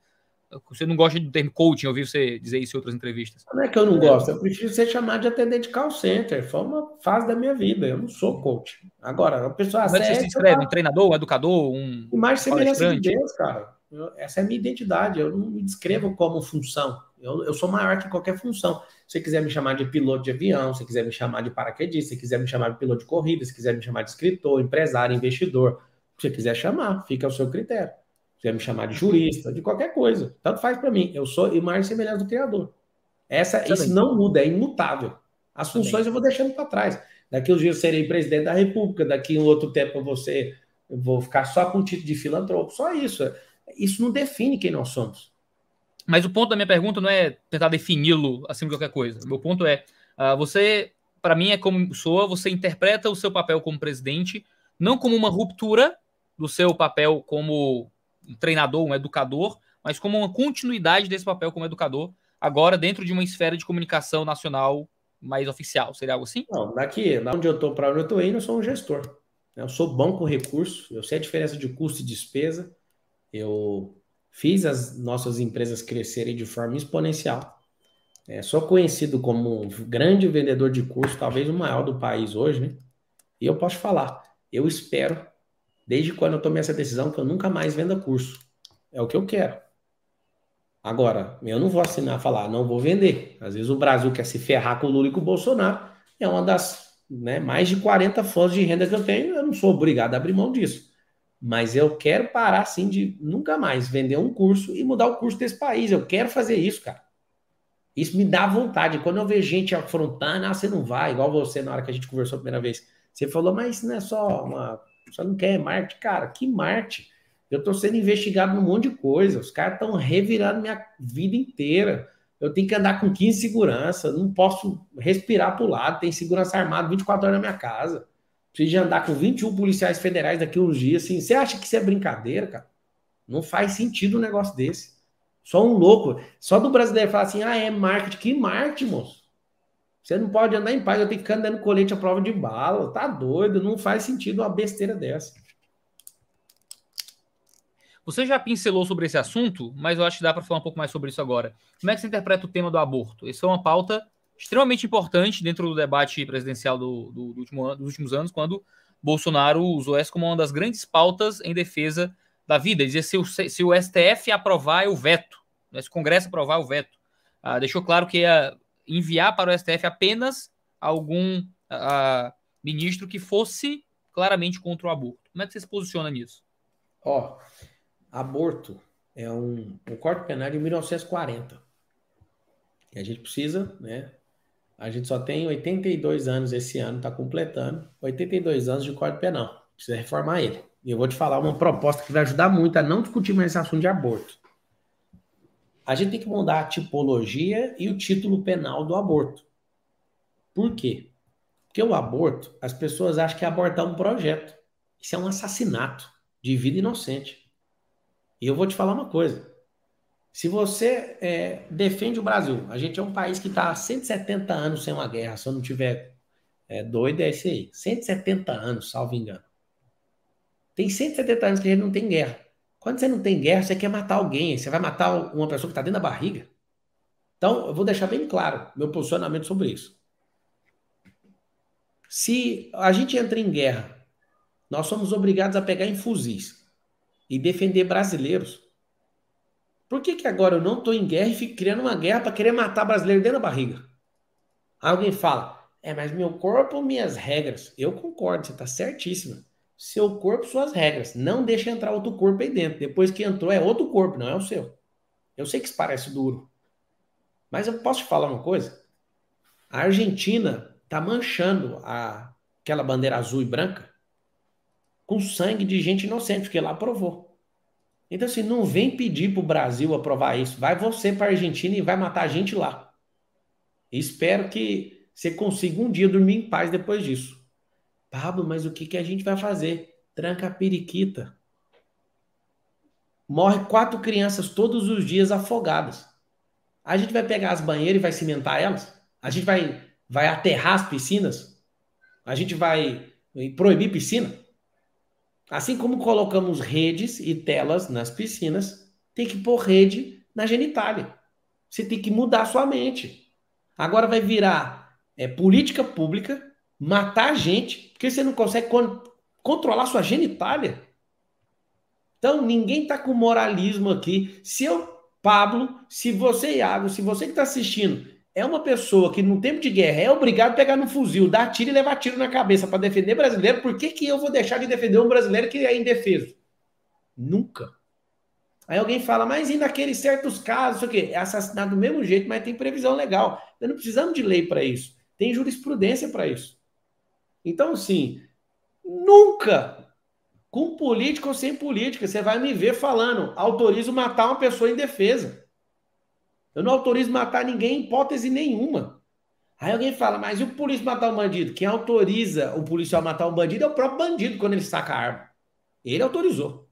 você não gosta do termo coaching, eu ouvi você dizer isso em outras entrevistas. Não é que eu não gosto, eu prefiro ser chamado de atendente de call center. Foi uma fase da minha vida, eu não sou coach. Agora, a pessoa Como é que você se descreve? Um treinador, um educador, um. Mais semelhança de Deus, cara. Eu, essa é a minha identidade, eu não me descrevo como função. Eu, eu sou maior que qualquer função. Se você quiser me chamar de piloto de avião, se quiser me chamar de paraquedista, se quiser me chamar de piloto de corrida, se quiser me chamar de escritor, empresário, investidor, se você quiser chamar, fica ao seu critério. Se quiser me chamar de jurista, de qualquer coisa, tanto faz para mim. Eu sou imagem e semelhança do Criador. Essa, isso não muda, é imutável. As funções eu vou deixando para trás. Daqui uns dias eu serei presidente da República, daqui um outro tempo eu vou, ser, eu vou ficar só com o título de filantropo. Só isso. Isso não define quem nós somos. Mas o ponto da minha pergunta não é tentar defini-lo acima de qualquer coisa. O meu ponto é, uh, você, para mim, é como soa, você interpreta o seu papel como presidente não como uma ruptura do seu papel como um treinador, um educador, mas como uma continuidade desse papel como educador, agora dentro de uma esfera de comunicação nacional mais oficial. Seria algo assim? Não, daqui, da onde eu estou para onde eu estou indo, eu sou um gestor. Eu sou bom com recursos, eu sei a diferença de custo e despesa, eu fiz as nossas empresas crescerem de forma exponencial. É, sou conhecido como um grande vendedor de curso, talvez o maior do país hoje, né? E eu posso falar, eu espero, desde quando eu tomei essa decisão, que eu nunca mais venda curso. É o que eu quero. Agora, eu não vou assinar falar, não vou vender. Às vezes o Brasil quer se ferrar com o Lula e com o Bolsonaro. É uma das né, mais de 40 fontes de renda que eu tenho, eu não sou obrigado a abrir mão disso. Mas eu quero parar, assim, de nunca mais vender um curso e mudar o curso desse país. Eu quero fazer isso, cara. Isso me dá vontade. Quando eu vejo gente afrontando, ah, você não vai, igual você na hora que a gente conversou a primeira vez. Você falou, mas isso não é só uma. Você não quer Marte? Cara, que Marte? Eu estou sendo investigado num monte de coisa. Os caras estão revirando minha vida inteira. Eu tenho que andar com 15 segurança. Não posso respirar para o lado. Tem segurança armada 24 horas na minha casa. Preciso de andar com 21 policiais federais daqui uns dias. Assim, você acha que isso é brincadeira, cara? Não faz sentido um negócio desse. Só um louco. Só do brasileiro falar assim: ah, é marketing. Que marketing, moço? Você não pode andar em paz. Eu tenho que ficar andando colete à prova de bala. Tá doido. Não faz sentido uma besteira dessa. Você já pincelou sobre esse assunto, mas eu acho que dá para falar um pouco mais sobre isso agora. Como é que você interpreta o tema do aborto? Essa é uma pauta extremamente importante dentro do debate presidencial do, do, do último, dos últimos anos, quando Bolsonaro usou essa como uma das grandes pautas em defesa da vida. Dizia se o, se o STF aprovar, eu veto. Se o Congresso aprovar, eu veto. Ah, deixou claro que ia enviar para o STF apenas algum ah, ministro que fosse claramente contra o aborto. Como é que você se posiciona nisso? Ó, aborto é um, um corte penal de 1940. E a gente precisa, né? A gente só tem 82 anos esse ano, está completando 82 anos de corte penal. Precisa reformar ele. E eu vou te falar uma proposta que vai ajudar muito a não discutir mais esse assunto de aborto. A gente tem que mudar a tipologia e o título penal do aborto. Por quê? Porque o aborto, as pessoas acham que abortar é um projeto. Isso é um assassinato de vida inocente. E eu vou te falar uma coisa. Se você é, defende o Brasil, a gente é um país que está há 170 anos sem uma guerra, se eu não tiver é, doido, é esse aí. 170 anos, salvo engano. Tem 170 anos que a gente não tem guerra. Quando você não tem guerra, você quer matar alguém, você vai matar uma pessoa que está dentro da barriga. Então, eu vou deixar bem claro meu posicionamento sobre isso. Se a gente entra em guerra, nós somos obrigados a pegar em fuzis e defender brasileiros. Por que, que agora eu não estou em guerra e fico criando uma guerra para querer matar brasileiro dentro da barriga? Alguém fala, é, mas meu corpo, minhas regras. Eu concordo, você está certíssima. Seu corpo, suas regras. Não deixa entrar outro corpo aí dentro. Depois que entrou, é outro corpo, não é o seu. Eu sei que isso parece duro. Mas eu posso te falar uma coisa? A Argentina está manchando a, aquela bandeira azul e branca com sangue de gente inocente, porque lá aprovou. Então, assim, não vem pedir para o Brasil aprovar isso. Vai você para a Argentina e vai matar a gente lá. espero que você consiga um dia dormir em paz depois disso. Pablo, mas o que, que a gente vai fazer? Tranca a periquita. Morre quatro crianças todos os dias afogadas. A gente vai pegar as banheiras e vai cimentar elas? A gente vai, vai aterrar as piscinas? A gente vai proibir piscina? Assim como colocamos redes e telas nas piscinas, tem que pôr rede na genitália. Você tem que mudar sua mente. Agora vai virar é, política pública, matar gente, porque você não consegue con controlar sua genitália. Então, ninguém está com moralismo aqui. Se eu, Pablo, se você, Iago, se você que está assistindo, é uma pessoa que no tempo de guerra é obrigado a pegar no fuzil, dar tiro e levar tiro na cabeça para defender brasileiro, por que, que eu vou deixar de defender um brasileiro que é indefeso? Nunca. Aí alguém fala, mas e naqueles certos casos, o quê? É assassinado do mesmo jeito, mas tem previsão legal. Nós não precisamos de lei para isso. Tem jurisprudência para isso. Então, sim, nunca, com política ou sem política, você vai me ver falando, autorizo matar uma pessoa indefesa. Eu não autorizo matar ninguém em hipótese nenhuma. Aí alguém fala, mas e o polícia matar um bandido? Quem autoriza o policial matar um bandido é o próprio bandido quando ele saca a arma. Ele autorizou.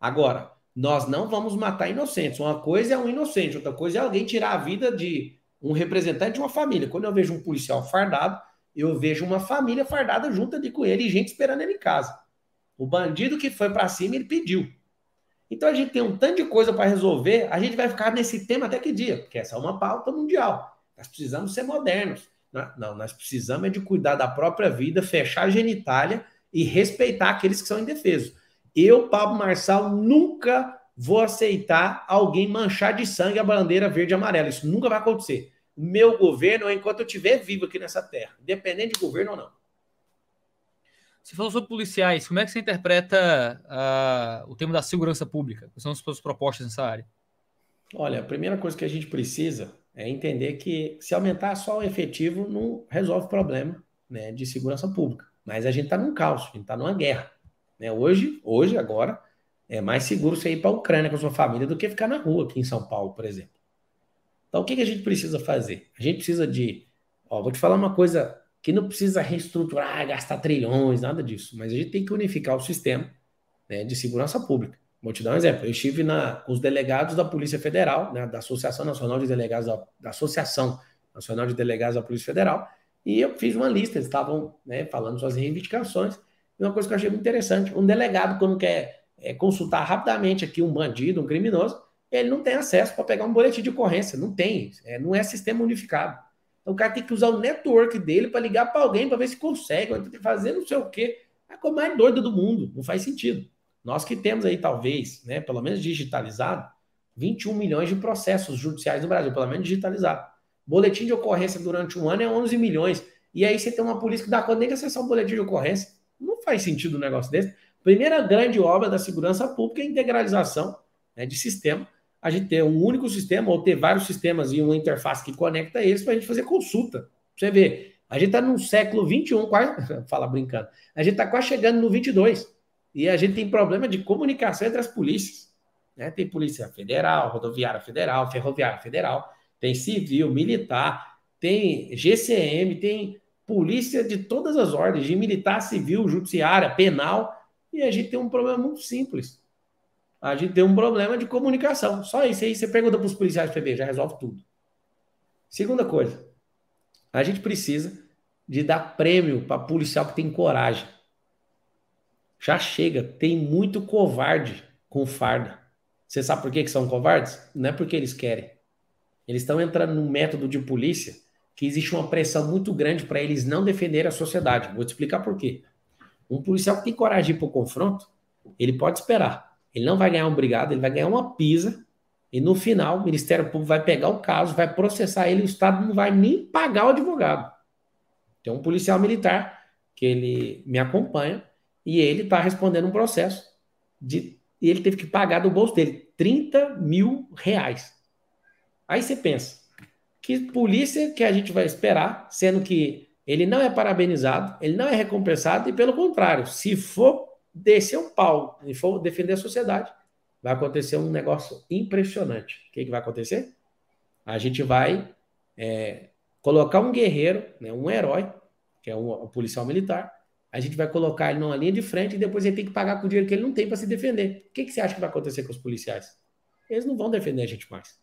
Agora, nós não vamos matar inocentes. Uma coisa é um inocente, outra coisa é alguém tirar a vida de um representante de uma família. Quando eu vejo um policial fardado, eu vejo uma família fardada junto ali com ele e gente esperando ele em casa. O bandido que foi para cima, ele pediu. Então a gente tem um tanto de coisa para resolver, a gente vai ficar nesse tema até que dia? Porque essa é uma pauta mundial. Nós precisamos ser modernos. Não, nós precisamos é de cuidar da própria vida, fechar a genitália e respeitar aqueles que são indefesos. Eu, Pablo Marçal, nunca vou aceitar alguém manchar de sangue a bandeira verde e amarela. Isso nunca vai acontecer. Meu governo, enquanto eu estiver vivo aqui nessa terra, independente de governo ou não. Você falou sobre policiais. Como é que você interpreta uh, o tema da segurança pública? Quais são as suas propostas nessa área? Olha, a primeira coisa que a gente precisa é entender que se aumentar só o efetivo não resolve o problema né, de segurança pública. Mas a gente está num caos, a gente está numa guerra. Né? Hoje, hoje, agora, é mais seguro você ir para a Ucrânia com a sua família do que ficar na rua aqui em São Paulo, por exemplo. Então, o que, que a gente precisa fazer? A gente precisa de. Ó, vou te falar uma coisa que não precisa reestruturar, gastar trilhões, nada disso, mas a gente tem que unificar o sistema né, de segurança pública. Vou te dar um exemplo. Eu estive na, com os delegados da Polícia Federal, né, da Associação Nacional de Delegados da, da, Associação Nacional de Delegados da Polícia Federal, e eu fiz uma lista. Eles estavam né, falando suas reivindicações. E uma coisa que eu achei muito interessante: um delegado, quando quer é, consultar rapidamente aqui um bandido, um criminoso, ele não tem acesso para pegar um boletim de ocorrência. Não tem. É, não é sistema unificado. Então o cara tem que usar o network dele para ligar para alguém para ver se consegue, fazer não sei o quê. É a coisa mais doida do mundo. Não faz sentido. Nós que temos aí, talvez, né, pelo menos digitalizado, 21 milhões de processos judiciais no Brasil, pelo menos digitalizado. Boletim de ocorrência durante um ano é 11 milhões. E aí você tem uma polícia que dá conta nem que acessar um boletim de ocorrência. Não faz sentido um negócio desse. Primeira grande obra da segurança pública é a integralização né, de sistema. A gente ter um único sistema ou ter vários sistemas e uma interface que conecta eles para a gente fazer consulta. Você vê, a gente está no século 21, quase, *laughs* fala brincando, a gente está quase chegando no 22. E a gente tem problema de comunicação entre as polícias. Né? Tem polícia federal, rodoviária federal, ferroviária federal, tem civil, militar, tem GCM, tem polícia de todas as ordens, de militar, civil, judiciária, penal, e a gente tem um problema muito simples. A gente tem um problema de comunicação. Só isso aí, você pergunta para os policiais para ver, já resolve tudo. Segunda coisa, a gente precisa de dar prêmio para policial que tem coragem. Já chega, tem muito covarde com farda. Você sabe por que, que são covardes? Não é porque eles querem. Eles estão entrando num método de polícia que existe uma pressão muito grande para eles não defender a sociedade. Vou te explicar por quê. Um policial que tem coragem para o confronto, ele pode esperar. Ele não vai ganhar um brigado, ele vai ganhar uma pisa e no final o Ministério Público vai pegar o caso, vai processar ele, o Estado não vai nem pagar o advogado. Tem um policial militar que ele me acompanha, e ele está respondendo um processo de. E ele teve que pagar do bolso dele 30 mil reais. Aí você pensa, que polícia que a gente vai esperar, sendo que ele não é parabenizado, ele não é recompensado, e pelo contrário, se for descer um pau e for defender a sociedade, vai acontecer um negócio impressionante. O que, que vai acontecer? A gente vai é, colocar um guerreiro, né, um herói, que é um, um policial militar, a gente vai colocar ele numa linha de frente e depois ele tem que pagar com o dinheiro que ele não tem para se defender. O que, que você acha que vai acontecer com os policiais? Eles não vão defender a gente mais.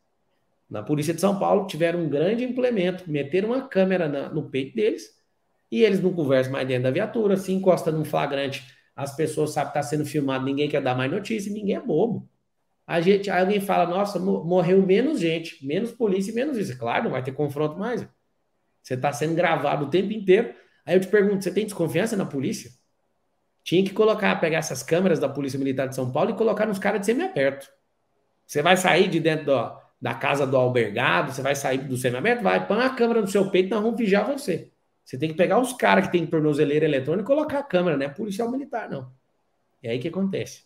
Na Polícia de São Paulo tiveram um grande implemento, meteram uma câmera na, no peito deles e eles não conversam mais dentro da viatura, se encosta num flagrante, as pessoas sabem que está sendo filmado, ninguém quer dar mais notícia, ninguém é bobo. A gente, aí alguém fala, nossa, morreu menos gente, menos polícia e menos isso. Claro, não vai ter confronto mais. Você está sendo gravado o tempo inteiro. Aí eu te pergunto, você tem desconfiança na polícia? Tinha que colocar, pegar essas câmeras da Polícia Militar de São Paulo e colocar nos caras de semi-aberto. Você vai sair de dentro do, da casa do albergado, você vai sair do semi-aberto, vai, põe a câmera no seu peito, nós vamos vigiar você. Você tem que pegar os caras que tem tornozeleira eletrônica e colocar a câmera, não é policial militar, não. É aí que acontece.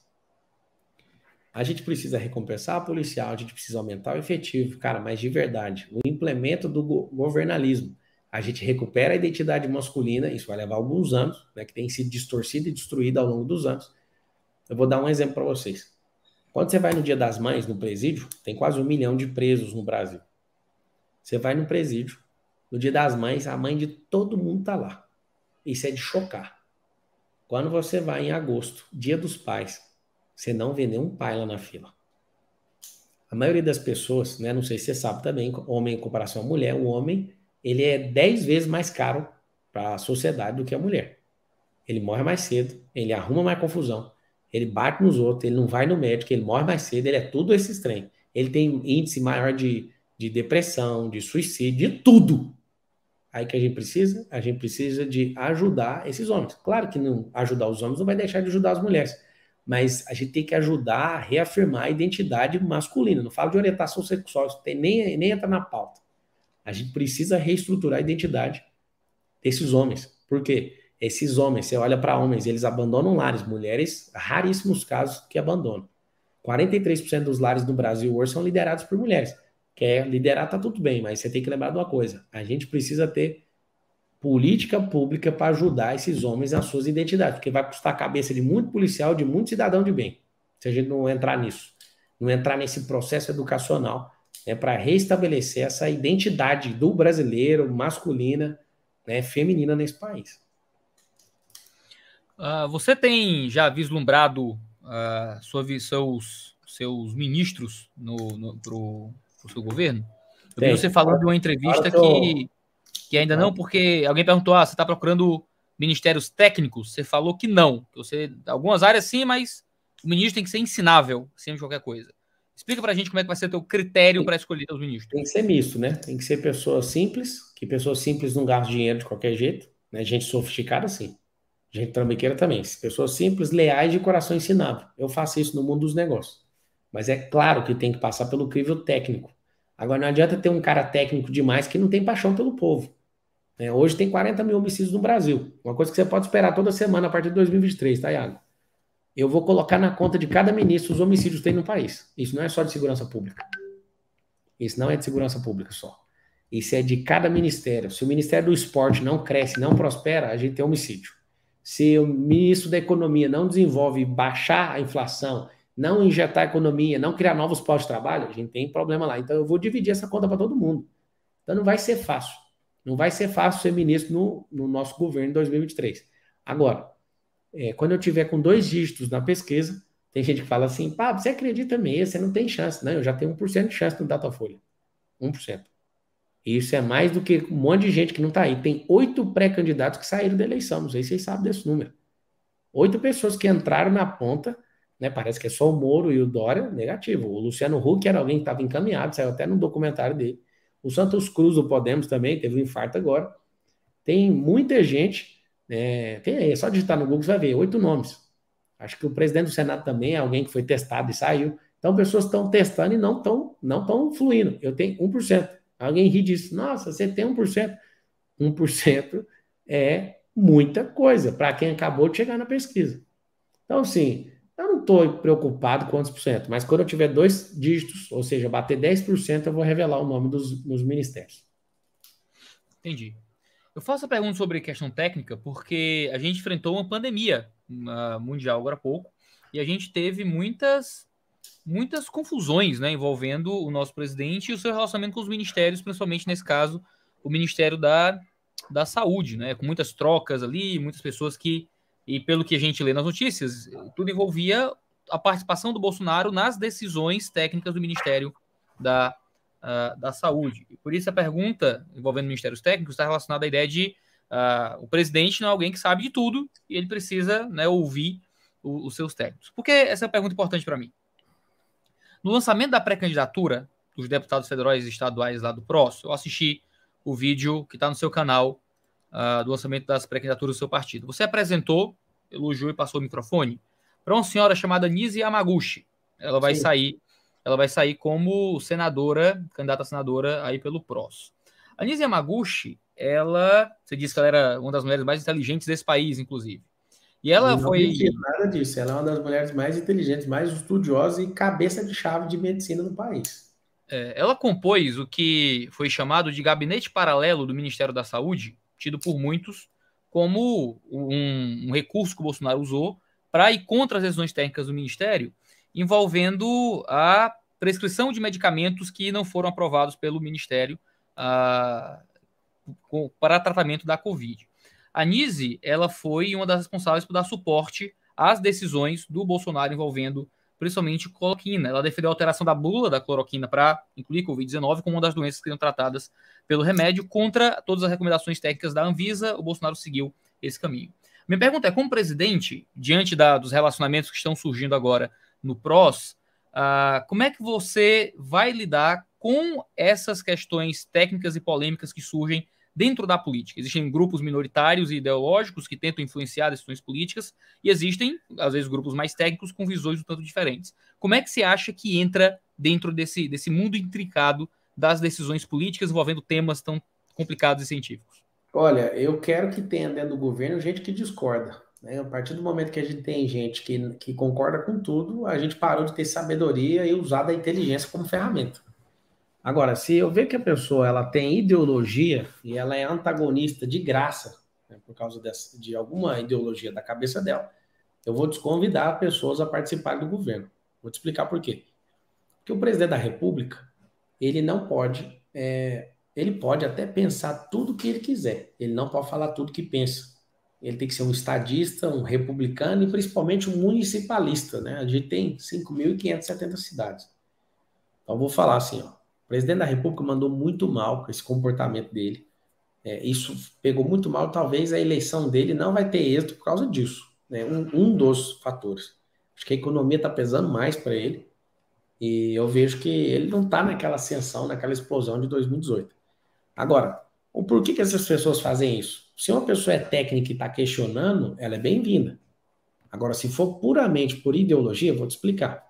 A gente precisa recompensar a policial, a gente precisa aumentar o efetivo, cara, mas de verdade, o implemento do governalismo a gente recupera a identidade masculina, isso vai levar alguns anos, né, que tem sido distorcida e destruída ao longo dos anos. Eu vou dar um exemplo para vocês. Quando você vai no Dia das Mães, no presídio, tem quase um milhão de presos no Brasil. Você vai no presídio, no Dia das Mães, a mãe de todo mundo está lá. Isso é de chocar. Quando você vai em agosto, Dia dos Pais, você não vê nenhum pai lá na fila. A maioria das pessoas, né, não sei se você sabe também, homem em comparação à mulher, o homem ele é 10 vezes mais caro para a sociedade do que a mulher. Ele morre mais cedo, ele arruma mais confusão, ele bate nos outros, ele não vai no médico, ele morre mais cedo, ele é tudo esse trem. Ele tem índice maior de, de depressão, de suicídio, de tudo. Aí que a gente precisa? A gente precisa de ajudar esses homens. Claro que não ajudar os homens não vai deixar de ajudar as mulheres, mas a gente tem que ajudar a reafirmar a identidade masculina. Não falo de orientação sexual, isso tem, nem, nem entra na pauta. A gente precisa reestruturar a identidade desses homens. Por quê? Esses homens, você olha para homens, eles abandonam lares, mulheres, raríssimos casos que abandonam. 43% dos lares no Brasil hoje são liderados por mulheres. Quer liderar, tá tudo bem, mas você tem que lembrar de uma coisa: a gente precisa ter política pública para ajudar esses homens nas suas identidades, porque vai custar a cabeça de muito policial, de muito cidadão de bem, se a gente não entrar nisso, não entrar nesse processo educacional, né, para restabelecer essa identidade do brasileiro, masculina, né, feminina nesse país. Uh, você tem já vislumbrado uh, sua, seus, seus ministros no, no, pro, pro seu governo? Eu vi você falando de uma entrevista tô... que, que ainda não, porque alguém perguntou: ah, você está procurando ministérios técnicos? Você falou que não. Você, algumas áreas sim, mas o ministro tem que ser ensinável, acima de qualquer coisa. Explica para a gente como é que vai ser o teu critério para escolher os ministros. Tem que ser misto, né? Tem que ser pessoas simples, que pessoas simples não gastam dinheiro de qualquer jeito, né? Gente sofisticada, sim. Gente trambiqueira também. Pessoas simples, leais de coração ensinável. Eu faço isso no mundo dos negócios. Mas é claro que tem que passar pelo crivo técnico. Agora, não adianta ter um cara técnico demais que não tem paixão pelo povo. É, hoje tem 40 mil homicídios no Brasil. Uma coisa que você pode esperar toda semana a partir de 2023, tá, Iago? Eu vou colocar na conta de cada ministro os homicídios que tem no país. Isso não é só de segurança pública. Isso não é de segurança pública só. Isso é de cada ministério. Se o Ministério do Esporte não cresce, não prospera, a gente tem homicídio. Se o ministro da Economia não desenvolve baixar a inflação, não injetar economia, não criar novos postos de trabalho, a gente tem problema lá. Então eu vou dividir essa conta para todo mundo. Então não vai ser fácil. Não vai ser fácil ser ministro no, no nosso governo em 2023. Agora, é, quando eu tiver com dois dígitos na pesquisa, tem gente que fala assim, pá, você acredita mesmo, você não tem chance. Não, eu já tenho 1% de chance no Datafolha. 1%. Isso é mais do que um monte de gente que não está aí. Tem oito pré-candidatos que saíram da eleição. Não sei se vocês sabem desse número. Oito pessoas que entraram na ponta, né? Parece que é só o Moro e o Dória, negativo. O Luciano Huck era alguém que estava encaminhado, saiu até no documentário dele. O Santos Cruz do Podemos também teve um infarto agora. Tem muita gente, né? Tem aí, é só digitar no Google você vai ver, oito nomes. Acho que o presidente do Senado também é alguém que foi testado e saiu. Então, pessoas estão testando e não estão não tão fluindo. Eu tenho 1%. Alguém ri disso. Nossa, você tem 1%. 1% é muita coisa para quem acabou de chegar na pesquisa. Então, assim, eu não estou preocupado com quantos por cento, mas quando eu tiver dois dígitos, ou seja, bater 10%, eu vou revelar o nome dos, dos ministérios. Entendi. Eu faço a pergunta sobre questão técnica porque a gente enfrentou uma pandemia uh, mundial agora há pouco e a gente teve muitas muitas confusões né, envolvendo o nosso presidente e o seu relacionamento com os ministérios, principalmente nesse caso, o Ministério da, da Saúde, né, com muitas trocas ali, muitas pessoas que, e pelo que a gente lê nas notícias, tudo envolvia a participação do Bolsonaro nas decisões técnicas do Ministério da, uh, da Saúde. Por isso a pergunta envolvendo ministérios técnicos está relacionada à ideia de uh, o presidente não é alguém que sabe de tudo e ele precisa né, ouvir o, os seus técnicos. Por que essa é uma pergunta importante para mim? No lançamento da pré-candidatura dos deputados federais e estaduais lá do PROS, eu assisti o vídeo que está no seu canal uh, do lançamento das pré-candidaturas do seu partido. Você apresentou, elogiou e passou o microfone para uma senhora chamada Nise Yamaguchi. Ela vai Sim. sair, ela vai sair como senadora, candidata a senadora aí pelo PROS. A Nise Yamaguchi, ela, você disse que ela era uma das mulheres mais inteligentes desse país, inclusive. E ela não foi. nada disso. Ela é uma das mulheres mais inteligentes, mais estudiosas e cabeça de chave de medicina no país. É, ela compôs o que foi chamado de gabinete paralelo do Ministério da Saúde, tido por muitos como um, um recurso que o Bolsonaro usou para ir contra as decisões técnicas do Ministério, envolvendo a prescrição de medicamentos que não foram aprovados pelo Ministério ah, para tratamento da Covid. A Nise, ela foi uma das responsáveis por dar suporte às decisões do Bolsonaro envolvendo principalmente cloroquina. Ela defendeu a alteração da bula da cloroquina para incluir Covid-19 como uma das doenças que seriam tratadas pelo remédio contra todas as recomendações técnicas da Anvisa. O Bolsonaro seguiu esse caminho. Minha pergunta é, como presidente, diante da, dos relacionamentos que estão surgindo agora no PROS, uh, como é que você vai lidar com essas questões técnicas e polêmicas que surgem dentro da política. Existem grupos minoritários e ideológicos que tentam influenciar decisões políticas e existem, às vezes, grupos mais técnicos com visões um tanto diferentes. Como é que você acha que entra dentro desse, desse mundo intricado das decisões políticas envolvendo temas tão complicados e científicos? Olha, eu quero que tenha dentro do governo gente que discorda. Né? A partir do momento que a gente tem gente que, que concorda com tudo, a gente parou de ter sabedoria e usar a inteligência como ferramenta. Agora, se eu ver que a pessoa ela tem ideologia e ela é antagonista de graça, né, por causa dessa, de alguma ideologia da cabeça dela, eu vou desconvidar pessoas a participar do governo. Vou te explicar por quê. Porque o presidente da República, ele não pode, é, ele pode até pensar tudo que ele quiser, ele não pode falar tudo que pensa. Ele tem que ser um estadista, um republicano e principalmente um municipalista, né? A gente tem 5.570 cidades. Então, vou falar assim, ó. O presidente da República mandou muito mal com esse comportamento dele. É, isso pegou muito mal. Talvez a eleição dele não vai ter êxito por causa disso. Né? Um, um dos fatores. Acho que a economia está pesando mais para ele. E eu vejo que ele não está naquela ascensão, naquela explosão de 2018. Agora, o porquê que essas pessoas fazem isso? Se uma pessoa é técnica e está questionando, ela é bem-vinda. Agora, se for puramente por ideologia, vou te explicar.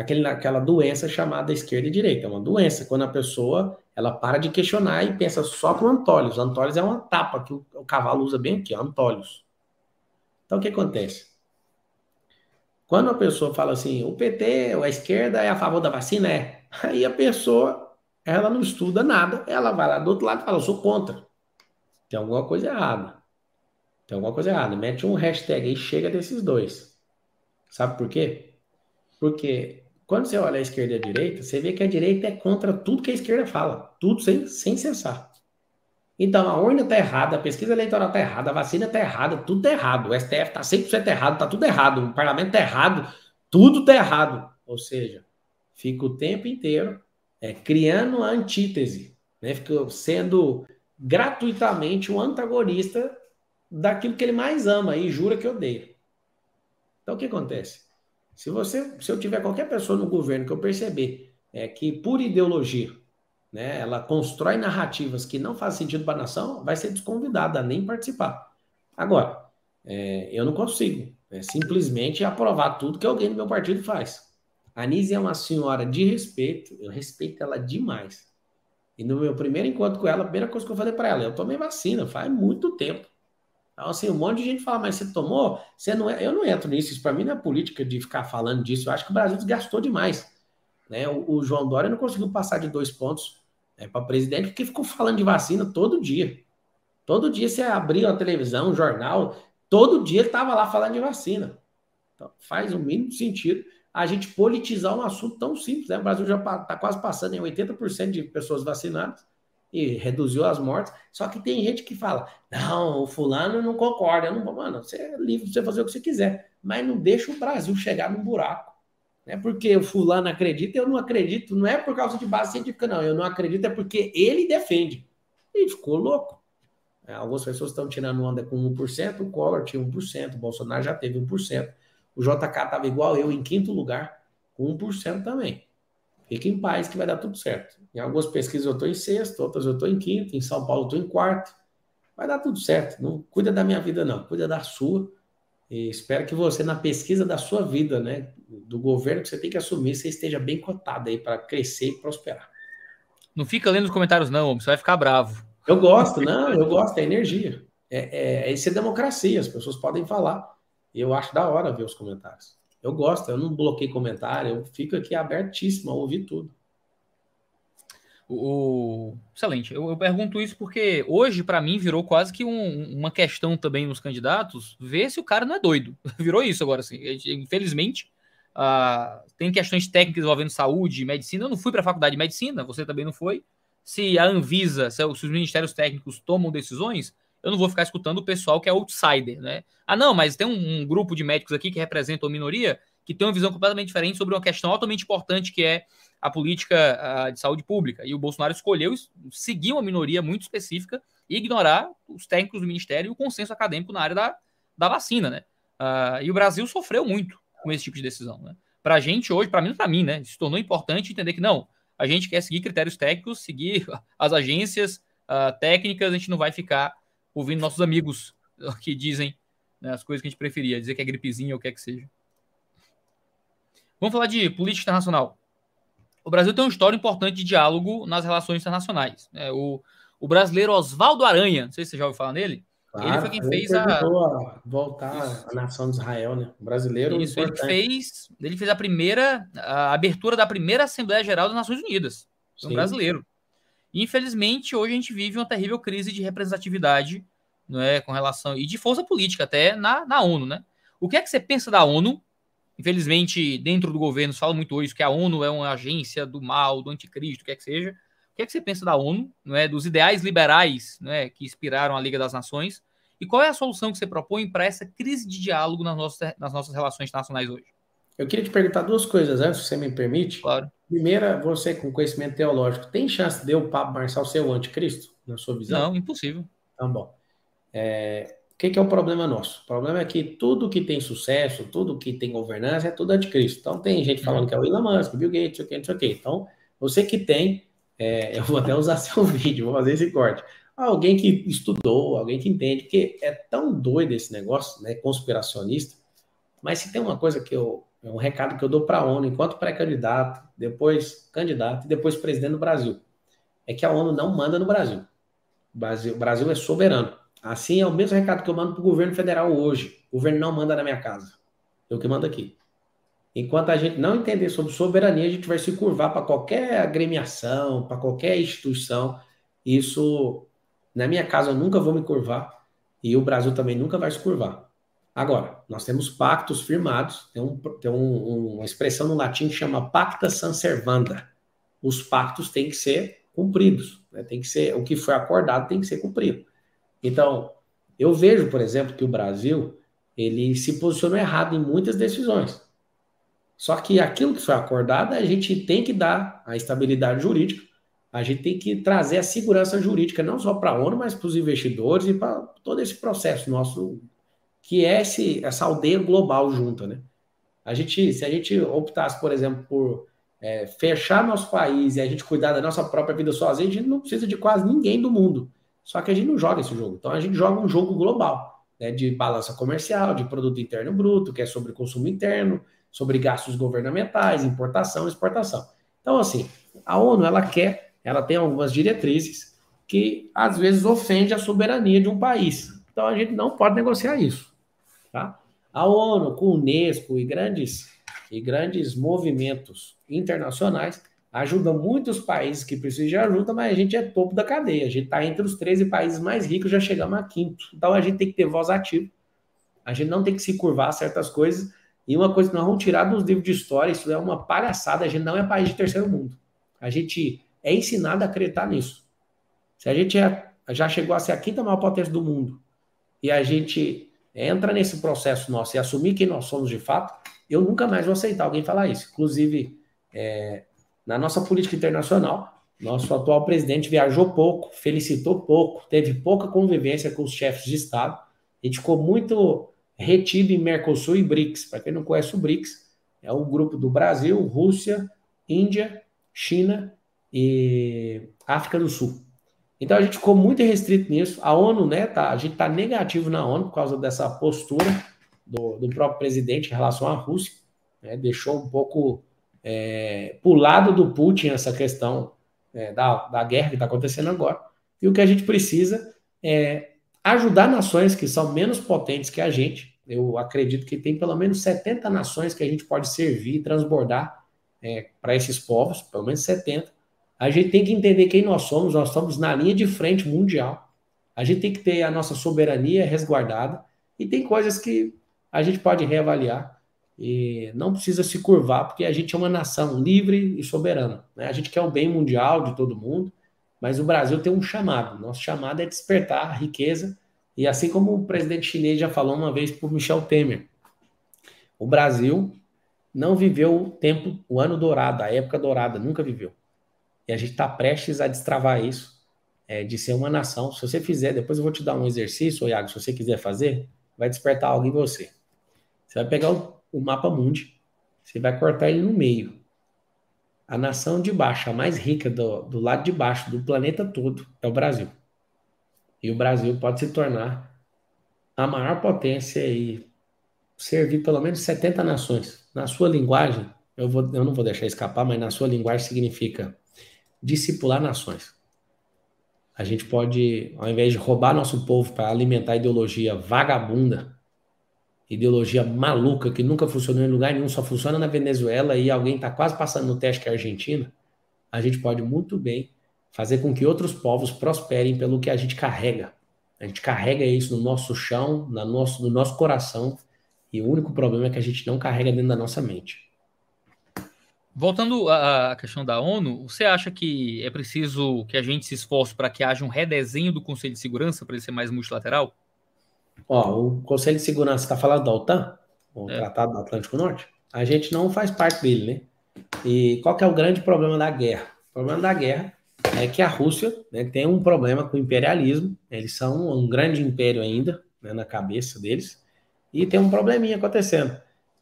Aquele, aquela doença chamada esquerda e direita. É uma doença, quando a pessoa ela para de questionar e pensa só com antólios. Antólios é uma tapa que o, o cavalo usa bem aqui, antólios. Então, o que acontece? Quando a pessoa fala assim, o PT ou a esquerda é a favor da vacina, é. Aí a pessoa, ela não estuda nada, ela vai lá do outro lado e fala, eu sou contra. Tem alguma coisa errada. Tem alguma coisa errada. Mete um hashtag aí, chega desses dois. Sabe por quê? Porque quando você olha a esquerda e a direita, você vê que a direita é contra tudo que a esquerda fala. Tudo sem, sem cessar. Então, a urna está errada, a pesquisa eleitoral está errada, a vacina está errada, tudo está errado. O STF está 100% errado, está tudo errado. O parlamento está errado, tudo está errado. Ou seja, fica o tempo inteiro é, criando a antítese, né? fica sendo gratuitamente um antagonista daquilo que ele mais ama e jura que odeia. Então, o que acontece? Se você, se eu tiver qualquer pessoa no governo que eu perceber é, que por ideologia né, ela constrói narrativas que não fazem sentido para a nação, vai ser desconvidada a nem participar. Agora, é, eu não consigo é, simplesmente aprovar tudo que alguém do meu partido faz. A Nise é uma senhora de respeito, eu respeito ela demais. E no meu primeiro encontro com ela, a primeira coisa que eu falei para ela, eu tomei vacina faz muito tempo. Então, assim, um monte de gente fala, mas você tomou? Você não é... Eu não entro nisso, isso para mim não é política de ficar falando disso. Eu acho que o Brasil desgastou demais. Né? O, o João Dória não conseguiu passar de dois pontos é, para presidente, porque ficou falando de vacina todo dia. Todo dia você abriu a televisão, um jornal, todo dia ele estava lá falando de vacina. Então, faz o mínimo sentido a gente politizar um assunto tão simples. Né? O Brasil já está quase passando em 80% de pessoas vacinadas e reduziu as mortes. Só que tem gente que fala: não, o fulano não concorda. não, mano, você é livre de você fazer o que você quiser, mas não deixa o Brasil chegar num buraco. Não é porque o fulano acredita, eu não acredito. Não é por causa de base científica, não. Eu não acredito, é porque ele defende. E ficou louco. É, algumas pessoas estão tirando onda com 1%, o Collor tinha 1%, o Bolsonaro já teve 1%. O JK estava igual eu em quinto lugar, com 1% também. Fique em paz que vai dar tudo certo. Em algumas pesquisas eu estou em sexto, outras eu estou em quinto, em São Paulo eu estou em quarto. Vai dar tudo certo. Não cuida da minha vida, não. Cuida da sua. E espero que você, na pesquisa da sua vida, né, do governo que você tem que assumir, você esteja bem cotado aí para crescer e prosperar. Não fica lendo os comentários, não, você vai ficar bravo. Eu gosto, não, eu gosto, é energia. É, é, isso é democracia, as pessoas podem falar. Eu acho da hora ver os comentários. Eu gosto, eu não bloqueio comentário, eu fico aqui abertíssimo a ouvir tudo. O, excelente. Eu, eu, pergunto isso porque hoje, para mim, virou quase que um, uma questão também nos candidatos ver se o cara não é doido. *laughs* Virou isso agora, assim. Infelizmente, uh, tem questões técnicas envolvendo saúde, medicina. Eu não fui para a faculdade de medicina, você também não foi. Se a Anvisa, se, os ministérios técnicos tomam decisões, eu não vou ficar escutando o pessoal que é outsider, né? Ah, não, mas tem um, um grupo de médicos aqui que representam a minoria que tem uma visão completamente diferente sobre uma questão altamente importante que é a política uh, de saúde pública. E o Bolsonaro escolheu seguir uma minoria muito específica e ignorar os técnicos do ministério e o consenso acadêmico na área da, da vacina, né? Uh, e o Brasil sofreu muito com esse tipo de decisão, né? Para a gente hoje, para mim, para mim, né? Se tornou importante entender que não, a gente quer seguir critérios técnicos, seguir *laughs* as agências uh, técnicas, a gente não vai ficar ouvindo nossos amigos *laughs* que dizem né, as coisas que a gente preferia, dizer que é gripezinha ou o que é que seja. Vamos falar de política internacional o Brasil tem uma história importante de diálogo nas relações internacionais. Né? O, o brasileiro Oswaldo Aranha, não sei se você já ouviu falar nele. Claro, ele foi quem fez a... a voltar a nação de Israel, né? O brasileiro. Isso, ele fez, ele fez a primeira a abertura da primeira Assembleia Geral das Nações Unidas. Um brasileiro. Infelizmente, hoje a gente vive uma terrível crise de representatividade, não é, com relação e de força política até na, na ONU, né? O que é que você pensa da ONU? Infelizmente, dentro do governo se fala muito isso que a ONU é uma agência do mal, do anticristo, o que é que seja. O que é que você pensa da ONU, não é, dos ideais liberais, não é, que inspiraram a Liga das Nações? E qual é a solução que você propõe para essa crise de diálogo nas nossas, nas nossas relações internacionais hoje? Eu queria te perguntar duas coisas antes, se você me permite. Claro. Primeira, você com conhecimento teológico, tem chance de o Papa Marçal ser o anticristo, na sua visão? Não, impossível. Tá bom. É, o que, que, é o problema nosso? O problema é que tudo que tem sucesso, tudo que tem governança é tudo anticristo. Então tem gente falando que é o Elon Musk, Bill Gates, não sei o que, não sei o que. Então, você que tem, é, *laughs* eu vou até usar seu vídeo, vou fazer esse corte. Alguém que estudou, alguém que entende, porque é tão doido esse negócio, né, conspiracionista, mas se tem uma coisa que eu, é um recado que eu dou para a ONU, enquanto pré-candidato, depois candidato e depois presidente do Brasil, é que a ONU não manda no Brasil. O Brasil, o Brasil é soberano. Assim é o mesmo recado que eu mando para o governo federal hoje. O governo não manda na minha casa. Eu que mando aqui. Enquanto a gente não entender sobre soberania, a gente vai se curvar para qualquer agremiação, para qualquer instituição. Isso, na minha casa, eu nunca vou me curvar e o Brasil também nunca vai se curvar. Agora, nós temos pactos firmados, tem, um, tem um, uma expressão no latim que chama pacta san servanda. Os pactos têm que ser cumpridos, né? tem que ser o que foi acordado tem que ser cumprido. Então, eu vejo, por exemplo, que o Brasil ele se posicionou errado em muitas decisões. Só que aquilo que foi acordado, a gente tem que dar a estabilidade jurídica, a gente tem que trazer a segurança jurídica, não só para a ONU, mas para os investidores e para todo esse processo nosso que é esse, essa aldeia global junta, né? A gente, se a gente optasse, por exemplo, por é, fechar nosso país e a gente cuidar da nossa própria vida sozinho, a gente não precisa de quase ninguém do mundo. Só que a gente não joga esse jogo. Então a gente joga um jogo global, né, de balança comercial, de produto interno bruto, que é sobre consumo interno, sobre gastos governamentais, importação, exportação. Então assim, a ONU ela quer, ela tem algumas diretrizes que às vezes ofende a soberania de um país. Então a gente não pode negociar isso. Tá? A ONU, com o Unesco e grandes, e grandes movimentos internacionais ajuda muitos países que precisam de ajuda, mas a gente é topo da cadeia. A gente está entre os 13 países mais ricos, já chegamos a quinto. Então a gente tem que ter voz ativa. A gente não tem que se curvar a certas coisas. E uma coisa que nós vamos tirar dos livros de história, isso é uma palhaçada. A gente não é país de terceiro mundo. A gente é ensinado a acreditar nisso. Se a gente é, já chegou a ser a quinta maior potência do mundo e a gente entra nesse processo nosso e assumir quem nós somos de fato, eu nunca mais vou aceitar alguém falar isso. Inclusive, é, na nossa política internacional, nosso atual presidente viajou pouco, felicitou pouco, teve pouca convivência com os chefes de Estado. Gente ficou muito retido em Mercosul e BRICS. Para quem não conhece o BRICS, é o grupo do Brasil, Rússia, Índia, China e África do Sul. Então a gente ficou muito restrito nisso. A ONU, né, tá, a gente está negativo na ONU por causa dessa postura do, do próprio presidente em relação à Rússia. Né, deixou um pouco é, para o lado do Putin essa questão é, da, da guerra que está acontecendo agora. E o que a gente precisa é ajudar nações que são menos potentes que a gente. Eu acredito que tem pelo menos 70 nações que a gente pode servir e transbordar é, para esses povos, pelo menos 70 a gente tem que entender quem nós somos, nós estamos na linha de frente mundial. A gente tem que ter a nossa soberania resguardada e tem coisas que a gente pode reavaliar e não precisa se curvar, porque a gente é uma nação livre e soberana. Né? A gente quer o bem mundial de todo mundo, mas o Brasil tem um chamado. Nosso chamado é despertar a riqueza e assim como o presidente chinês já falou uma vez o Michel Temer, o Brasil não viveu o tempo, o ano dourado, a época dourada, nunca viveu. E a gente está prestes a destravar isso, é, de ser uma nação. Se você fizer, depois eu vou te dar um exercício, Iago, se você quiser fazer, vai despertar algo em você. Você vai pegar o, o mapa mundi, você vai cortar ele no meio. A nação de baixo, a mais rica do, do lado de baixo do planeta todo, é o Brasil. E o Brasil pode se tornar a maior potência e servir pelo menos 70 nações. Na sua linguagem, eu, vou, eu não vou deixar escapar, mas na sua linguagem significa discipular nações. A gente pode, ao invés de roubar nosso povo para alimentar ideologia vagabunda, ideologia maluca que nunca funcionou em lugar nenhum, só funciona na Venezuela e alguém está quase passando no teste que é a Argentina, a gente pode muito bem fazer com que outros povos prosperem pelo que a gente carrega. A gente carrega isso no nosso chão, no nosso, no nosso coração, e o único problema é que a gente não carrega dentro da nossa mente. Voltando à questão da ONU, você acha que é preciso que a gente se esforce para que haja um redesenho do Conselho de Segurança para ele ser mais multilateral? Ó, o Conselho de Segurança está falando da OTAN, o é. Tratado do Atlântico Norte. A gente não faz parte dele, né? E qual que é o grande problema da guerra? O problema da guerra é que a Rússia né, tem um problema com o imperialismo. Eles são um grande império ainda né, na cabeça deles e tem um probleminha acontecendo.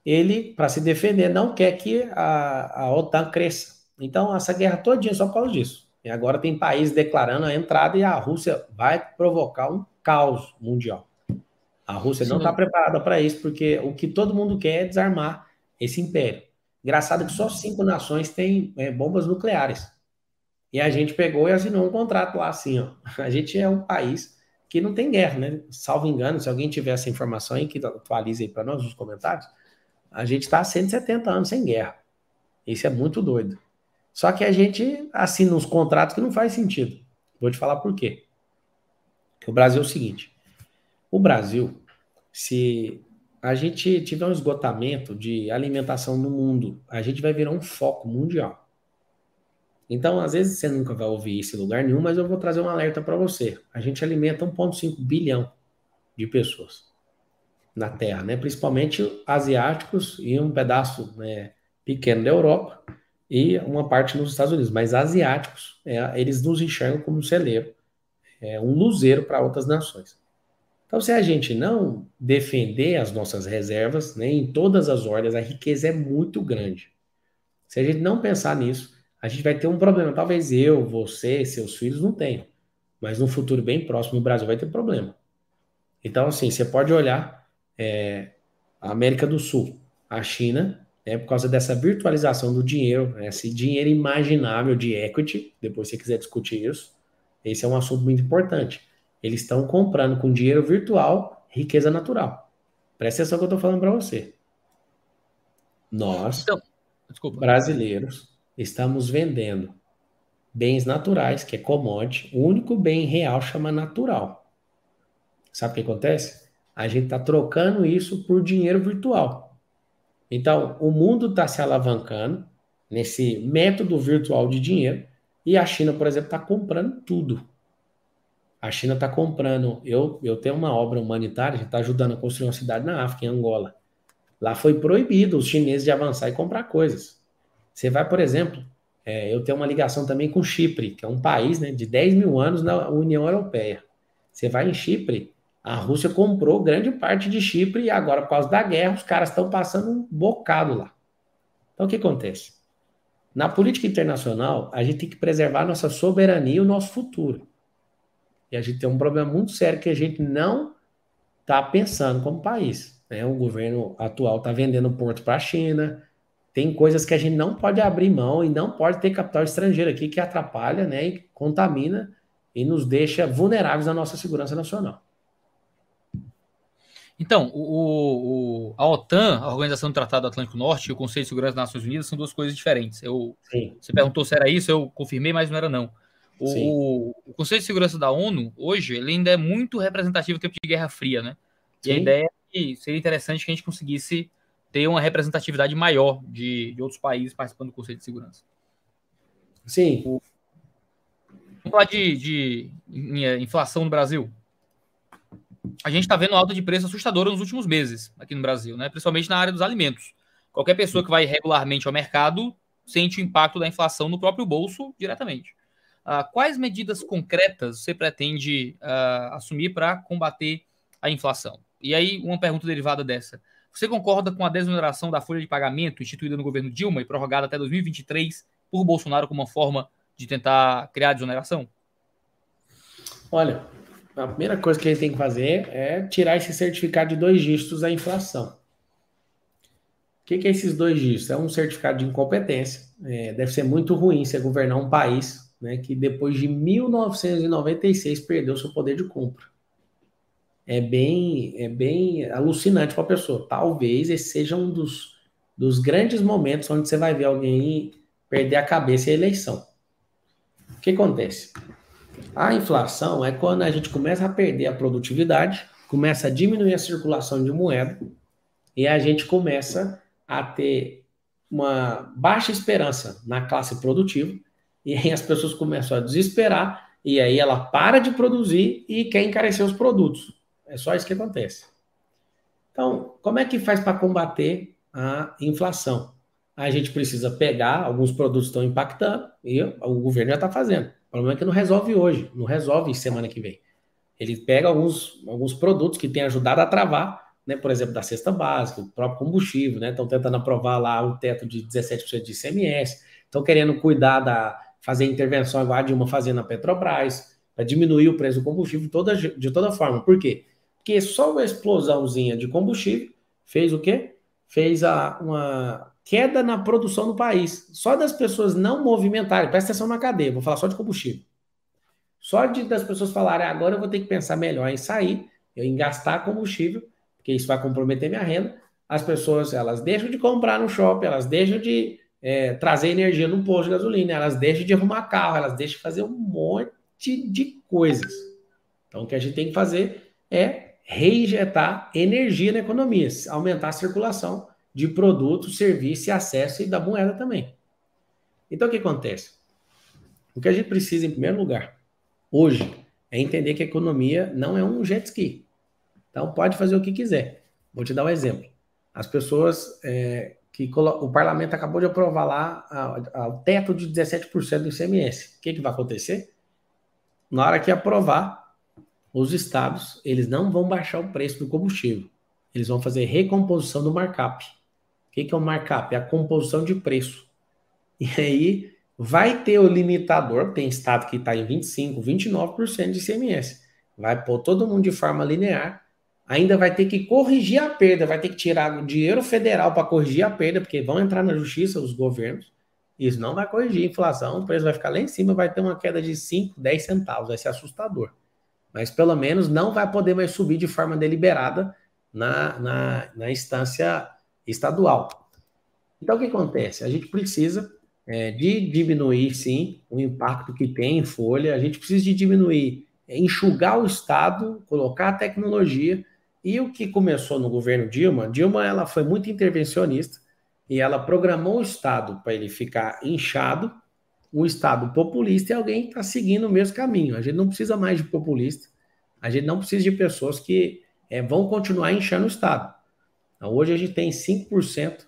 Ele, para se defender, não quer que a, a OTAN cresça. Então, essa guerra todinha só por causa disso. E agora tem países declarando a entrada e a Rússia vai provocar um caos mundial. A Rússia Sim. não está preparada para isso, porque o que todo mundo quer é desarmar esse império. Engraçado que só cinco nações têm é, bombas nucleares. E a gente pegou e assinou um contrato lá assim, ó. *laughs* A gente é um país que não tem guerra, né? Salvo engano, se alguém tiver essa informação aí, que atualize aí para nós nos comentários, a gente está há 170 anos sem guerra. Isso é muito doido. Só que a gente assina uns contratos que não faz sentido. Vou te falar por quê. O Brasil é o seguinte: o Brasil, se a gente tiver um esgotamento de alimentação no mundo, a gente vai virar um foco mundial. Então, às vezes você nunca vai ouvir isso em lugar nenhum, mas eu vou trazer um alerta para você. A gente alimenta 1,5 bilhão de pessoas na Terra, né? principalmente asiáticos e um pedaço né, pequeno da Europa e uma parte nos Estados Unidos. Mas asiáticos, é, eles nos enxergam como um celeiro, é, um luzeiro para outras nações. Então, se a gente não defender as nossas reservas, né, em todas as ordens, a riqueza é muito grande. Se a gente não pensar nisso, a gente vai ter um problema. Talvez eu, você, seus filhos não tenham. Mas no futuro bem próximo, o Brasil vai ter problema. Então, assim, você pode olhar é, a América do Sul, a China, né, por causa dessa virtualização do dinheiro, né, esse dinheiro imaginável de equity, depois se você quiser discutir isso, esse é um assunto muito importante. Eles estão comprando com dinheiro virtual riqueza natural. Presta atenção que eu estou falando para você. Nós, então, brasileiros, estamos vendendo bens naturais, que é commodity. O único bem real chama natural. Sabe o que acontece? A gente está trocando isso por dinheiro virtual. Então, o mundo está se alavancando nesse método virtual de dinheiro e a China, por exemplo, está comprando tudo. A China está comprando. Eu, eu tenho uma obra humanitária, a gente está ajudando a construir uma cidade na África, em Angola. Lá foi proibido os chineses de avançar e comprar coisas. Você vai, por exemplo, é, eu tenho uma ligação também com Chipre, que é um país né, de 10 mil anos na União Europeia. Você vai em Chipre, a Rússia comprou grande parte de Chipre e agora, por causa da guerra, os caras estão passando um bocado lá. Então, o que acontece? Na política internacional, a gente tem que preservar nossa soberania e o nosso futuro. E a gente tem um problema muito sério que a gente não está pensando como país. Né? O governo atual está vendendo porto para a China, tem coisas que a gente não pode abrir mão e não pode ter capital estrangeiro aqui que atrapalha, né, e contamina e nos deixa vulneráveis à nossa segurança nacional. Então, o, o, a OTAN, a Organização do Tratado do Atlântico Norte, e o Conselho de Segurança das Nações Unidas são duas coisas diferentes. Eu, você perguntou se era isso, eu confirmei, mas não era não. O, o, Conselho de Segurança da ONU, hoje, ele ainda é muito representativo do tempo de Guerra Fria, né? Sim. E a ideia é que seria interessante que a gente conseguisse ter uma representatividade maior de, de outros países participando do Conselho de Segurança. Sim. Vamos falar de, de, de inflação no Brasil. A gente está vendo alta de preço assustadora nos últimos meses aqui no Brasil, né? principalmente na área dos alimentos. Qualquer pessoa que vai regularmente ao mercado sente o impacto da inflação no próprio bolso diretamente. Uh, quais medidas concretas você pretende uh, assumir para combater a inflação? E aí, uma pergunta derivada dessa. Você concorda com a desoneração da folha de pagamento instituída no governo Dilma e prorrogada até 2023 por Bolsonaro como uma forma de tentar criar desoneração? Olha, a primeira coisa que gente tem que fazer é tirar esse certificado de dois dígitos da inflação. O que, que é esses dois dígitos? É um certificado de incompetência. É, deve ser muito ruim você governar um país né, que depois de 1996 perdeu seu poder de compra. É bem, é bem alucinante para a pessoa. Talvez esse seja um dos, dos grandes momentos onde você vai ver alguém perder a cabeça e a eleição. O que acontece? A inflação é quando a gente começa a perder a produtividade, começa a diminuir a circulação de moeda e a gente começa a ter uma baixa esperança na classe produtiva e aí as pessoas começam a desesperar e aí ela para de produzir e quer encarecer os produtos. É só isso que acontece. Então, como é que faz para combater a inflação? A gente precisa pegar, alguns produtos estão impactando e o governo já está fazendo. O problema é que não resolve hoje, não resolve semana que vem. Ele pega alguns, alguns produtos que têm ajudado a travar, né, por exemplo, da cesta básica, o próprio combustível, né? Estão tentando aprovar lá o teto de 17% de ICMS, estão querendo cuidar da fazer intervenção igual a Dilma fazendo na Petrobras, para diminuir o preço do combustível toda, de toda forma. Por quê? Porque só uma explosãozinha de combustível fez o quê? Fez a, uma queda na produção do país. Só das pessoas não movimentarem, presta atenção na cadeia, vou falar só de combustível. Só de das pessoas falarem, agora eu vou ter que pensar melhor em sair, em gastar combustível, porque isso vai comprometer minha renda. As pessoas, elas deixam de comprar no shopping, elas deixam de é, trazer energia no posto de gasolina, elas deixam de arrumar carro, elas deixam de fazer um monte de coisas. Então, o que a gente tem que fazer é reinjetar energia na economia, aumentar a circulação de produtos, serviços e acesso e da moeda também. Então, o que acontece? O que a gente precisa, em primeiro lugar, hoje, é entender que a economia não é um jet ski. Então, pode fazer o que quiser. Vou te dar um exemplo. As pessoas é, que o parlamento acabou de aprovar lá o teto de 17% do ICMS. O que, que vai acontecer? Na hora que aprovar, os estados eles não vão baixar o preço do combustível. Eles vão fazer recomposição do markup. O que, é o markup? É a composição de preço. E aí vai ter o limitador, tem estado que está em 25%, 29% de ICMS. Vai pôr todo mundo de forma linear ainda vai ter que corrigir a perda, vai ter que tirar o dinheiro federal para corrigir a perda, porque vão entrar na justiça os governos. Isso não vai corrigir a inflação, o preço vai ficar lá em cima, vai ter uma queda de 5, 10 centavos, vai ser assustador. Mas pelo menos não vai poder mais subir de forma deliberada na, na, na instância estadual. Então o que acontece? A gente precisa é, de diminuir, sim, o impacto que tem em folha, a gente precisa de diminuir, enxugar o Estado, colocar a tecnologia e o que começou no governo Dilma, Dilma ela foi muito intervencionista e ela programou o Estado para ele ficar inchado, um Estado populista e alguém que está seguindo o mesmo caminho. A gente não precisa mais de populista, a gente não precisa de pessoas que é, vão continuar inchando o Estado. Então, hoje a gente tem 5%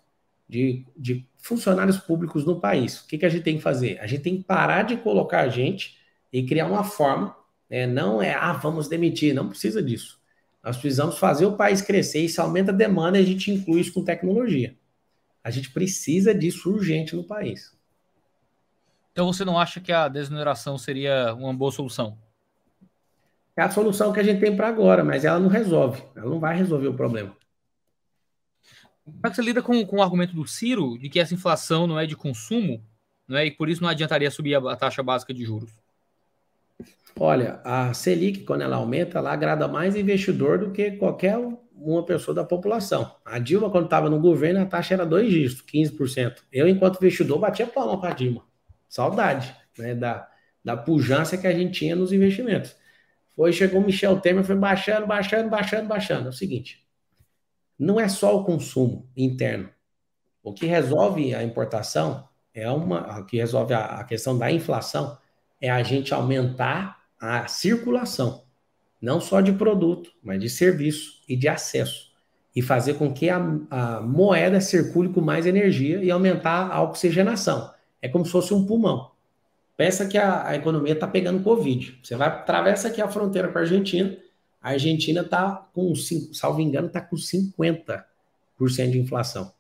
de, de funcionários públicos no país. O que, que a gente tem que fazer? A gente tem que parar de colocar a gente e criar uma forma, né? não é, ah, vamos demitir, não precisa disso. Nós precisamos fazer o país crescer, isso aumenta a demanda e a gente inclui isso com tecnologia. A gente precisa disso urgente no país. Então você não acha que a desoneração seria uma boa solução? É a solução que a gente tem para agora, mas ela não resolve. Ela não vai resolver o problema. Como é que você lida com, com o argumento do Ciro de que essa inflação não é de consumo, não é? E por isso não adiantaria subir a, a taxa básica de juros? Olha, a Selic, quando ela aumenta, ela agrada mais investidor do que qualquer uma pessoa da população. A Dilma, quando estava no governo, a taxa era dois dígitos, 15%. Eu, enquanto investidor, batia palma para a Dilma. Saudade né, da, da pujança que a gente tinha nos investimentos. Foi, chegou o Michel Temer, foi baixando, baixando, baixando, baixando. É o seguinte, não é só o consumo interno. O que resolve a importação é uma, o que resolve a, a questão da inflação é a gente aumentar a circulação, não só de produto, mas de serviço e de acesso, e fazer com que a, a moeda circule com mais energia e aumentar a oxigenação. É como se fosse um pulmão. Pensa que a, a economia está pegando Covid. Você vai atravessa aqui a fronteira com a Argentina, a Argentina está com, salvo engano, está com 50% de inflação.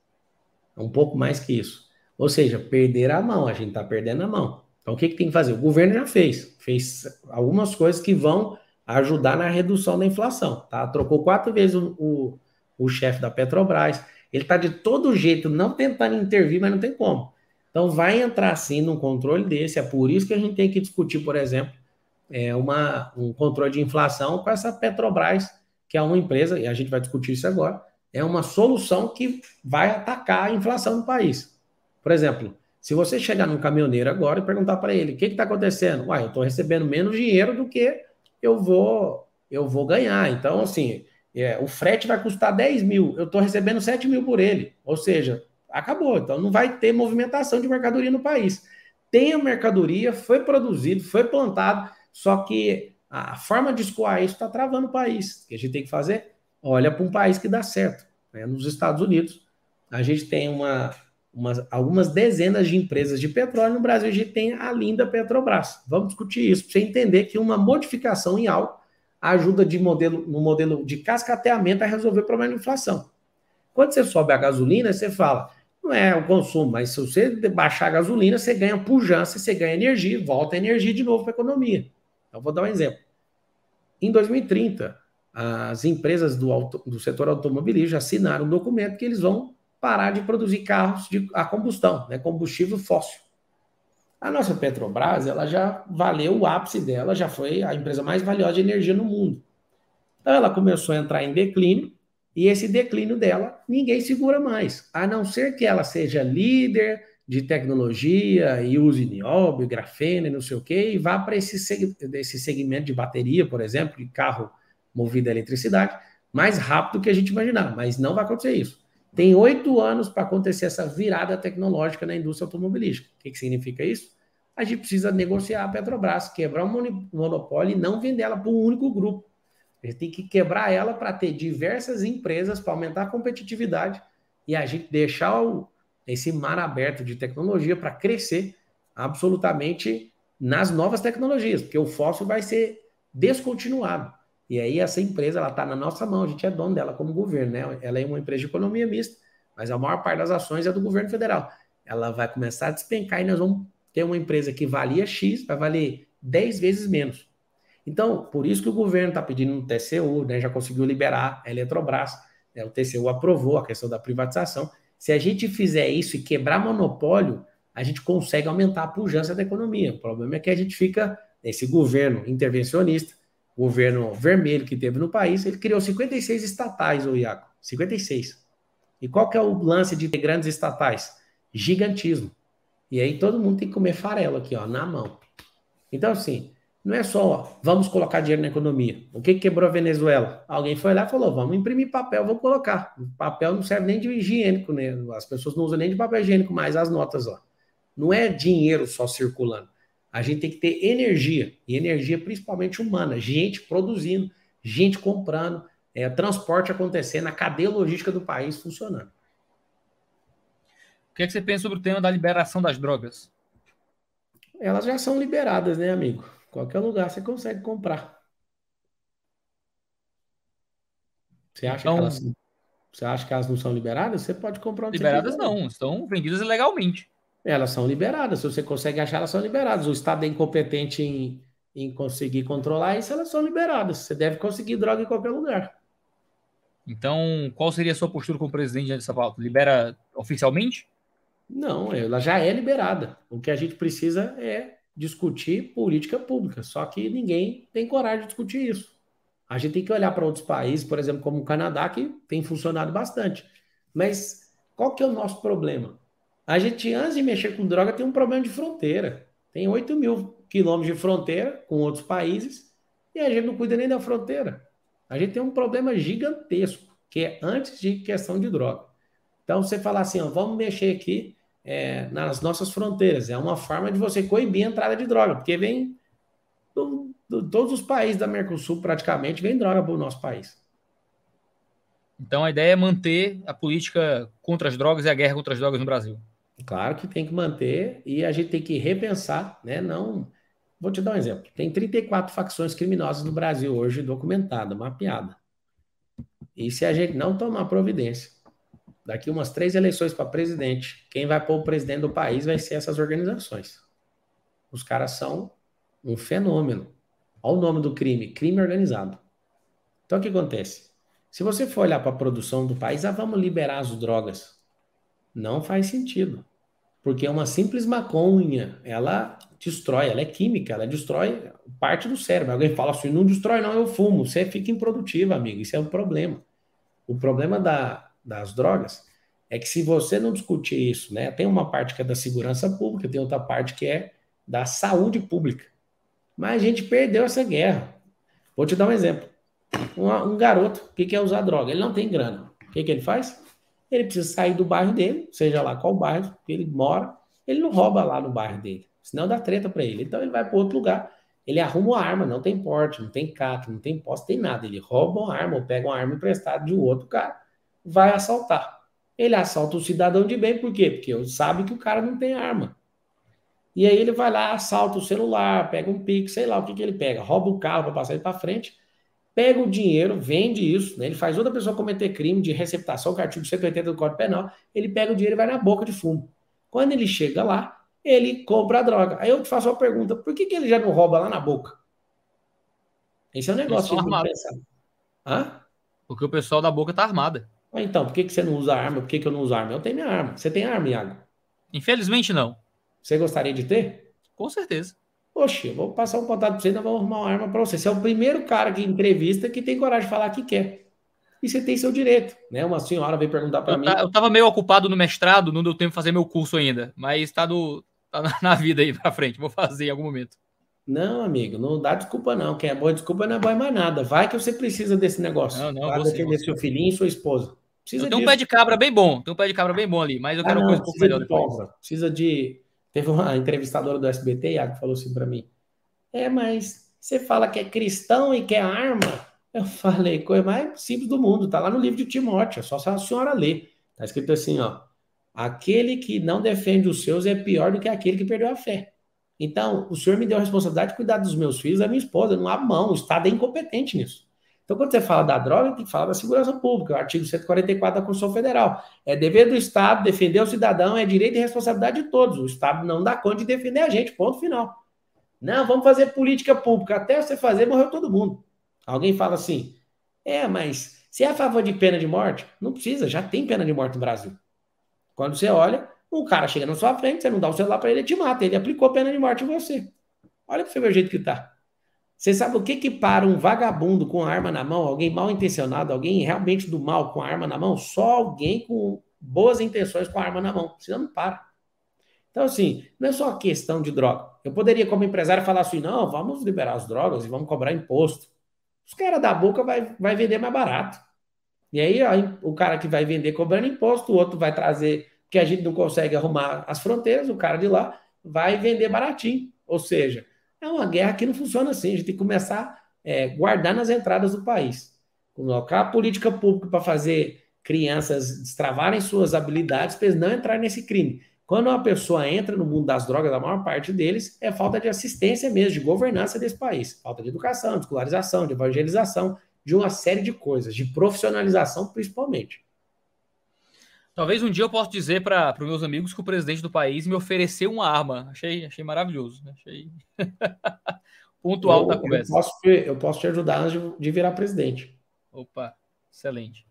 É um pouco mais que isso. Ou seja, perder a mão, a gente está perdendo a mão. Então, o que, que tem que fazer? O governo já fez, fez algumas coisas que vão ajudar na redução da inflação. Tá? Trocou quatro vezes o, o, o chefe da Petrobras. Ele está de todo jeito não tentando intervir, mas não tem como. Então, vai entrar sim num controle desse. É por isso que a gente tem que discutir, por exemplo, é, uma, um controle de inflação com essa Petrobras, que é uma empresa, e a gente vai discutir isso agora, é uma solução que vai atacar a inflação no país. Por exemplo, se você chegar num caminhoneiro agora e perguntar para ele o que está acontecendo, uai, eu estou recebendo menos dinheiro do que eu vou eu vou ganhar. Então, assim, é, o frete vai custar 10 mil, eu estou recebendo 7 mil por ele. Ou seja, acabou. Então não vai ter movimentação de mercadoria no país. Tem a mercadoria, foi produzido, foi plantado, só que a forma de escoar isso está travando o país. O que a gente tem que fazer? Olha para um país que dá certo. Né? Nos Estados Unidos, a gente tem uma, umas, algumas dezenas de empresas de petróleo. No Brasil, a gente tem a linda Petrobras. Vamos discutir isso para você entender que uma modificação em algo ajuda de modelo, no modelo de cascateamento a resolver o problema de inflação. Quando você sobe a gasolina, você fala, não é o consumo, mas se você baixar a gasolina, você ganha pujança, você ganha energia, volta a energia de novo para a economia. Então, vou dar um exemplo. Em 2030, as empresas do, auto, do setor automobilístico assinaram um documento que eles vão parar de produzir carros de, a combustão, né, combustível fóssil. A nossa Petrobras, ela já valeu o ápice dela, já foi a empresa mais valiosa de energia no mundo. Então ela começou a entrar em declínio, e esse declínio dela, ninguém segura mais, a não ser que ela seja líder de tecnologia e use nióbio, grafeno e não sei o quê, e vá para esse, esse segmento de bateria, por exemplo, de carro movido a eletricidade, mais rápido do que a gente imaginar, mas não vai acontecer isso. Tem oito anos para acontecer essa virada tecnológica na indústria automobilística. O que, que significa isso? A gente precisa negociar a Petrobras, quebrar o monopólio e não vender ela para um único grupo. A gente tem que quebrar ela para ter diversas empresas, para aumentar a competitividade e a gente deixar o, esse mar aberto de tecnologia para crescer absolutamente nas novas tecnologias, porque o fóssil vai ser descontinuado. E aí essa empresa ela está na nossa mão, a gente é dono dela como governo, né? Ela é uma empresa de economia mista, mas a maior parte das ações é do governo federal. Ela vai começar a despencar e nós vamos ter uma empresa que valia X, vai valer 10 vezes menos. Então, por isso que o governo está pedindo no TCU, né? Já conseguiu liberar a Eletrobras, né? o TCU aprovou a questão da privatização. Se a gente fizer isso e quebrar monopólio, a gente consegue aumentar a pujança da economia. O problema é que a gente fica nesse governo intervencionista governo vermelho que teve no país, ele criou 56 estatais, o Iaco. 56. E qual que é o lance de ter grandes estatais? Gigantismo. E aí todo mundo tem que comer farelo aqui, ó, na mão. Então, assim, não é só, ó, vamos colocar dinheiro na economia. O que quebrou a Venezuela? Alguém foi lá e falou, vamos imprimir papel, vamos colocar. O papel não serve nem de higiênico, né? As pessoas não usam nem de papel higiênico mais as notas, ó. Não é dinheiro só circulando. A gente tem que ter energia, e energia principalmente humana, gente produzindo, gente comprando, é, transporte acontecendo, a cadeia logística do país funcionando. O que, é que você pensa sobre o tema da liberação das drogas? Elas já são liberadas, né, amigo? Qualquer lugar você consegue comprar. Você acha, então, que, elas, você acha que elas não são liberadas? Você pode comprar onde Liberadas não, estão vendidas ilegalmente. Elas são liberadas. Se você consegue achar, elas são liberadas. O Estado é incompetente em, em conseguir controlar isso, elas são liberadas. Você deve conseguir droga em qualquer lugar. Então, qual seria a sua postura como presidente dessa pauta? Libera oficialmente? Não, ela já é liberada. O que a gente precisa é discutir política pública. Só que ninguém tem coragem de discutir isso. A gente tem que olhar para outros países, por exemplo, como o Canadá, que tem funcionado bastante. Mas qual que é o nosso problema? A gente, antes de mexer com droga, tem um problema de fronteira. Tem 8 mil quilômetros de fronteira com outros países e a gente não cuida nem da fronteira. A gente tem um problema gigantesco, que é antes de questão de droga. Então, você falar assim, ó, vamos mexer aqui é, nas nossas fronteiras. É uma forma de você coibir a entrada de droga, porque vem do, do, todos os países da Mercosul, praticamente, vem droga para o nosso país. Então, a ideia é manter a política contra as drogas e a guerra contra as drogas no Brasil. Claro que tem que manter e a gente tem que repensar, né? Não. Vou te dar um exemplo. Tem 34 facções criminosas no Brasil hoje documentada, mapeada. E se a gente não tomar providência, daqui umas três eleições para presidente, quem vai pôr o presidente do país vai ser essas organizações. Os caras são um fenômeno. Olha o nome do crime: crime organizado. Então o que acontece? Se você for olhar para a produção do país, ah, vamos liberar as drogas. Não faz sentido. Porque uma simples maconha, ela destrói, ela é química, ela destrói parte do cérebro. Alguém fala assim, não destrói não, eu fumo. Você fica improdutivo, amigo, isso é um problema. O problema da, das drogas é que se você não discutir isso, né, tem uma parte que é da segurança pública, tem outra parte que é da saúde pública. Mas a gente perdeu essa guerra. Vou te dar um exemplo. Um, um garoto que quer usar droga, ele não tem grana. O que, que ele faz? Ele precisa sair do bairro dele, seja lá qual bairro que ele mora, ele não rouba lá no bairro dele, senão dá treta para ele. Então ele vai para outro lugar, ele arruma uma arma, não tem porte, não tem CAC, não tem posse, tem nada. Ele rouba uma arma ou pega uma arma emprestada de um outro cara, vai assaltar. Ele assalta o cidadão de bem, por quê? Porque sabe que o cara não tem arma. E aí ele vai lá, assalta o celular, pega um pix, sei lá o que, que ele pega, rouba o carro para passar ele para frente, pega o dinheiro, vende isso, né? ele faz outra pessoa cometer crime de receptação, que é artigo 180 do Código Penal, ele pega o dinheiro e vai na boca de fumo. Quando ele chega lá, ele compra a droga. Aí eu te faço uma pergunta, por que, que ele já não rouba lá na boca? Esse é um negócio que tem que pensar. Hã? Porque o pessoal da boca tá armada. Ah, então, por que, que você não usa arma? Por que, que eu não uso arma? Eu tenho minha arma. Você tem arma, Iago? Infelizmente, não. Você gostaria de ter? Com certeza. Poxa, eu vou passar um contato para você e nós vamos arrumar uma arma para você. Você é o primeiro cara que entrevista que tem coragem de falar que quer. E você tem seu direito, né? Uma senhora veio perguntar para mim. eu estava meio ocupado no mestrado, não deu tempo de fazer meu curso ainda, mas está tá na vida aí para frente, vou fazer em algum momento. Não, amigo, não dá desculpa não. Quem é boa desculpa não é boa mais nada. Vai que você precisa desse negócio. Não, não, Vai você, defender seu filhinho e sua esposa. Precisa eu tenho disso. um pé de cabra bem bom. Tem um pé de cabra bem bom ali, mas eu quero ah, não, uma coisa um pouco melhor depois. Precisa de. Teve uma entrevistadora do SBT, Iago, que falou assim para mim: É, mas você fala que é cristão e quer arma? Eu falei, coisa mais simples do mundo, tá lá no livro de Timóteo, é só se a senhora ler. Tá escrito assim, ó. Aquele que não defende os seus é pior do que aquele que perdeu a fé. Então, o senhor me deu a responsabilidade de cuidar dos meus filhos, da minha esposa, não há mão, o Estado é incompetente nisso. Então, quando você fala da droga, tem que falar da segurança pública, o artigo 144 da Constituição Federal. É dever do Estado defender o cidadão, é direito e responsabilidade de todos. O Estado não dá conta de defender a gente, ponto final. Não, vamos fazer política pública. Até você fazer, morreu todo mundo. Alguém fala assim: é, mas se é a favor de pena de morte, não precisa, já tem pena de morte no Brasil. Quando você olha, um cara chega na sua frente, você não dá o celular para ele, ele te mata. Ele aplicou pena de morte em você. Olha para você ver o jeito que tá. Você sabe o que que para um vagabundo com arma na mão, alguém mal intencionado, alguém realmente do mal com arma na mão? Só alguém com boas intenções com arma na mão. Você não para. Então, assim, não é só questão de droga. Eu poderia, como empresário, falar assim: não, vamos liberar as drogas e vamos cobrar imposto. Os caras da boca vai, vai vender mais barato. E aí, ó, o cara que vai vender cobrando imposto, o outro vai trazer que a gente não consegue arrumar as fronteiras, o cara de lá vai vender baratinho. Ou seja, é uma guerra que não funciona assim. A gente tem que começar a é, guardar nas entradas do país. Colocar a política pública para fazer crianças destravarem suas habilidades para eles não entrarem nesse crime. Quando uma pessoa entra no mundo das drogas, a maior parte deles é falta de assistência mesmo, de governança desse país. Falta de educação, de escolarização, de evangelização, de uma série de coisas, de profissionalização principalmente. Talvez um dia eu possa dizer para os meus amigos que o presidente do país me ofereceu uma arma. Achei, achei maravilhoso. Né? Achei *laughs* ponto alto da conversa. Eu posso, eu posso te ajudar de virar presidente. Opa, excelente.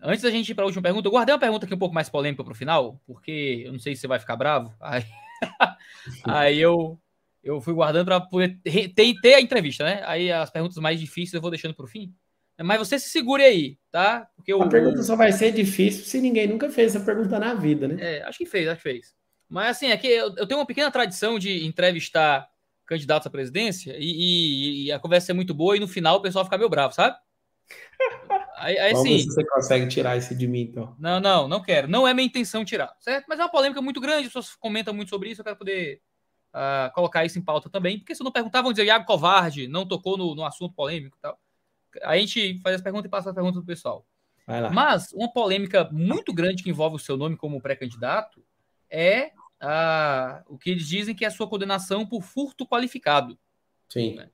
Antes da gente ir para a última pergunta, eu guardei uma pergunta aqui um pouco mais polêmica para o final, porque eu não sei se você vai ficar bravo. Aí, *laughs* aí eu, eu fui guardando para poder ter, ter a entrevista, né? Aí as perguntas mais difíceis eu vou deixando para o fim. Mas você se segure aí, tá? Porque a pergunta só vai ser difícil se ninguém nunca fez essa pergunta na vida, né? É, acho que fez, acho que fez. Mas assim, é que eu, eu tenho uma pequena tradição de entrevistar candidatos à presidência e, e, e, a conversa é muito boa e no final o pessoal fica meio bravo, sabe? *laughs* Aí, aí Vamos sim. se você consegue tirar esse de mim, então. Não, não, não quero. Não é minha intenção tirar, certo? Mas é uma polêmica muito grande, as pessoas comentam muito sobre isso, eu quero poder uh, colocar isso em pauta também, porque se não perguntar, vão dizer, Iago covarde, não tocou no, no assunto polêmico e tal. A gente faz as perguntas e passa as perguntas do pessoal. Mas uma polêmica muito grande que envolve o seu nome como pré-candidato é o que eles dizem que é a sua condenação por furto qualificado. Sim. Né?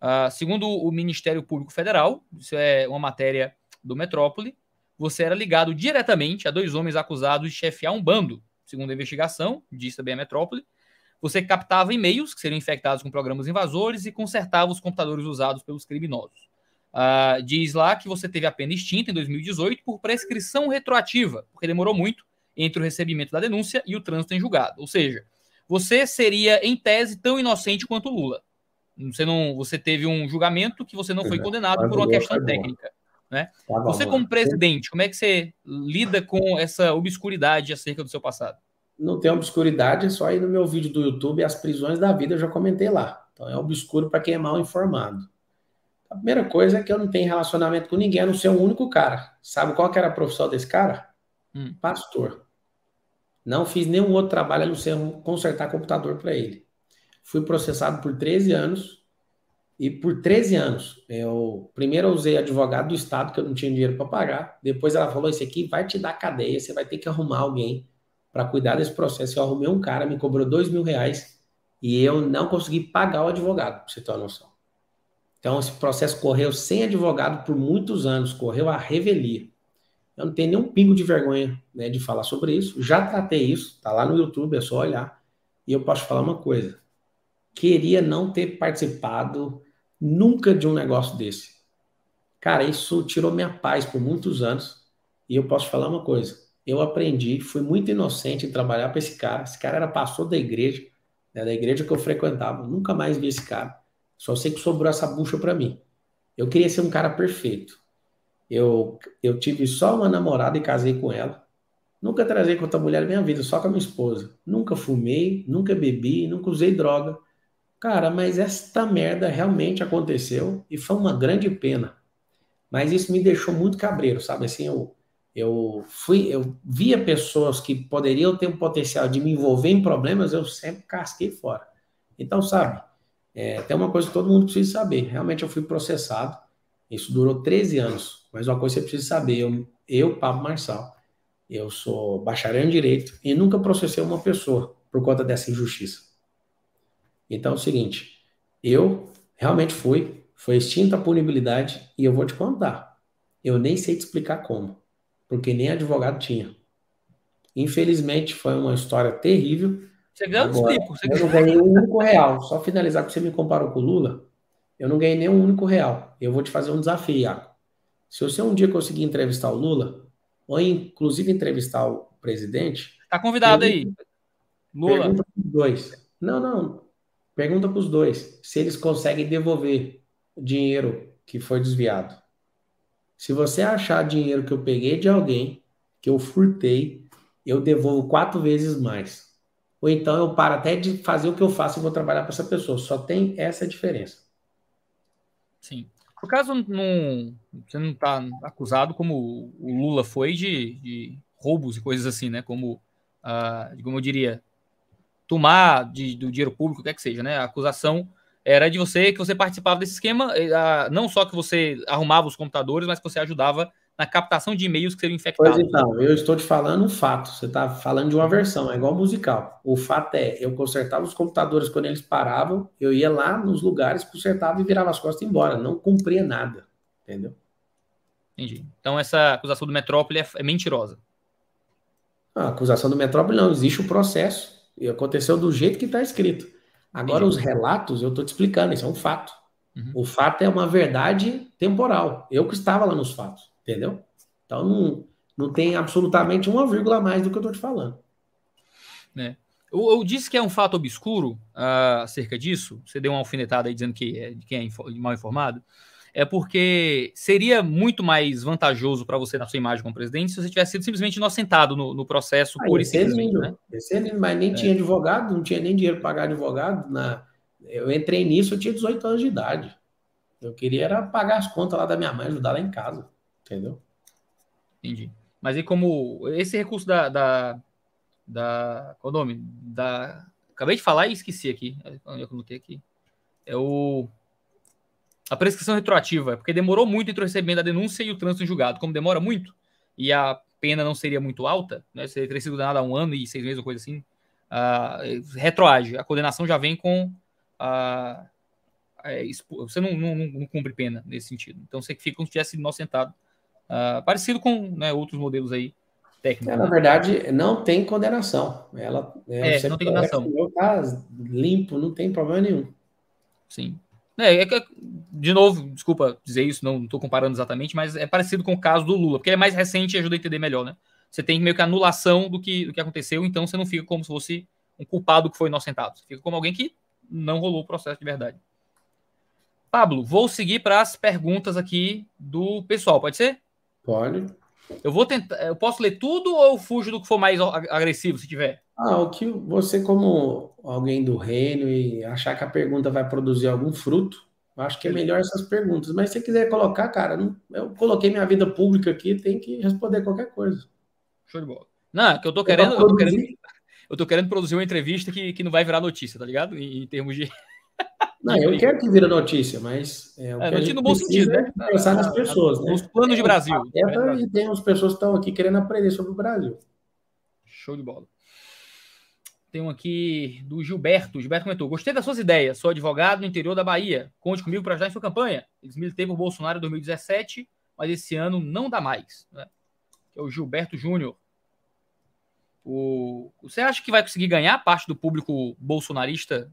Uh, segundo o Ministério Público Federal, isso é uma matéria do Metrópole, você era ligado diretamente a dois homens acusados de chefiar um bando. Segundo a investigação, disse também a Metrópole, você captava e-mails que seriam infectados com programas invasores e consertava os computadores usados pelos criminosos. Uh, diz lá que você teve a pena extinta em 2018 por prescrição retroativa, porque demorou muito entre o recebimento da denúncia e o trânsito em julgado. Ou seja, você seria, em tese, tão inocente quanto Lula. Você, não, você teve um julgamento que você não foi condenado por uma questão técnica. Né? Tá você, como presidente, como é que você lida com essa obscuridade acerca do seu passado? Não tem obscuridade, é só ir no meu vídeo do YouTube, As Prisões da Vida, eu já comentei lá. Então é obscuro para quem é mal informado. A primeira coisa é que eu não tenho relacionamento com ninguém, a não ser um único cara. Sabe qual que era a profissão desse cara? Hum. Pastor. Não fiz nenhum outro trabalho a não ser consertar computador para ele. Fui processado por 13 anos e por 13 anos, eu primeiro usei advogado do Estado, que eu não tinha dinheiro para pagar. Depois ela falou: Isso aqui vai te dar cadeia, você vai ter que arrumar alguém para cuidar desse processo. Eu arrumei um cara, me cobrou dois mil reais e eu não consegui pagar o advogado, para você ter uma noção. Então, esse processo correu sem advogado por muitos anos, correu a revelia. Eu não tenho nenhum pingo de vergonha né, de falar sobre isso. Já tratei isso, tá lá no YouTube, é só olhar. E eu posso falar uma coisa: queria não ter participado nunca de um negócio desse. Cara, isso tirou minha paz por muitos anos. E eu posso falar uma coisa: eu aprendi, fui muito inocente em trabalhar para esse cara. Esse cara era pastor da igreja, né, da igreja que eu frequentava. Nunca mais vi esse cara. Só sei que sobrou essa bucha para mim. Eu queria ser um cara perfeito. Eu, eu tive só uma namorada e casei com ela. Nunca trazei com outra mulher na minha vida, só com a minha esposa. Nunca fumei, nunca bebi, nunca usei droga. Cara, mas esta merda realmente aconteceu e foi uma grande pena. Mas isso me deixou muito cabreiro, sabe? Assim, eu, eu fui, eu via pessoas que poderiam ter um potencial de me envolver em problemas, eu sempre casquei fora. Então, sabe? É, tem uma coisa que todo mundo precisa saber. Realmente eu fui processado. Isso durou 13 anos. Mas uma coisa que você precisa saber: eu, eu Pablo Marçal, eu sou bacharel em direito e nunca processei uma pessoa por conta dessa injustiça. Então é o seguinte: eu realmente fui, foi extinta a punibilidade e eu vou te contar. Eu nem sei te explicar como, porque nem advogado tinha. Infelizmente foi uma história terrível você ganhou Agora, explico. Você... Eu não ganhei um único real. Só finalizar que você me comparou com o Lula, eu não ganhei nem um único real. Eu vou te fazer um desafio, Iago. Se você um dia conseguir entrevistar o Lula, ou inclusive entrevistar o presidente. Tá convidado aí. Lula. Pergunta para os dois. Não, não. Pergunta para os dois se eles conseguem devolver o dinheiro que foi desviado. Se você achar dinheiro que eu peguei de alguém, que eu furtei, eu devolvo quatro vezes mais ou então eu paro até de fazer o que eu faço e vou trabalhar para essa pessoa. Só tem essa diferença. Sim. Por caso não, você não está acusado como o Lula foi de, de, roubos e coisas assim, né? Como, ah, como eu diria, tomar de, do dinheiro público, o que é que seja, né? A acusação era de você que você participava desse esquema, ah, não só que você arrumava os computadores, mas que você ajudava na captação de e-mails que seriam infectados. Pois então, eu estou te falando um fato. Você está falando de uma versão, é igual musical. O fato é, eu consertava os computadores quando eles paravam, eu ia lá nos lugares, consertava e virava as costas e embora. Não cumpria nada. Entendeu? Entendi. Então essa acusação do Metrópole é, é mentirosa. A acusação do Metrópole não, existe o processo. E aconteceu do jeito que está escrito. Agora, Entendi. os relatos, eu estou te explicando, isso é um fato. Uhum. O fato é uma verdade temporal. Eu que estava lá nos fatos. Entendeu? Então não, não tem absolutamente uma vírgula a mais do que eu estou te falando. É. Eu, eu, disse que é um fato obscuro uh, acerca disso. Você deu uma alfinetada aí dizendo que é quem é mal informado. É porque seria muito mais vantajoso para você na sua imagem como presidente se você tivesse sido simplesmente inocentado no, no processo ah, por simplesmente. Né? Lindo, mas nem é. tinha advogado, não tinha nem dinheiro para pagar advogado. Na... Eu entrei nisso, eu tinha 18 anos de idade. Eu queria era pagar as contas lá da minha mãe, ajudar lá em casa. Entendeu? Entendi. Mas e como esse recurso da. da, da qual é o nome? Da, acabei de falar e esqueci aqui. Eu coloquei aqui. É o. A prescrição retroativa, porque demorou muito entre o recebimento da denúncia e o trânsito em julgado. Como demora muito, e a pena não seria muito alta, né? Você teria sido condenado a um ano e seis meses ou coisa assim. Uh, retroage. A condenação já vem com. Uh, é, você não, não, não, cumpre pena nesse sentido. Então você fica como se tivesse inocentado Uh, parecido com né, outros modelos aí técnicos. É, na verdade, não tem condenação. Ela, é, é não tem condenação. Tá limpo, não tem problema nenhum. Sim. É, é, de novo, desculpa dizer isso, não estou comparando exatamente, mas é parecido com o caso do Lula, porque ele é mais recente e ajuda a entender melhor, né? você tem meio que anulação do que, do que aconteceu, então você não fica como se fosse um culpado que foi inocentado. Você fica como alguém que não rolou o processo de verdade. Pablo, vou seguir para as perguntas aqui do pessoal, pode ser? Pode. Eu vou tentar. Eu posso ler tudo ou fujo do que for mais agressivo, se tiver? Ah, o que você, como alguém do reino, e achar que a pergunta vai produzir algum fruto, acho que é melhor essas perguntas. Mas se você quiser colocar, cara, eu coloquei minha vida pública aqui, tem que responder qualquer coisa. Show de bola. Não, que eu tô querendo. Eu tô querendo, eu tô querendo produzir uma entrevista que, que não vai virar notícia, tá ligado? Em, em termos de. *laughs* Não, eu quero que vire notícia, mas é, o é, que no bom sentido, né? Pensar nas pessoas, né? Os planos de Brasil. E tem as pessoas que estão aqui querendo aprender sobre o Brasil. Show de bola. Tem um aqui do Gilberto. Gilberto comentou: Gostei das suas ideias. Sou advogado no interior da Bahia. Conte comigo para ajudar em sua campanha. Eles militei por Bolsonaro em 2017, mas esse ano não dá mais. Né? Que é o Gilberto Júnior. O... Você acha que vai conseguir ganhar parte do público bolsonarista?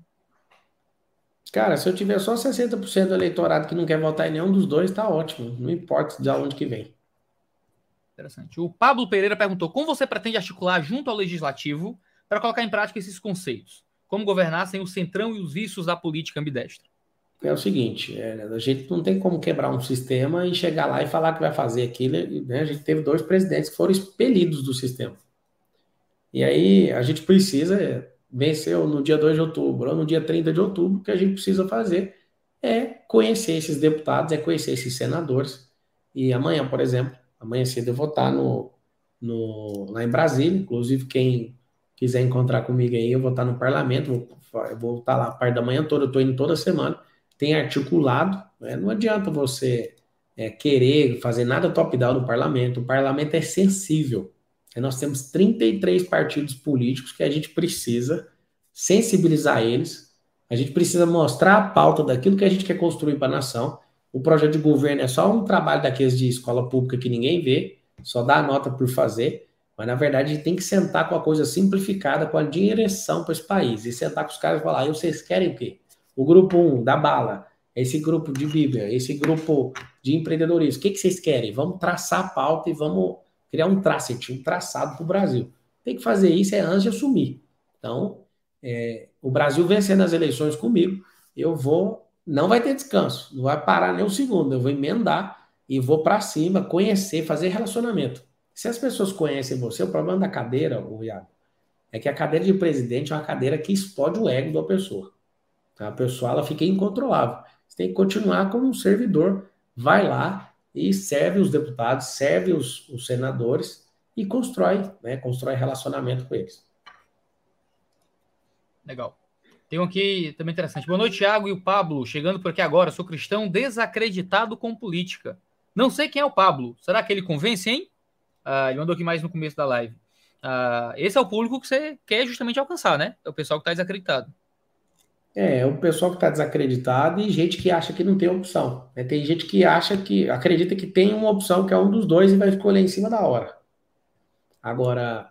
Cara, se eu tiver só 60% do eleitorado que não quer votar em nenhum dos dois, tá ótimo. Não importa de onde que vem. Interessante. O Pablo Pereira perguntou: como você pretende articular junto ao legislativo para colocar em prática esses conceitos? Como governar sem o centrão e os vícios da política ambidestra? É o seguinte, é, a gente não tem como quebrar um sistema e chegar lá e falar que vai fazer aquilo. Né? A gente teve dois presidentes que foram expelidos do sistema. E aí a gente precisa vencer no dia 2 de outubro ou no dia 30 de outubro, o que a gente precisa fazer é conhecer esses deputados, é conhecer esses senadores. E amanhã, por exemplo, amanhã cedo eu vou estar no, no, lá em Brasília, inclusive quem quiser encontrar comigo aí, eu vou estar no parlamento, vou, eu vou estar lá a parte da manhã toda, eu estou indo toda semana, tem articulado, né? não adianta você é, querer fazer nada top-down no parlamento, o parlamento é sensível, nós temos 33 partidos políticos que a gente precisa sensibilizar eles, a gente precisa mostrar a pauta daquilo que a gente quer construir para a nação. O projeto de governo é só um trabalho daqueles de escola pública que ninguém vê, só dá a nota por fazer, mas na verdade a gente tem que sentar com a coisa simplificada, com a direção para esse país, e sentar com os caras e falar: e vocês querem o quê? O grupo 1 da bala, esse grupo de Bíblia, esse grupo de empreendedorismo, o que, que vocês querem? Vamos traçar a pauta e vamos criar um tracet, um traçado para o Brasil. Tem que fazer isso é antes de assumir. Então, é, o Brasil vencendo as eleições comigo, eu vou, não vai ter descanso, não vai parar nem um segundo, eu vou emendar e vou para cima, conhecer, fazer relacionamento. Se as pessoas conhecem você, o problema da cadeira, o Iago, é que a cadeira de presidente é uma cadeira que explode o ego da pessoa. A pessoa ela fica incontrolável. Você tem que continuar como um servidor. Vai lá, e serve os deputados, serve os, os senadores e constrói, né, constrói relacionamento com eles. Legal. Tem um aqui também interessante. Boa noite, Thiago e o Pablo. Chegando por aqui agora. Sou cristão desacreditado com política. Não sei quem é o Pablo. Será que ele convence, hein? Ah, ele mandou aqui mais no começo da live. Ah, esse é o público que você quer justamente alcançar, né? É o pessoal que está desacreditado. É, o pessoal que está desacreditado e gente que acha que não tem opção. Né? Tem gente que acha que acredita que tem uma opção que é um dos dois e vai escolher em cima da hora. Agora,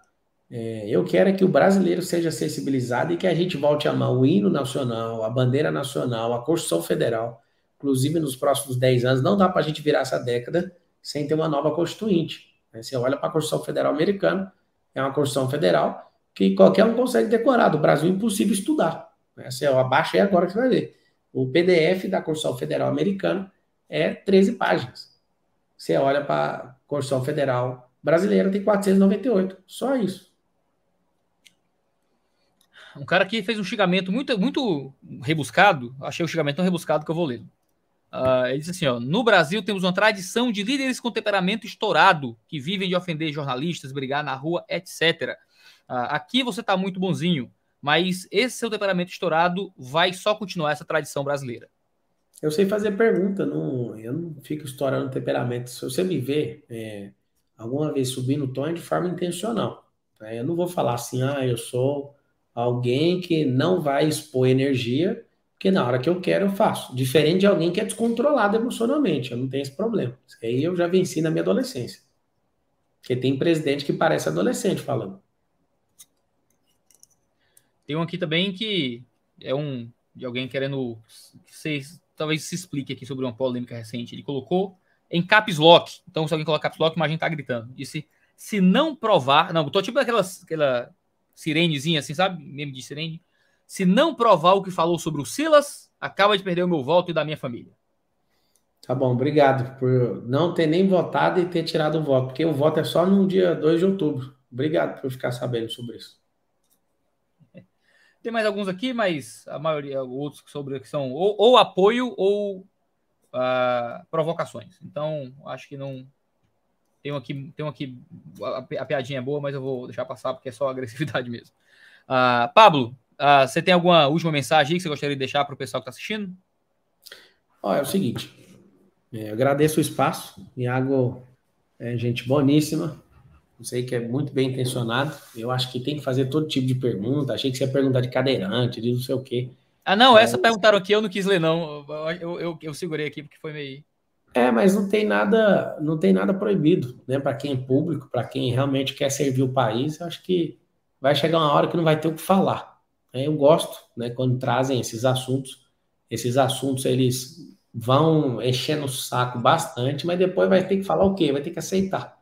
é, eu quero é que o brasileiro seja sensibilizado e que a gente volte a amar o hino nacional, a bandeira nacional, a Constituição Federal. Inclusive, nos próximos 10 anos, não dá para a gente virar essa década sem ter uma nova Constituinte. Né? Você olha para a Constituição Federal americana, é uma Constituição Federal que qualquer um consegue decorar. Do Brasil é impossível estudar. Assim, abaixa aí agora que você vai ver. O PDF da Constituição Federal Americana é 13 páginas. Você olha para a Constituição Federal Brasileira, tem 498. Só isso. Um cara que fez um xingamento muito, muito rebuscado. Achei o xingamento tão rebuscado que eu vou ler. Uh, ele disse assim: ó, no Brasil temos uma tradição de líderes com temperamento estourado, que vivem de ofender jornalistas, brigar na rua, etc. Uh, aqui você está muito bonzinho mas esse seu temperamento estourado vai só continuar essa tradição brasileira. Eu sei fazer pergunta, não, eu não fico estourando temperamento. Se você me ver é, alguma vez subindo o tom é de forma intencional. Né? Eu não vou falar assim, ah, eu sou alguém que não vai expor energia, porque na hora que eu quero eu faço. Diferente de alguém que é descontrolado emocionalmente, eu não tenho esse problema. Isso aí eu já venci na minha adolescência. Porque tem presidente que parece adolescente falando. Tem um aqui também que é um de alguém querendo que vocês talvez se explique aqui sobre uma polêmica recente. Ele colocou em caps lock. Então, se alguém colocar caps lock, imagina tá gritando. Disse: Se não provar. Não, tô tipo aquela, aquela sirenezinha assim, sabe? Meme de sirene. Se não provar o que falou sobre o Silas, acaba de perder o meu voto e da minha família. Tá bom, obrigado por não ter nem votado e ter tirado o voto, porque o voto é só no dia 2 de outubro. Obrigado por ficar sabendo sobre isso. Tem mais alguns aqui, mas a maioria, outros sobre que são ou, ou apoio ou uh, provocações. Então, acho que não. Tem aqui, tem aqui a, a, piadinha é boa, mas eu vou deixar passar porque é só agressividade *laughs* mesmo. Uh, Pablo, uh, você tem alguma última mensagem que você gostaria de deixar para o pessoal que está assistindo? Olha, é o seguinte. É, agradeço o espaço. Iago é gente boníssima. Sei que é muito bem intencionado. Eu acho que tem que fazer todo tipo de pergunta. Achei que você ia perguntar de cadeirante, de não sei o quê. Ah, não, é, essa perguntaram aqui, eu não quis ler, não. Eu, eu, eu segurei aqui porque foi meio. É, mas não tem nada, não tem nada proibido, né? Para quem é público, para quem realmente quer servir o país, eu acho que vai chegar uma hora que não vai ter o que falar. Eu gosto, né? Quando trazem esses assuntos, esses assuntos eles vão enchendo o saco bastante, mas depois vai ter que falar o quê? Vai ter que aceitar.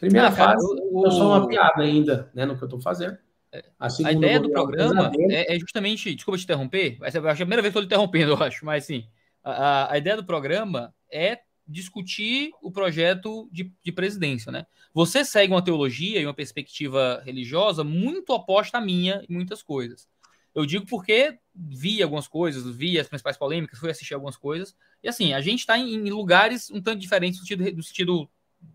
Primeira ah, fase, o, eu sou uma piada ainda, né, no que eu estou fazendo. É, a, a, ideia do programa é, é, justamente, desculpa te interromper, essa é a primeira vez que eu estou interrompendo, *laughs* eu acho, mas sim, a, a, ideia do programa é discutir o projeto de, de presidência, né? Você segue uma teologia e uma perspectiva religiosa muito oposta à minha em muitas coisas. Eu digo porque vi algumas coisas, vi as principais polêmicas, fui assistir algumas coisas, e assim, a gente está em, em, lugares um tanto diferentes no sentido, no sentido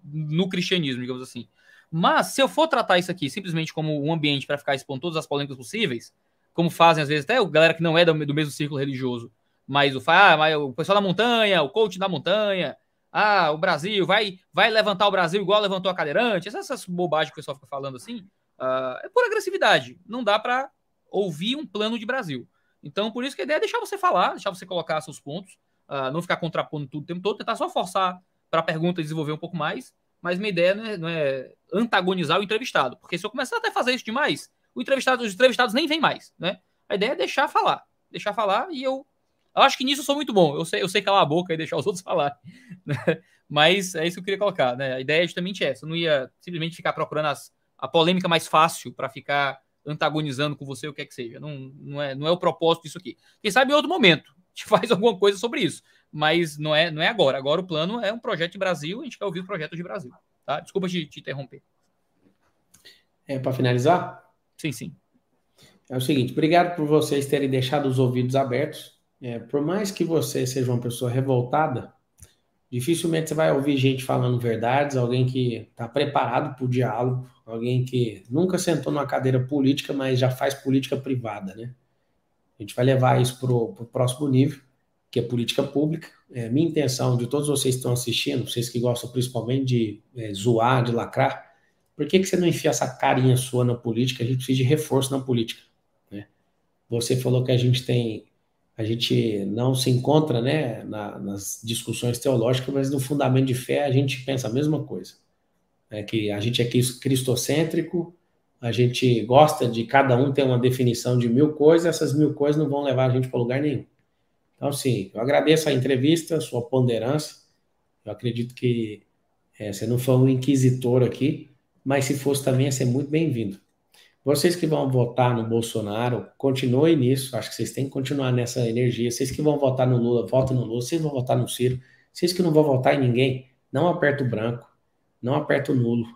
no cristianismo, digamos assim. Mas se eu for tratar isso aqui simplesmente como um ambiente para ficar expondo todas as polêmicas possíveis, como fazem às vezes até o galera que não é do, do mesmo círculo religioso, mas o, ah, o pessoal da montanha, o coach da montanha, ah, o Brasil vai vai levantar o Brasil igual levantou a cadeirante, essas, essas bobagens que o pessoal fica falando assim, uh, é por agressividade. Não dá para ouvir um plano de Brasil. Então, por isso que a ideia é deixar você falar, deixar você colocar seus pontos, uh, não ficar contrapondo tudo o tempo todo, tentar só forçar para a pergunta desenvolver um pouco mais, mas minha ideia não é, não é, antagonizar o entrevistado, porque se eu começar até a fazer isso demais, o entrevistado, os entrevistados nem vêm mais, né? A ideia é deixar falar, deixar falar e eu, eu acho que nisso eu sou muito bom, eu sei, eu sei calar a boca e deixar os *laughs* outros falar, né? mas é isso que eu queria colocar, né? A ideia é justamente essa, eu não ia simplesmente ficar procurando as, a polêmica mais fácil para ficar antagonizando com você, o que é que seja. Não, não, é, não é o propósito disso aqui. Quem sabe em outro momento gente *laughs* faz alguma coisa sobre isso mas não é, não é agora. Agora o plano é um projeto de Brasil, a gente quer ouvir o projeto de Brasil. Tá? Desculpa te, te interromper. É para finalizar? Sim, sim. É o seguinte, obrigado por vocês terem deixado os ouvidos abertos. É, por mais que você seja uma pessoa revoltada, dificilmente você vai ouvir gente falando verdades, alguém que está preparado para o diálogo, alguém que nunca sentou numa cadeira política, mas já faz política privada, né? A gente vai levar isso para o próximo nível que é política pública. É, minha intenção de todos vocês que estão assistindo, vocês que gostam principalmente de é, zoar, de lacrar, por que, que você não enfia essa carinha sua na política? A gente precisa de reforço na política. Né? Você falou que a gente tem, a gente não se encontra né, na, nas discussões teológicas, mas no fundamento de fé a gente pensa a mesma coisa. É que a gente é cristocêntrico, a gente gosta de cada um ter uma definição de mil coisas, essas mil coisas não vão levar a gente para lugar nenhum. Então, sim, eu agradeço a entrevista, sua ponderância. Eu acredito que é, você não foi um inquisitor aqui, mas se fosse também ia ser muito bem-vindo. Vocês que vão votar no Bolsonaro, continuem nisso. Acho que vocês têm que continuar nessa energia. Vocês que vão votar no Lula, votem no Lula. Vocês vão votar no Ciro. Vocês que não vão votar em ninguém, não aperta o branco, não aperta o nulo.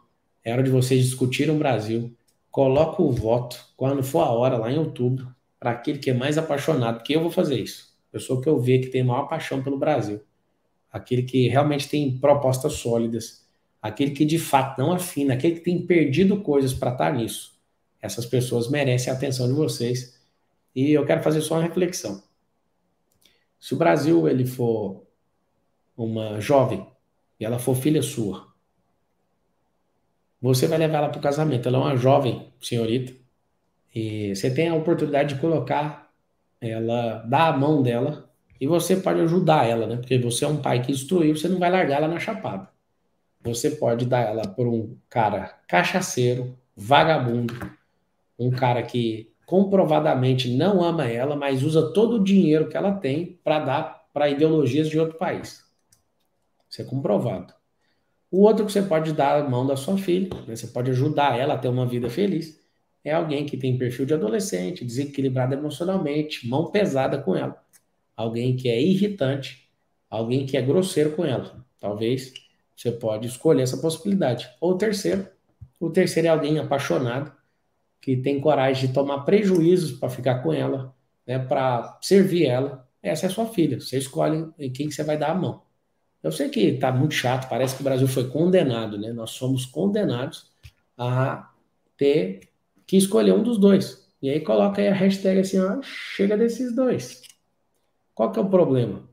É hora de vocês discutirem o Brasil. Coloca o voto, quando for a hora, lá em outubro, para aquele que é mais apaixonado, porque eu vou fazer isso pessoa que eu vejo que tem maior paixão pelo Brasil, aquele que realmente tem propostas sólidas, aquele que de fato não afina, aquele que tem perdido coisas para estar nisso. Essas pessoas merecem a atenção de vocês. E eu quero fazer só uma reflexão. Se o Brasil ele for uma jovem e ela for filha sua, você vai levar ela para o casamento. Ela é uma jovem senhorita e você tem a oportunidade de colocar ela dá a mão dela e você pode ajudar ela, né? Porque você é um pai que instruiu, você não vai largar ela na chapada. Você pode dar ela por um cara cachaceiro, vagabundo, um cara que comprovadamente não ama ela, mas usa todo o dinheiro que ela tem para dar para ideologias de outro país. Isso é comprovado. O outro que você pode dar a mão da sua filha, né? você pode ajudar ela a ter uma vida feliz, é alguém que tem perfil de adolescente, desequilibrado emocionalmente, mão pesada com ela. Alguém que é irritante, alguém que é grosseiro com ela. Talvez você pode escolher essa possibilidade. Ou o terceiro, o terceiro é alguém apaixonado, que tem coragem de tomar prejuízos para ficar com ela, né, para servir ela. Essa é sua filha. Você escolhe em quem você vai dar a mão. Eu sei que está muito chato, parece que o Brasil foi condenado, né? Nós somos condenados a ter que escolher um dos dois. E aí coloca aí a hashtag assim, ó, chega desses dois. Qual que é o problema?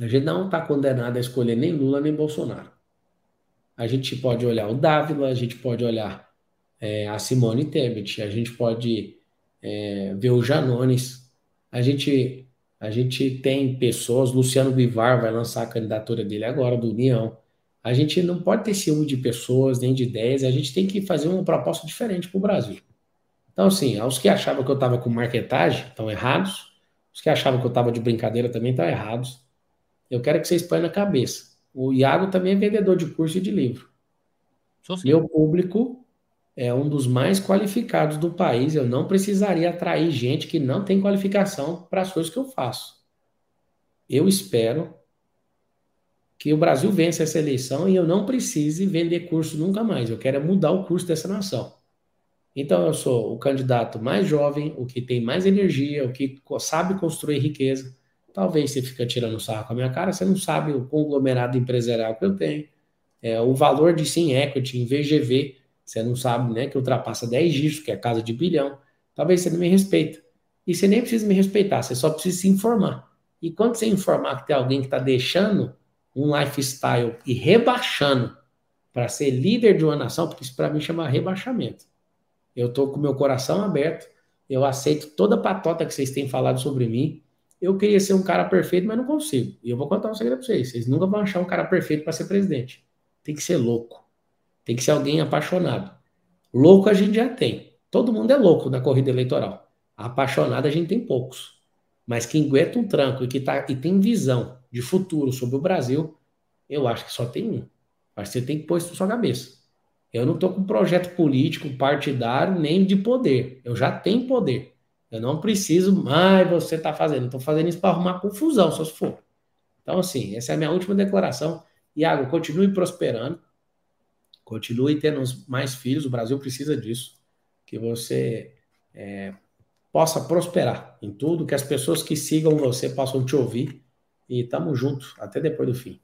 A gente não está condenado a escolher nem Lula nem Bolsonaro. A gente pode olhar o Dávila, a gente pode olhar é, a Simone Tebet, a gente pode é, ver o Janones, a gente a gente tem pessoas, Luciano Bivar vai lançar a candidatura dele agora, do União. A gente não pode ter ciúme de pessoas, nem de ideias, a gente tem que fazer uma proposta diferente para o Brasil. Então, assim, aos que achavam que eu estava com marketagem, estão errados. Os que achavam que eu estava de brincadeira também estão errados. Eu quero que vocês ponham na cabeça. O Iago também é vendedor de curso e de livro. Meu público é um dos mais qualificados do país. Eu não precisaria atrair gente que não tem qualificação para as coisas que eu faço. Eu espero que o Brasil vença essa eleição e eu não precise vender curso nunca mais. Eu quero é mudar o curso dessa nação. Então eu sou o candidato mais jovem, o que tem mais energia, o que sabe construir riqueza. Talvez você fica tirando sarro com a minha cara, você não sabe o conglomerado empresarial que eu tenho, é, o valor de sim equity em VGV você não sabe, né, que ultrapassa 10 dígitos, que é casa de bilhão. Talvez você não me respeita. E você nem precisa me respeitar, você só precisa se informar. E quando você informar que tem alguém que está deixando um lifestyle e rebaixando para ser líder de uma nação, porque isso para mim chama rebaixamento. Eu estou com meu coração aberto, eu aceito toda a patota que vocês têm falado sobre mim. Eu queria ser um cara perfeito, mas não consigo. E eu vou contar um segredo para vocês: vocês nunca vão achar um cara perfeito para ser presidente. Tem que ser louco. Tem que ser alguém apaixonado. Louco a gente já tem. Todo mundo é louco na corrida eleitoral. Apaixonado a gente tem poucos. Mas quem aguenta um tranco e que tá, e tem visão de futuro sobre o Brasil, eu acho que só tem um. Que você tem que pôr isso na sua cabeça. Eu não estou com projeto político, partidário, nem de poder. Eu já tenho poder. Eu não preciso mais você está fazendo. Estou fazendo isso para arrumar confusão, se for. Então, assim, essa é a minha última declaração. Iago, continue prosperando. Continue tendo mais filhos, o Brasil precisa disso. Que você é, possa prosperar em tudo, que as pessoas que sigam você possam te ouvir. E tamo junto, até depois do fim.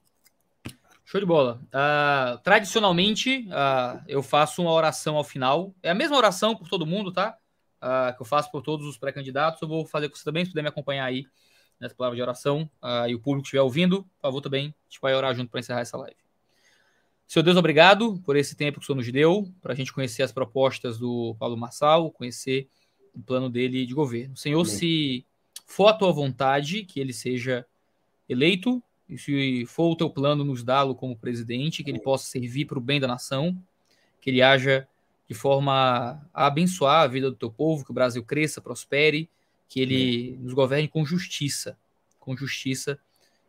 Show de bola. Uh, tradicionalmente, uh, eu faço uma oração ao final. É a mesma oração por todo mundo, tá? Uh, que eu faço por todos os pré-candidatos. Eu vou fazer com você também, se puder me acompanhar aí nessa palavra de oração. e o público estiver ouvindo, por favor, também. A gente vai orar junto para encerrar essa live. Seu Deus, obrigado por esse tempo que o Senhor nos deu, para a gente conhecer as propostas do Paulo Marçal, conhecer o plano dele de governo. Senhor, Amém. se for a tua vontade que ele seja eleito, e se for o teu plano nos dá-lo como presidente, que ele possa servir para o bem da nação, que ele haja de forma a abençoar a vida do teu povo, que o Brasil cresça, prospere, que ele nos governe com justiça, com justiça,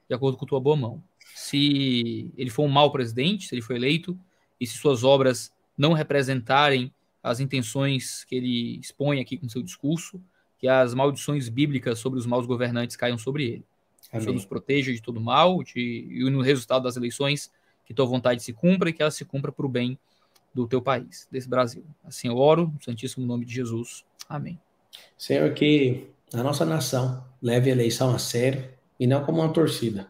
de acordo com tua boa mão se ele for um mau presidente, se ele for eleito, e se suas obras não representarem as intenções que ele expõe aqui com seu discurso, que as maldições bíblicas sobre os maus governantes caiam sobre ele. Que o Senhor nos proteja de todo mal de, e no resultado das eleições, que tua vontade se cumpra e que ela se cumpra para o bem do teu país, desse Brasil. Assim eu oro, no santíssimo nome de Jesus. Amém. Senhor, que a nossa nação leve a eleição a sério e não como uma torcida.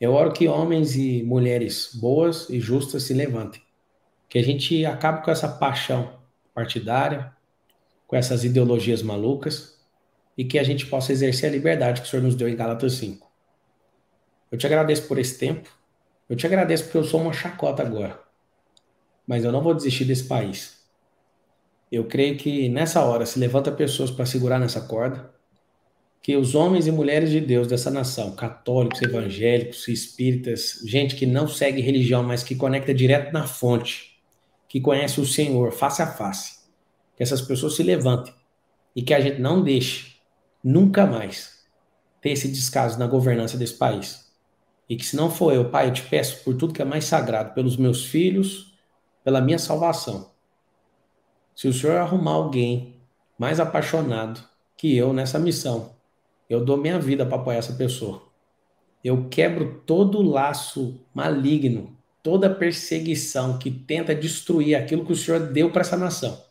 Eu oro que homens e mulheres boas e justas se levantem. Que a gente acabe com essa paixão partidária, com essas ideologias malucas e que a gente possa exercer a liberdade que o Senhor nos deu em Gálatas 5. Eu te agradeço por esse tempo. Eu te agradeço porque eu sou uma chacota agora. Mas eu não vou desistir desse país. Eu creio que nessa hora se levanta pessoas para segurar nessa corda que os homens e mulheres de Deus dessa nação, católicos, evangélicos, espíritas, gente que não segue religião, mas que conecta direto na fonte, que conhece o Senhor face a face, que essas pessoas se levantem e que a gente não deixe nunca mais ter esse descaso na governança desse país. E que se não for eu, Pai, eu te peço por tudo que é mais sagrado, pelos meus filhos, pela minha salvação. Se o Senhor arrumar alguém mais apaixonado que eu nessa missão, eu dou minha vida para apoiar essa pessoa. Eu quebro todo o laço maligno, toda perseguição que tenta destruir aquilo que o Senhor deu para essa nação.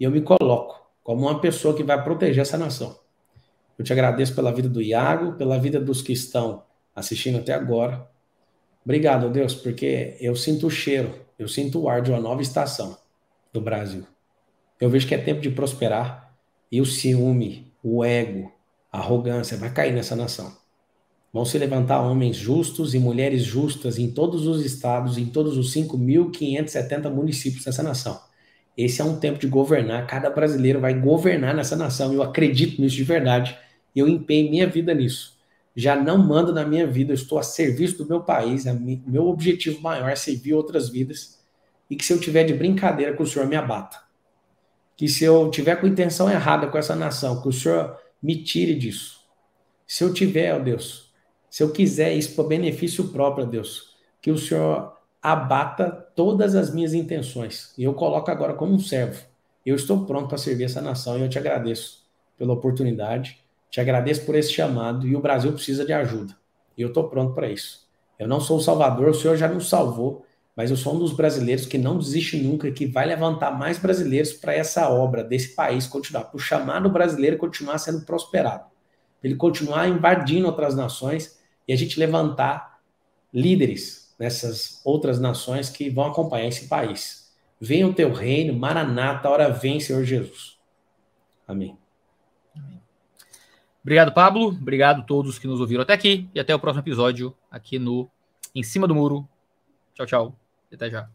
E eu me coloco como uma pessoa que vai proteger essa nação. Eu te agradeço pela vida do Iago, pela vida dos que estão assistindo até agora. Obrigado, Deus, porque eu sinto o cheiro, eu sinto o ar de uma nova estação do Brasil. Eu vejo que é tempo de prosperar e o ciúme, o ego, a arrogância vai cair nessa nação. Vão se levantar homens justos e mulheres justas em todos os estados, em todos os 5.570 municípios dessa nação. Esse é um tempo de governar. Cada brasileiro vai governar nessa nação. Eu acredito nisso de verdade. Eu empenho minha vida nisso. Já não mando na minha vida, eu estou a serviço do meu país. Meu objetivo maior é servir outras vidas. E que se eu tiver de brincadeira, que o Senhor me abata. Que se eu tiver com intenção errada com essa nação, que o Senhor me tire disso. Se eu tiver, ó Deus, se eu quiser isso para benefício próprio, Deus, que o Senhor abata todas as minhas intenções. E eu coloco agora como um servo. Eu estou pronto para servir essa nação e eu te agradeço pela oportunidade, te agradeço por esse chamado e o Brasil precisa de ajuda. E eu estou pronto para isso. Eu não sou o salvador, o Senhor já nos salvou, mas eu sou um dos brasileiros que não desiste nunca, que vai levantar mais brasileiros para essa obra desse país continuar, para o chamado brasileiro continuar sendo prosperado, ele continuar invadindo outras nações e a gente levantar líderes nessas outras nações que vão acompanhar esse país. Venha o teu reino, Maranata, hora vem, Senhor Jesus. Amém. Obrigado, Pablo. Obrigado a todos que nos ouviram até aqui e até o próximo episódio aqui no Em Cima do Muro. Tchau, tchau. Até já.